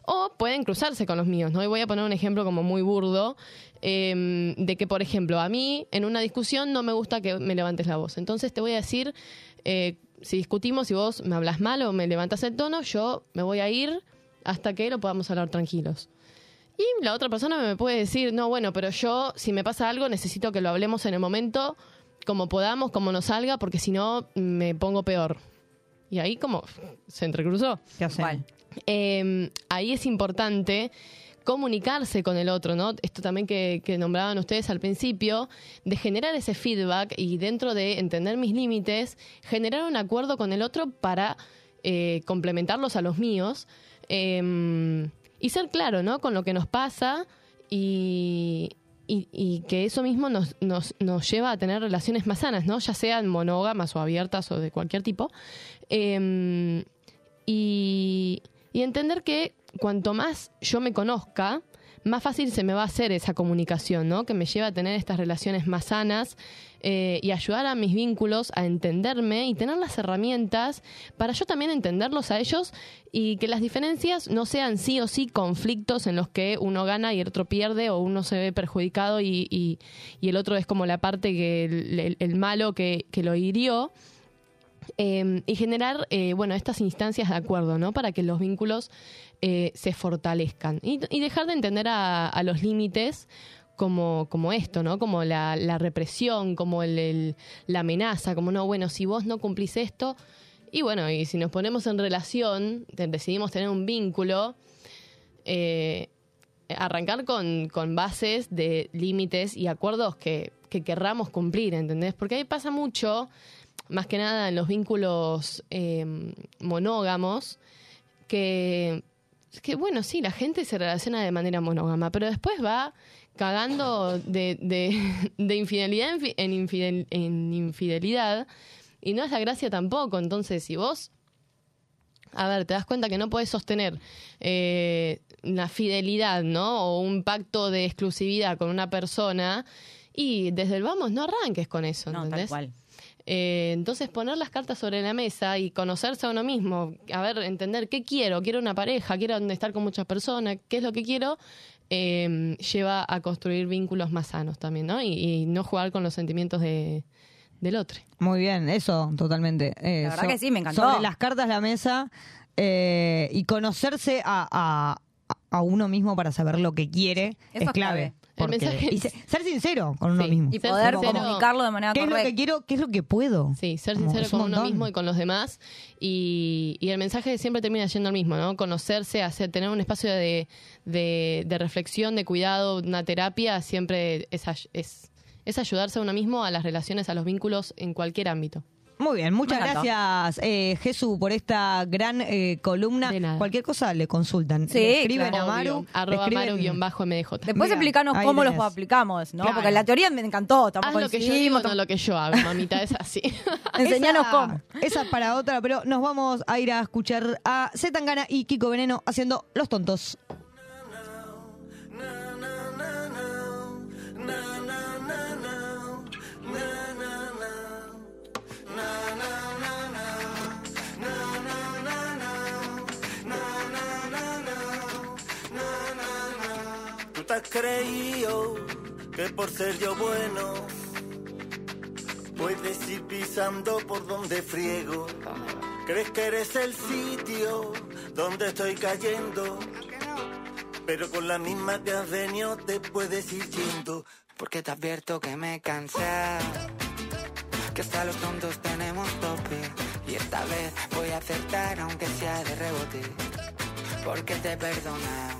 O pueden cruzarse con los míos, ¿no? Y voy a poner un ejemplo como muy burdo, eh, de que, por ejemplo, a mí en una discusión no me gusta que me levantes la voz. Entonces te voy a decir, eh, si discutimos y vos me hablas mal o me levantas el tono, yo me voy a ir hasta que lo podamos hablar tranquilos. Y la otra persona me puede decir, no, bueno, pero yo, si me pasa algo, necesito que lo hablemos en el momento, como podamos, como nos salga, porque si no, me pongo peor. Y ahí como se entrecruzó. ¿Qué hacen? Eh, ahí es importante comunicarse con el otro, ¿no? Esto también que, que nombraban ustedes al principio, de generar ese feedback y dentro de entender mis límites, generar un acuerdo con el otro para eh, complementarlos a los míos eh, y ser claro, ¿no? Con lo que nos pasa y, y- que eso mismo nos, nos, nos lleva a tener relaciones más sanas, ¿no? Ya sean monógamas o abiertas o de cualquier tipo. Eh, y, y entender que cuanto más yo me conozca, más fácil se me va a hacer esa comunicación, ¿no? Que me lleva a tener estas relaciones más sanas eh, y ayudar a mis vínculos a entenderme y tener las herramientas para yo también entenderlos a ellos y que las diferencias no sean sí o sí conflictos en los que uno gana y el otro pierde o uno se ve perjudicado y, y- y el otro es como la parte que el, el- malo que, que lo hirió Eh, y generar, eh, bueno, estas instancias de acuerdo, ¿no? Para que los vínculos eh, se fortalezcan. Y, y dejar de entender a, los límites como, como esto, ¿no? Como la, represión, como el, la amenaza, como no, bueno, si vos no cumplís esto, y bueno, y si nos ponemos en relación, decidimos tener un vínculo, eh, arrancar con, con bases de límites y acuerdos que, que querramos cumplir, ¿entendés? Porque ahí pasa mucho, más que nada en los vínculos eh, monógamos, que, que, bueno, sí, la gente se relaciona de manera monógama, pero después va cagando de, de, de infidelidad en, fi- en infidel- en infidelidad y no es la gracia tampoco. Entonces, si vos a ver, te das cuenta que no puedes sostener eh, una fidelidad, ¿no? O un pacto de exclusividad con una persona y desde el vamos no arranques con eso, No, tal ¿entendés? cual. Eh, entonces poner las cartas sobre la mesa y conocerse a uno mismo, a ver, entender qué quiero, quiero una pareja, quiero estar con muchas personas, qué es lo que quiero, eh, lleva a construir vínculos más sanos también, ¿no? Y, y no jugar con los sentimientos de, del otro. Muy bien, eso, totalmente. Eh, La verdad que sí, me encantó. Sobre las cartas la mesa eh, y conocerse a, a- a uno mismo para saber lo que quiere Eso es es clave. El mensaje y se- ser sincero con uno Sí. mismo. Y poder comunicarlo de manera ¿Qué es lo que quiero? ¿Qué es lo que puedo? Sí, ser Como, sincero con uno mismo y con los demás. Y, y el mensaje siempre termina yendo al mismo, ¿no? Conocerse, hacer, tener un espacio de, de, de reflexión, de cuidado, una terapia, siempre es, es ayudarse a uno mismo, a las relaciones, a los vínculos en cualquier ámbito. Muy bien, muchas gracias eh, Jesús por esta gran eh, columna. Cualquier cosa le consultan. Sí, Le escriben claro. a Maru. Obvio. Arroba escriben- Maru-MDJ. Después Mira, explicanos ahí cómo los aplicamos, ¿no? Claro. Porque la teoría me encantó. Tampoco Haz lo que yo digo, no lo que yo hago, mamita, es así. Enseñanos Esa- cómo. Esa es para otra, pero nos vamos a ir a escuchar a Zetangana y Kiko Veneno haciendo Los Tontos. Te has creído que por ser yo bueno puedes ir pisando por donde friego. Crees que eres el sitio donde estoy cayendo, pero con la misma que has te puedes ir yendo. Porque te advierto que me cansado Que hasta los tontos tenemos tope Y esta vez voy a acertar aunque sea de rebote Porque te he perdonado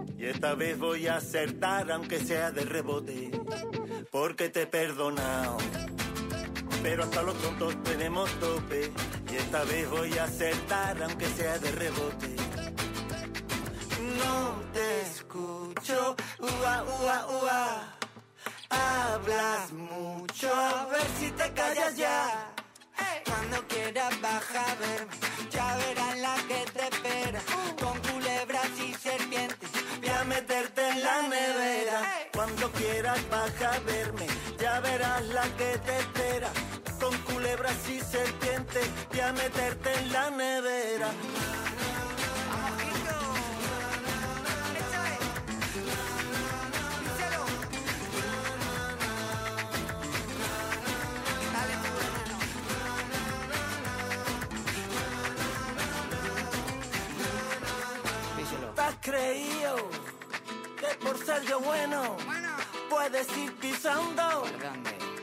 y esta vez voy a acertar aunque sea de rebote, porque te he perdonado. Pero hasta los tontos tenemos tope, y esta vez voy a acertar aunque sea de rebote. No te escucho, ua, ua, ua. Hablas mucho, a ver si te callas ya. Cuando quieras baja a verme, ya verás la que la nevera. Cuando quieras baja a verme, ya verás la que te espera. Con culebras y serpientes, voy a meterte en la nevera. ¿Te has creído por ser yo bueno puedes ir pisando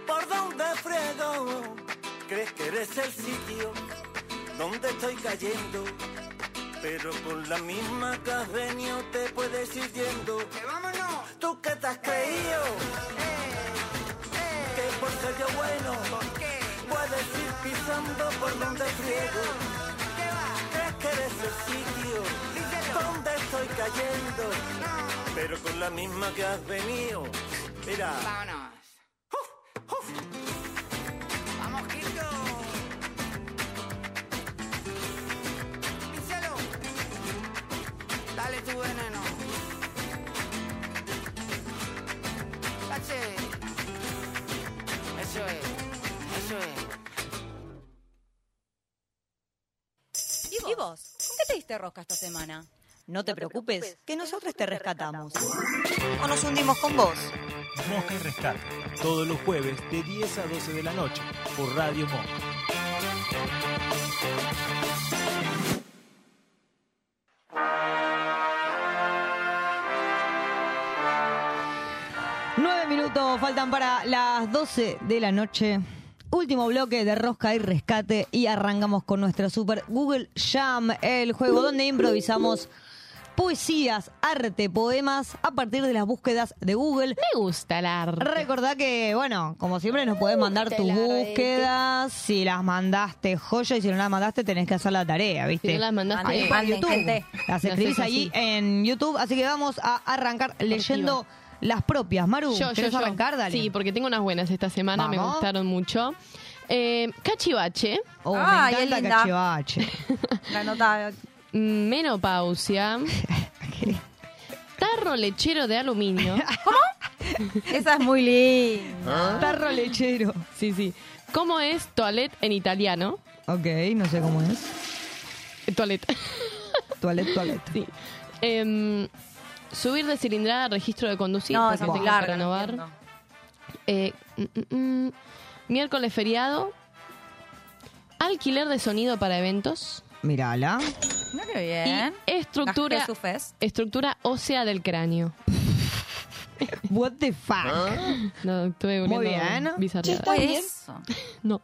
por donde friego? ¿Crees que eres el sitio donde estoy cayendo? Pero con la misma que has venido te puedes ir yendo. ¿Tú qué te has creído? Que por ser yo bueno puedes ir pisando por donde friego. ¿Crees que eres el sitio estoy cayendo, pero con la misma que has venido. Mira. Vámonos. Vamos, Quito. Píselo. Dale tu veneno. Tache. Eso es. Eso es. ¿Y vos? Qué te diste rosca esta semana? No te preocupes, que nosotros te rescatamos. O nos hundimos con vos. Mosca y Rescate, todos los jueves de 10 a 12 de la noche por Radio Monk. Nueve minutos faltan para las 12 de la noche. Último bloque de Rosca y Rescate y arrancamos con nuestra super Google Jam, el juego donde improvisamos poesías, arte, poemas a partir de las búsquedas de Google. Me gusta el arte. Recordá que, bueno, como siempre nos podés mandar tus búsquedas. Si las mandaste, joya, y si no las mandaste, tenés que hacer la tarea, ¿viste? Si no las mandaste, Ahí manden, YouTube. gente. Las escribís ahí así. en YouTube. Así que vamos a arrancar leyendo las propias. Maru, Yo, yo, ¿querés yo. arrancar? Dale. Sí, porque tengo unas buenas esta semana, me gustaron mucho. Eh, cachivache. Oh, me encanta linda. cachivache. La nota. Menopausia. Tarro lechero de aluminio. Esa es muy linda. Tarro lechero. Sí, sí. ¿Cómo es toilette en italiano? Ok, no sé cómo es. Toilette. Toilette, toilette. Sí. Em, subir de cilindrada al registro de conducir. No, porque es muy tengo que larga, no renovar. entiendo. Eh, mm, mm, mm. miércoles feriado. Alquiler de sonido para eventos. Mírala. Mira qué bien. Y estructura, estructura ósea del cráneo. What the fuck. No, estuve Muy bien. bizarreada. Eso. No.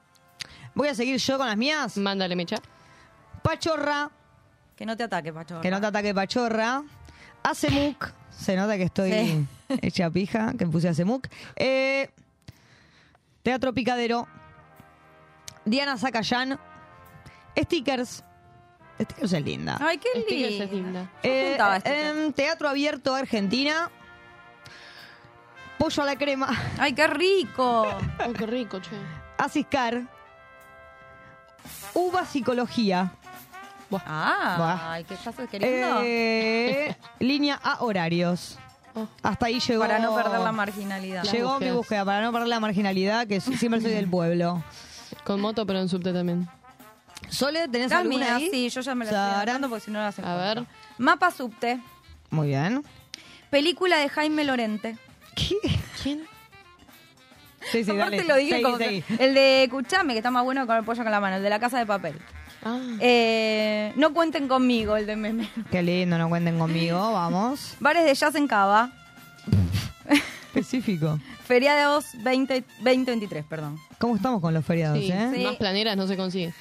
Voy a seguir yo con las mías. Mándale, Mecha. Pachorra, Que no te ataque, Pacho. que no te ataque Pachorra. Acemuk, se nota que estoy Sí. hecha pija, que puse Acemuk. Eh, Teatro Picadero. Diana Zacayán. Stickers. Stickers es linda. Ay, qué Stickers linda. es linda. Eh, juntaba stickers. en Teatro Abierto Argentina. Pollo a la crema. Ay, qué rico. Oh, qué rico, che. Asiscar. Uva Psicología. Ah, ay, ¿qué estás queriendo? Eh, línea a horarios. Hasta ahí llegó. Para no perder la marginalidad. Llegó mi búsquedas. búsqueda, para no perder la marginalidad, que siempre soy del pueblo. Con moto, pero en subte también. Sole, ¿tenés La alguna mía, ahí? sí, yo ya me la estoy anotando porque si no la hacen. A ver. Mapa subte. Muy bien. Película de Jaime Lorente. ¿Quién? Sí, sí, Aparte dale. lo dije Seguí, como seguí. que- El de Escuchame, que está más bueno con el pollo con la mano. El de la casa de papel. Ah. Eh, no cuenten conmigo, el de meme. Qué lindo, no cuenten conmigo, vamos. Bares de jazz en Cava. Específico. Feriados 20, 2023, perdón. ¿Cómo estamos con los feriados, Sí, eh? Sí. Más planeras no se consigue.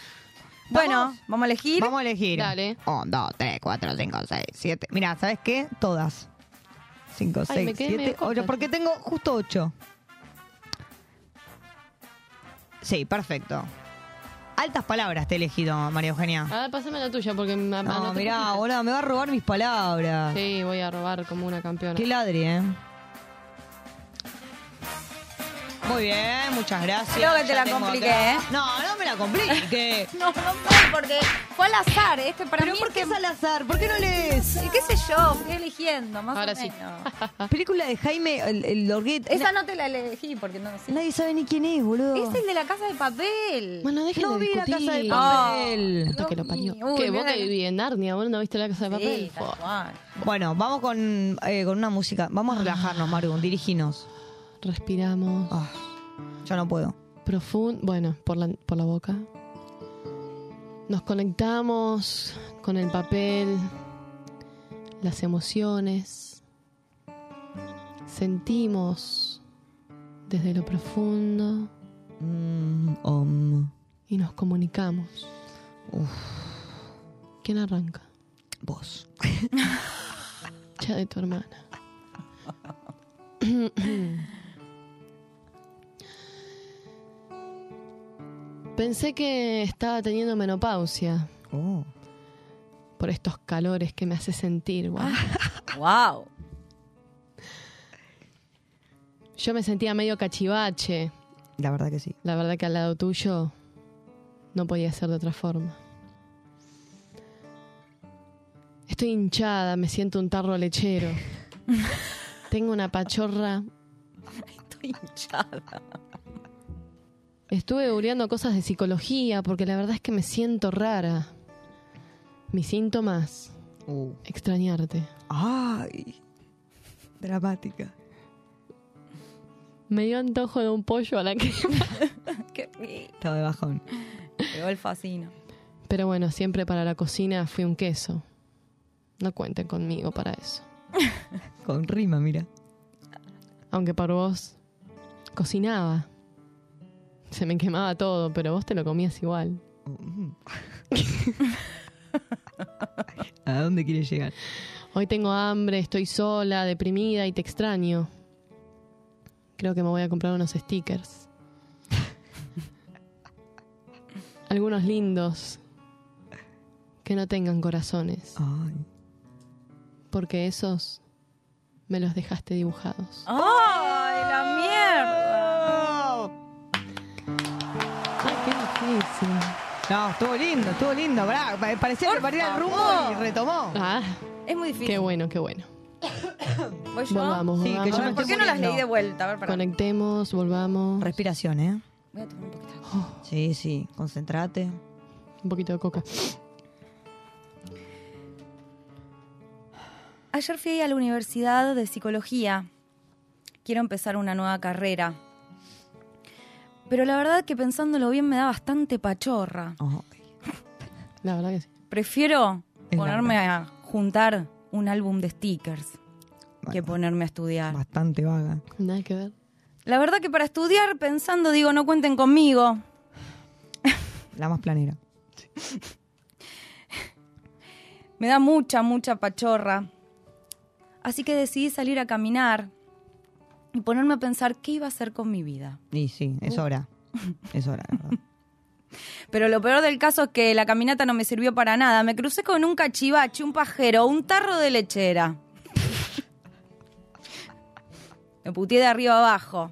Bueno, vamos a elegir. Vamos a elegir. Dale. 1, 2, 3, 4, 5, 6, 7. Mira, ¿sabes qué? Todas. 5, Ay, 6, me quedé 7, medio corta. 8. Porque tengo justo 8. Sí, perfecto. Altas palabras te he elegido, María Eugenia. A ver, pasame la tuya porque me No, anoté mirá, poquitas. boludo, me va a robar mis palabras. Sí, voy a robar como una campeona. Qué ladri, ¿eh? Muy bien, muchas gracias. Creo que te Ya la compliqué, acá- ¿eh? No, no me la complique. No, no sé, porque fue al azar. Este para ¿Pero mí por es qué que- es al azar? ¿Por qué no lees? ¿Y qué sé yo? Fui eligiendo, más Ahora o sí. menos. Película de Jaime el, el Lorguet. Esa no te la elegí porque no sé. Nadie sabe ni quién es, boludo. Es el de la casa de papel. Bueno, dejen No vi la casa de papel. Puta que lo parió. Uy, ¿Qué? ¿Vos que viví en Narnia? ¿Vos no viste la casa de papel? Sí. Bueno, vamos con, eh, con una música. Vamos a relajarnos, Maru. Diriginos. Respiramos. Ah, yo no puedo. Profundo. Bueno, por la, por la boca. Nos conectamos con el papel, las emociones. Sentimos desde lo profundo Mm, om. y nos comunicamos. Uf, ¿Quién arranca? vos. Ya de tu hermana. Pensé que estaba teniendo menopausia Oh. por estos calores que me hace sentir. guau. Wow. Yo me sentía medio cachivache. La verdad que sí. La verdad que al lado tuyo no podía ser de otra forma. Estoy hinchada, me siento un tarro lechero. Tengo una pachorra. Estoy hinchada. Estuve googleando cosas de psicología porque la verdad es que me siento rara. Mis síntomas. Extrañarte. Ay. Dramática. Me dio antojo de un pollo a la crema. Qué Estaba de bajón. Pegó el fascino. Pero bueno, siempre para la cocina fui un queso. No cuenten conmigo para eso. Con rima, mira. Aunque para vos cocinaba. Se me quemaba todo, pero vos te lo comías igual. ¿A dónde quieres llegar? Hoy tengo hambre, estoy sola, deprimida y te extraño. Creo que me voy a comprar unos stickers. Algunos lindos. Que no tengan corazones. Porque esos me los dejaste dibujados. ¡Ay, No, estuvo lindo, estuvo lindo. pará, pa- parecía que perdía el rumbo y retomó. Ah, Es muy difícil. qué bueno, qué bueno. ¿Voy yo? Volvamos, Sí, que volvamos. yo me ¿Por estoy qué no las leí de vuelta? A ver. Conectemos, volvamos. Respiración, ¿eh? Voy a tomar un poquito. Sí, sí, concentrate. Un poquito de coca. Ayer fui a la Universidad de Psicología. Quiero empezar una nueva carrera. Pero la verdad que pensándolo bien me da bastante pachorra. La verdad que sí. Prefiero Es ponerme a juntar un álbum de stickers que ponerme a estudiar. Bastante vaga. Nada que ver. La verdad que para estudiar pensando digo no cuenten conmigo. La más planera. Me da mucha, mucha pachorra. Así que decidí salir a caminar y ponerme a pensar qué iba a hacer con mi vida. Y sí, es hora. Es hora, la verdad. Pero lo peor del caso es que la caminata no me sirvió para nada. Me crucé con un cachivache, un pajero, un tarro de lechera. Me puteé de arriba abajo.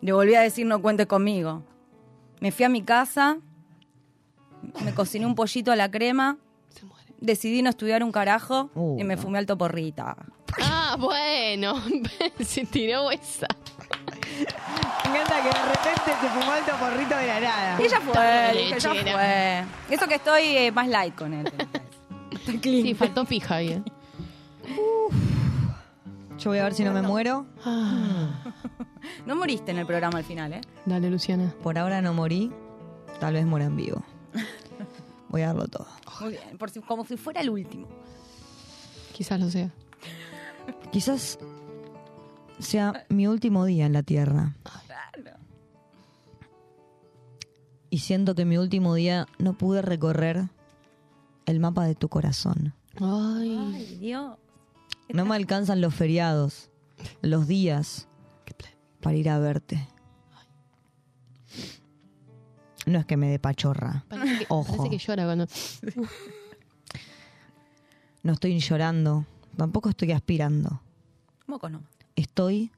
Le volví a decir no cuentes conmigo. Me fui a mi casa, me cociné un pollito a la crema, decidí no estudiar un carajo Uh, y me no. fumé alto porrita. Ah, bueno. Se tiró esa. Me encanta que de repente se fumó alto porrito de la nada. Y ya fue, dije, ya fue. Eso que estoy eh, más light con él. Estoy clean. Sí, faltó pija ahí. eh. Yo voy a ver si no me muero. No moriste en el programa al final, ¿eh? Dale, Luciana. Por ahora no morí. Tal vez muera en vivo. Voy a darlo todo. Muy bien, por si- como si fuera el último. Quizás lo sea. Quizás sea mi último día en la Tierra. Y siento que mi último día no pude recorrer el mapa de tu corazón. Ay. Ay, Dios. No me alcanzan los feriados, los días para ir a verte. No es que me dé pachorra. Parece que, Ojo. parece que llora cuando. No estoy llorando, tampoco estoy aspirando. ¿Cómo que no? Estoy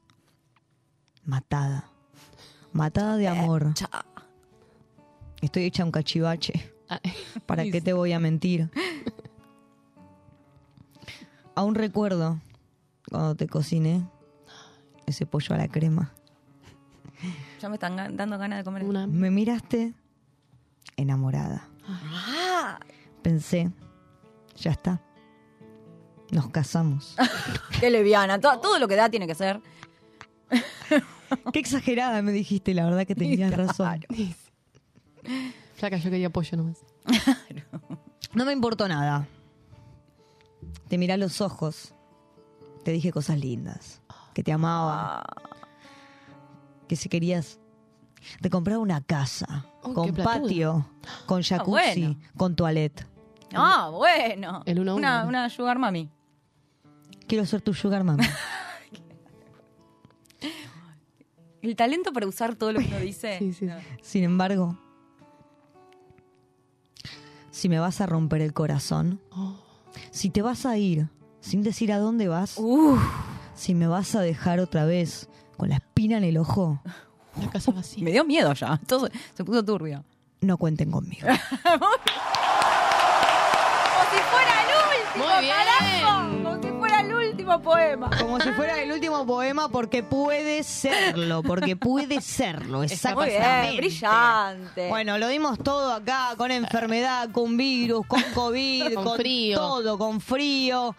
matada. Matada de amor. Estoy hecha un cachivache. Ay. ¿Para qué te voy a mentir? Aún recuerdo cuando te cociné ese pollo a la crema. Ya me están dando ganas de comer. Una. Me miraste enamorada. Ah, Pensé, ya está. Nos casamos. qué leviana. Todo, todo lo que da tiene que ser. Qué exagerada me dijiste, la verdad que tenías razón. Flaca, yo quería pollo nomás. No me importó nada. Te miré a los ojos. Te dije cosas lindas. Que te amaba. Que si querías. Te compraba una casa. Oh, con patio. Con jacuzzi. bueno. Con toilette. Ah, bueno. El uno a uno. Una, una sugar mami. Quiero ser tu sugar mami. El talento para usar todo lo que uno dice. Sí, sí. No. Sin embargo, si me vas a romper el corazón, Oh. si te vas a ir sin decir a dónde vas, si me vas a dejar otra vez con la espina en el ojo, La casa vacía. Me dio miedo ya. Todo se, puso turbio. no cuenten conmigo. Como si fuera el último, Muy bien. carajo. Como si fuera el último. poema. Como si fuera el último poema, porque puede serlo, porque puede serlo, Muy exactamente. brillante. Bueno, lo dimos todo acá, con enfermedad, con virus, con COVID, Con con, frío. todo, con frío.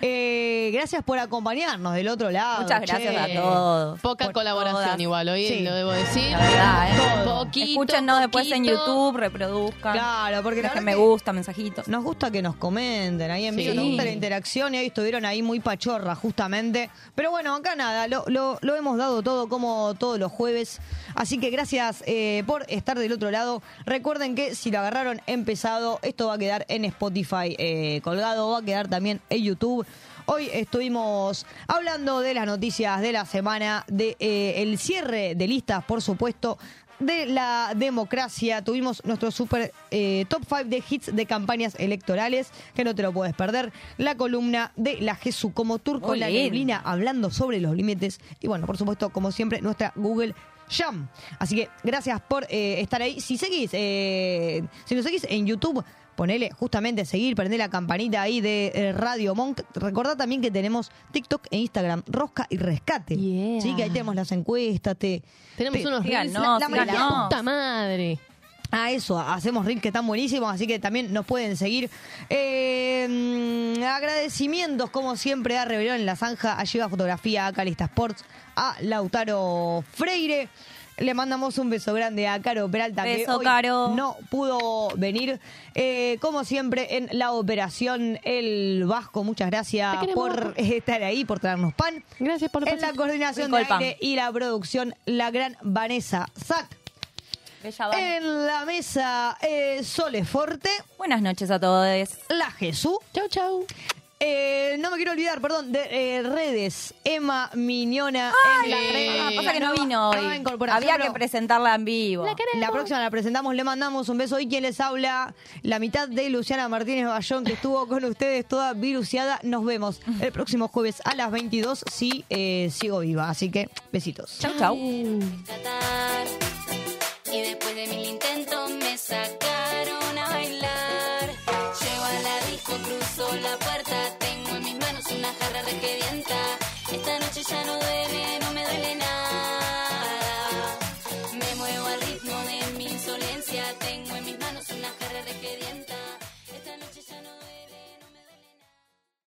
Eh, gracias por acompañarnos del otro lado. Muchas gracias che. a todos. Poca Por colaboración todas. igual, hoy Sí. lo debo decir. La verdad, ¿eh? Poquito, Escúchenos después en. YouTube, reproduzcan. Claro, porque Dejen me gusta, mensajitos. Nos gusta que nos comenten ahí en vivo, Sí. nos gusta la interacción y hoy estuvieron ahí muy pachorra justamente. Pero bueno, acá nada, lo, lo- lo hemos dado todo como todos los jueves. Así que gracias eh, por estar del otro lado. Recuerden que si lo agarraron empezado, esto va a quedar en Spotify eh, colgado, va a quedar también en YouTube. Hoy estuvimos hablando de las noticias de la semana, de eh, el cierre de listas, por supuesto, de la democracia. Tuvimos nuestro super eh, top 5 de hits de campañas electorales, que no te lo puedes perder. La columna de la Jesús como turco la neblina, hablando sobre los límites. Y bueno, por supuesto, como siempre, nuestra Google Jam. Así que gracias por eh, estar ahí. Si seguís, eh, si nos seguís en YouTube, ponele justamente seguir, prende la campanita ahí de eh, Radio Monk. Recordá también que tenemos TikTok e Instagram, Rosca y Rescate. Sí, que ahí tenemos las encuestas. Te, Tenemos te- unos reels. la- la la puta madre. A eso, hacemos reels que están buenísimos, así que también nos pueden seguir. Eh, agradecimientos, como siempre, a Rebelión en la Zanja, a Lleva Fotografía, a Calista Sports, a Lautaro Freire. Le mandamos un beso grande a Caro Peralta, que hoy Caro. no pudo venir. Eh, como siempre, en la operación El Vasco, muchas gracias por estar ahí, por traernos pan. Gracias por En la coordinación de aire y la producción, la gran Vanessa Zac. Bella Van. En la mesa, eh, Sole Forte. Buenas noches a todos. La Jesús. Chau, chau. Eh, no me quiero olvidar, perdón, de eh, redes. Emma Miñona en la red. Ah, pasa que no vino hoy. nueva incorporación, Había que pero presentarla en vivo. La próxima la presentamos, le mandamos un beso. Hoy quien les habla, la mitad de Luciana Martínez Bayón, que estuvo con ustedes toda viruciada. Nos vemos el próximo jueves a las 22 si eh, sigo viva. Así que, besitos. Chau, chau. Y después de mil intentos me sacaron a bailar. Llego a la disco, cruzo la puerta.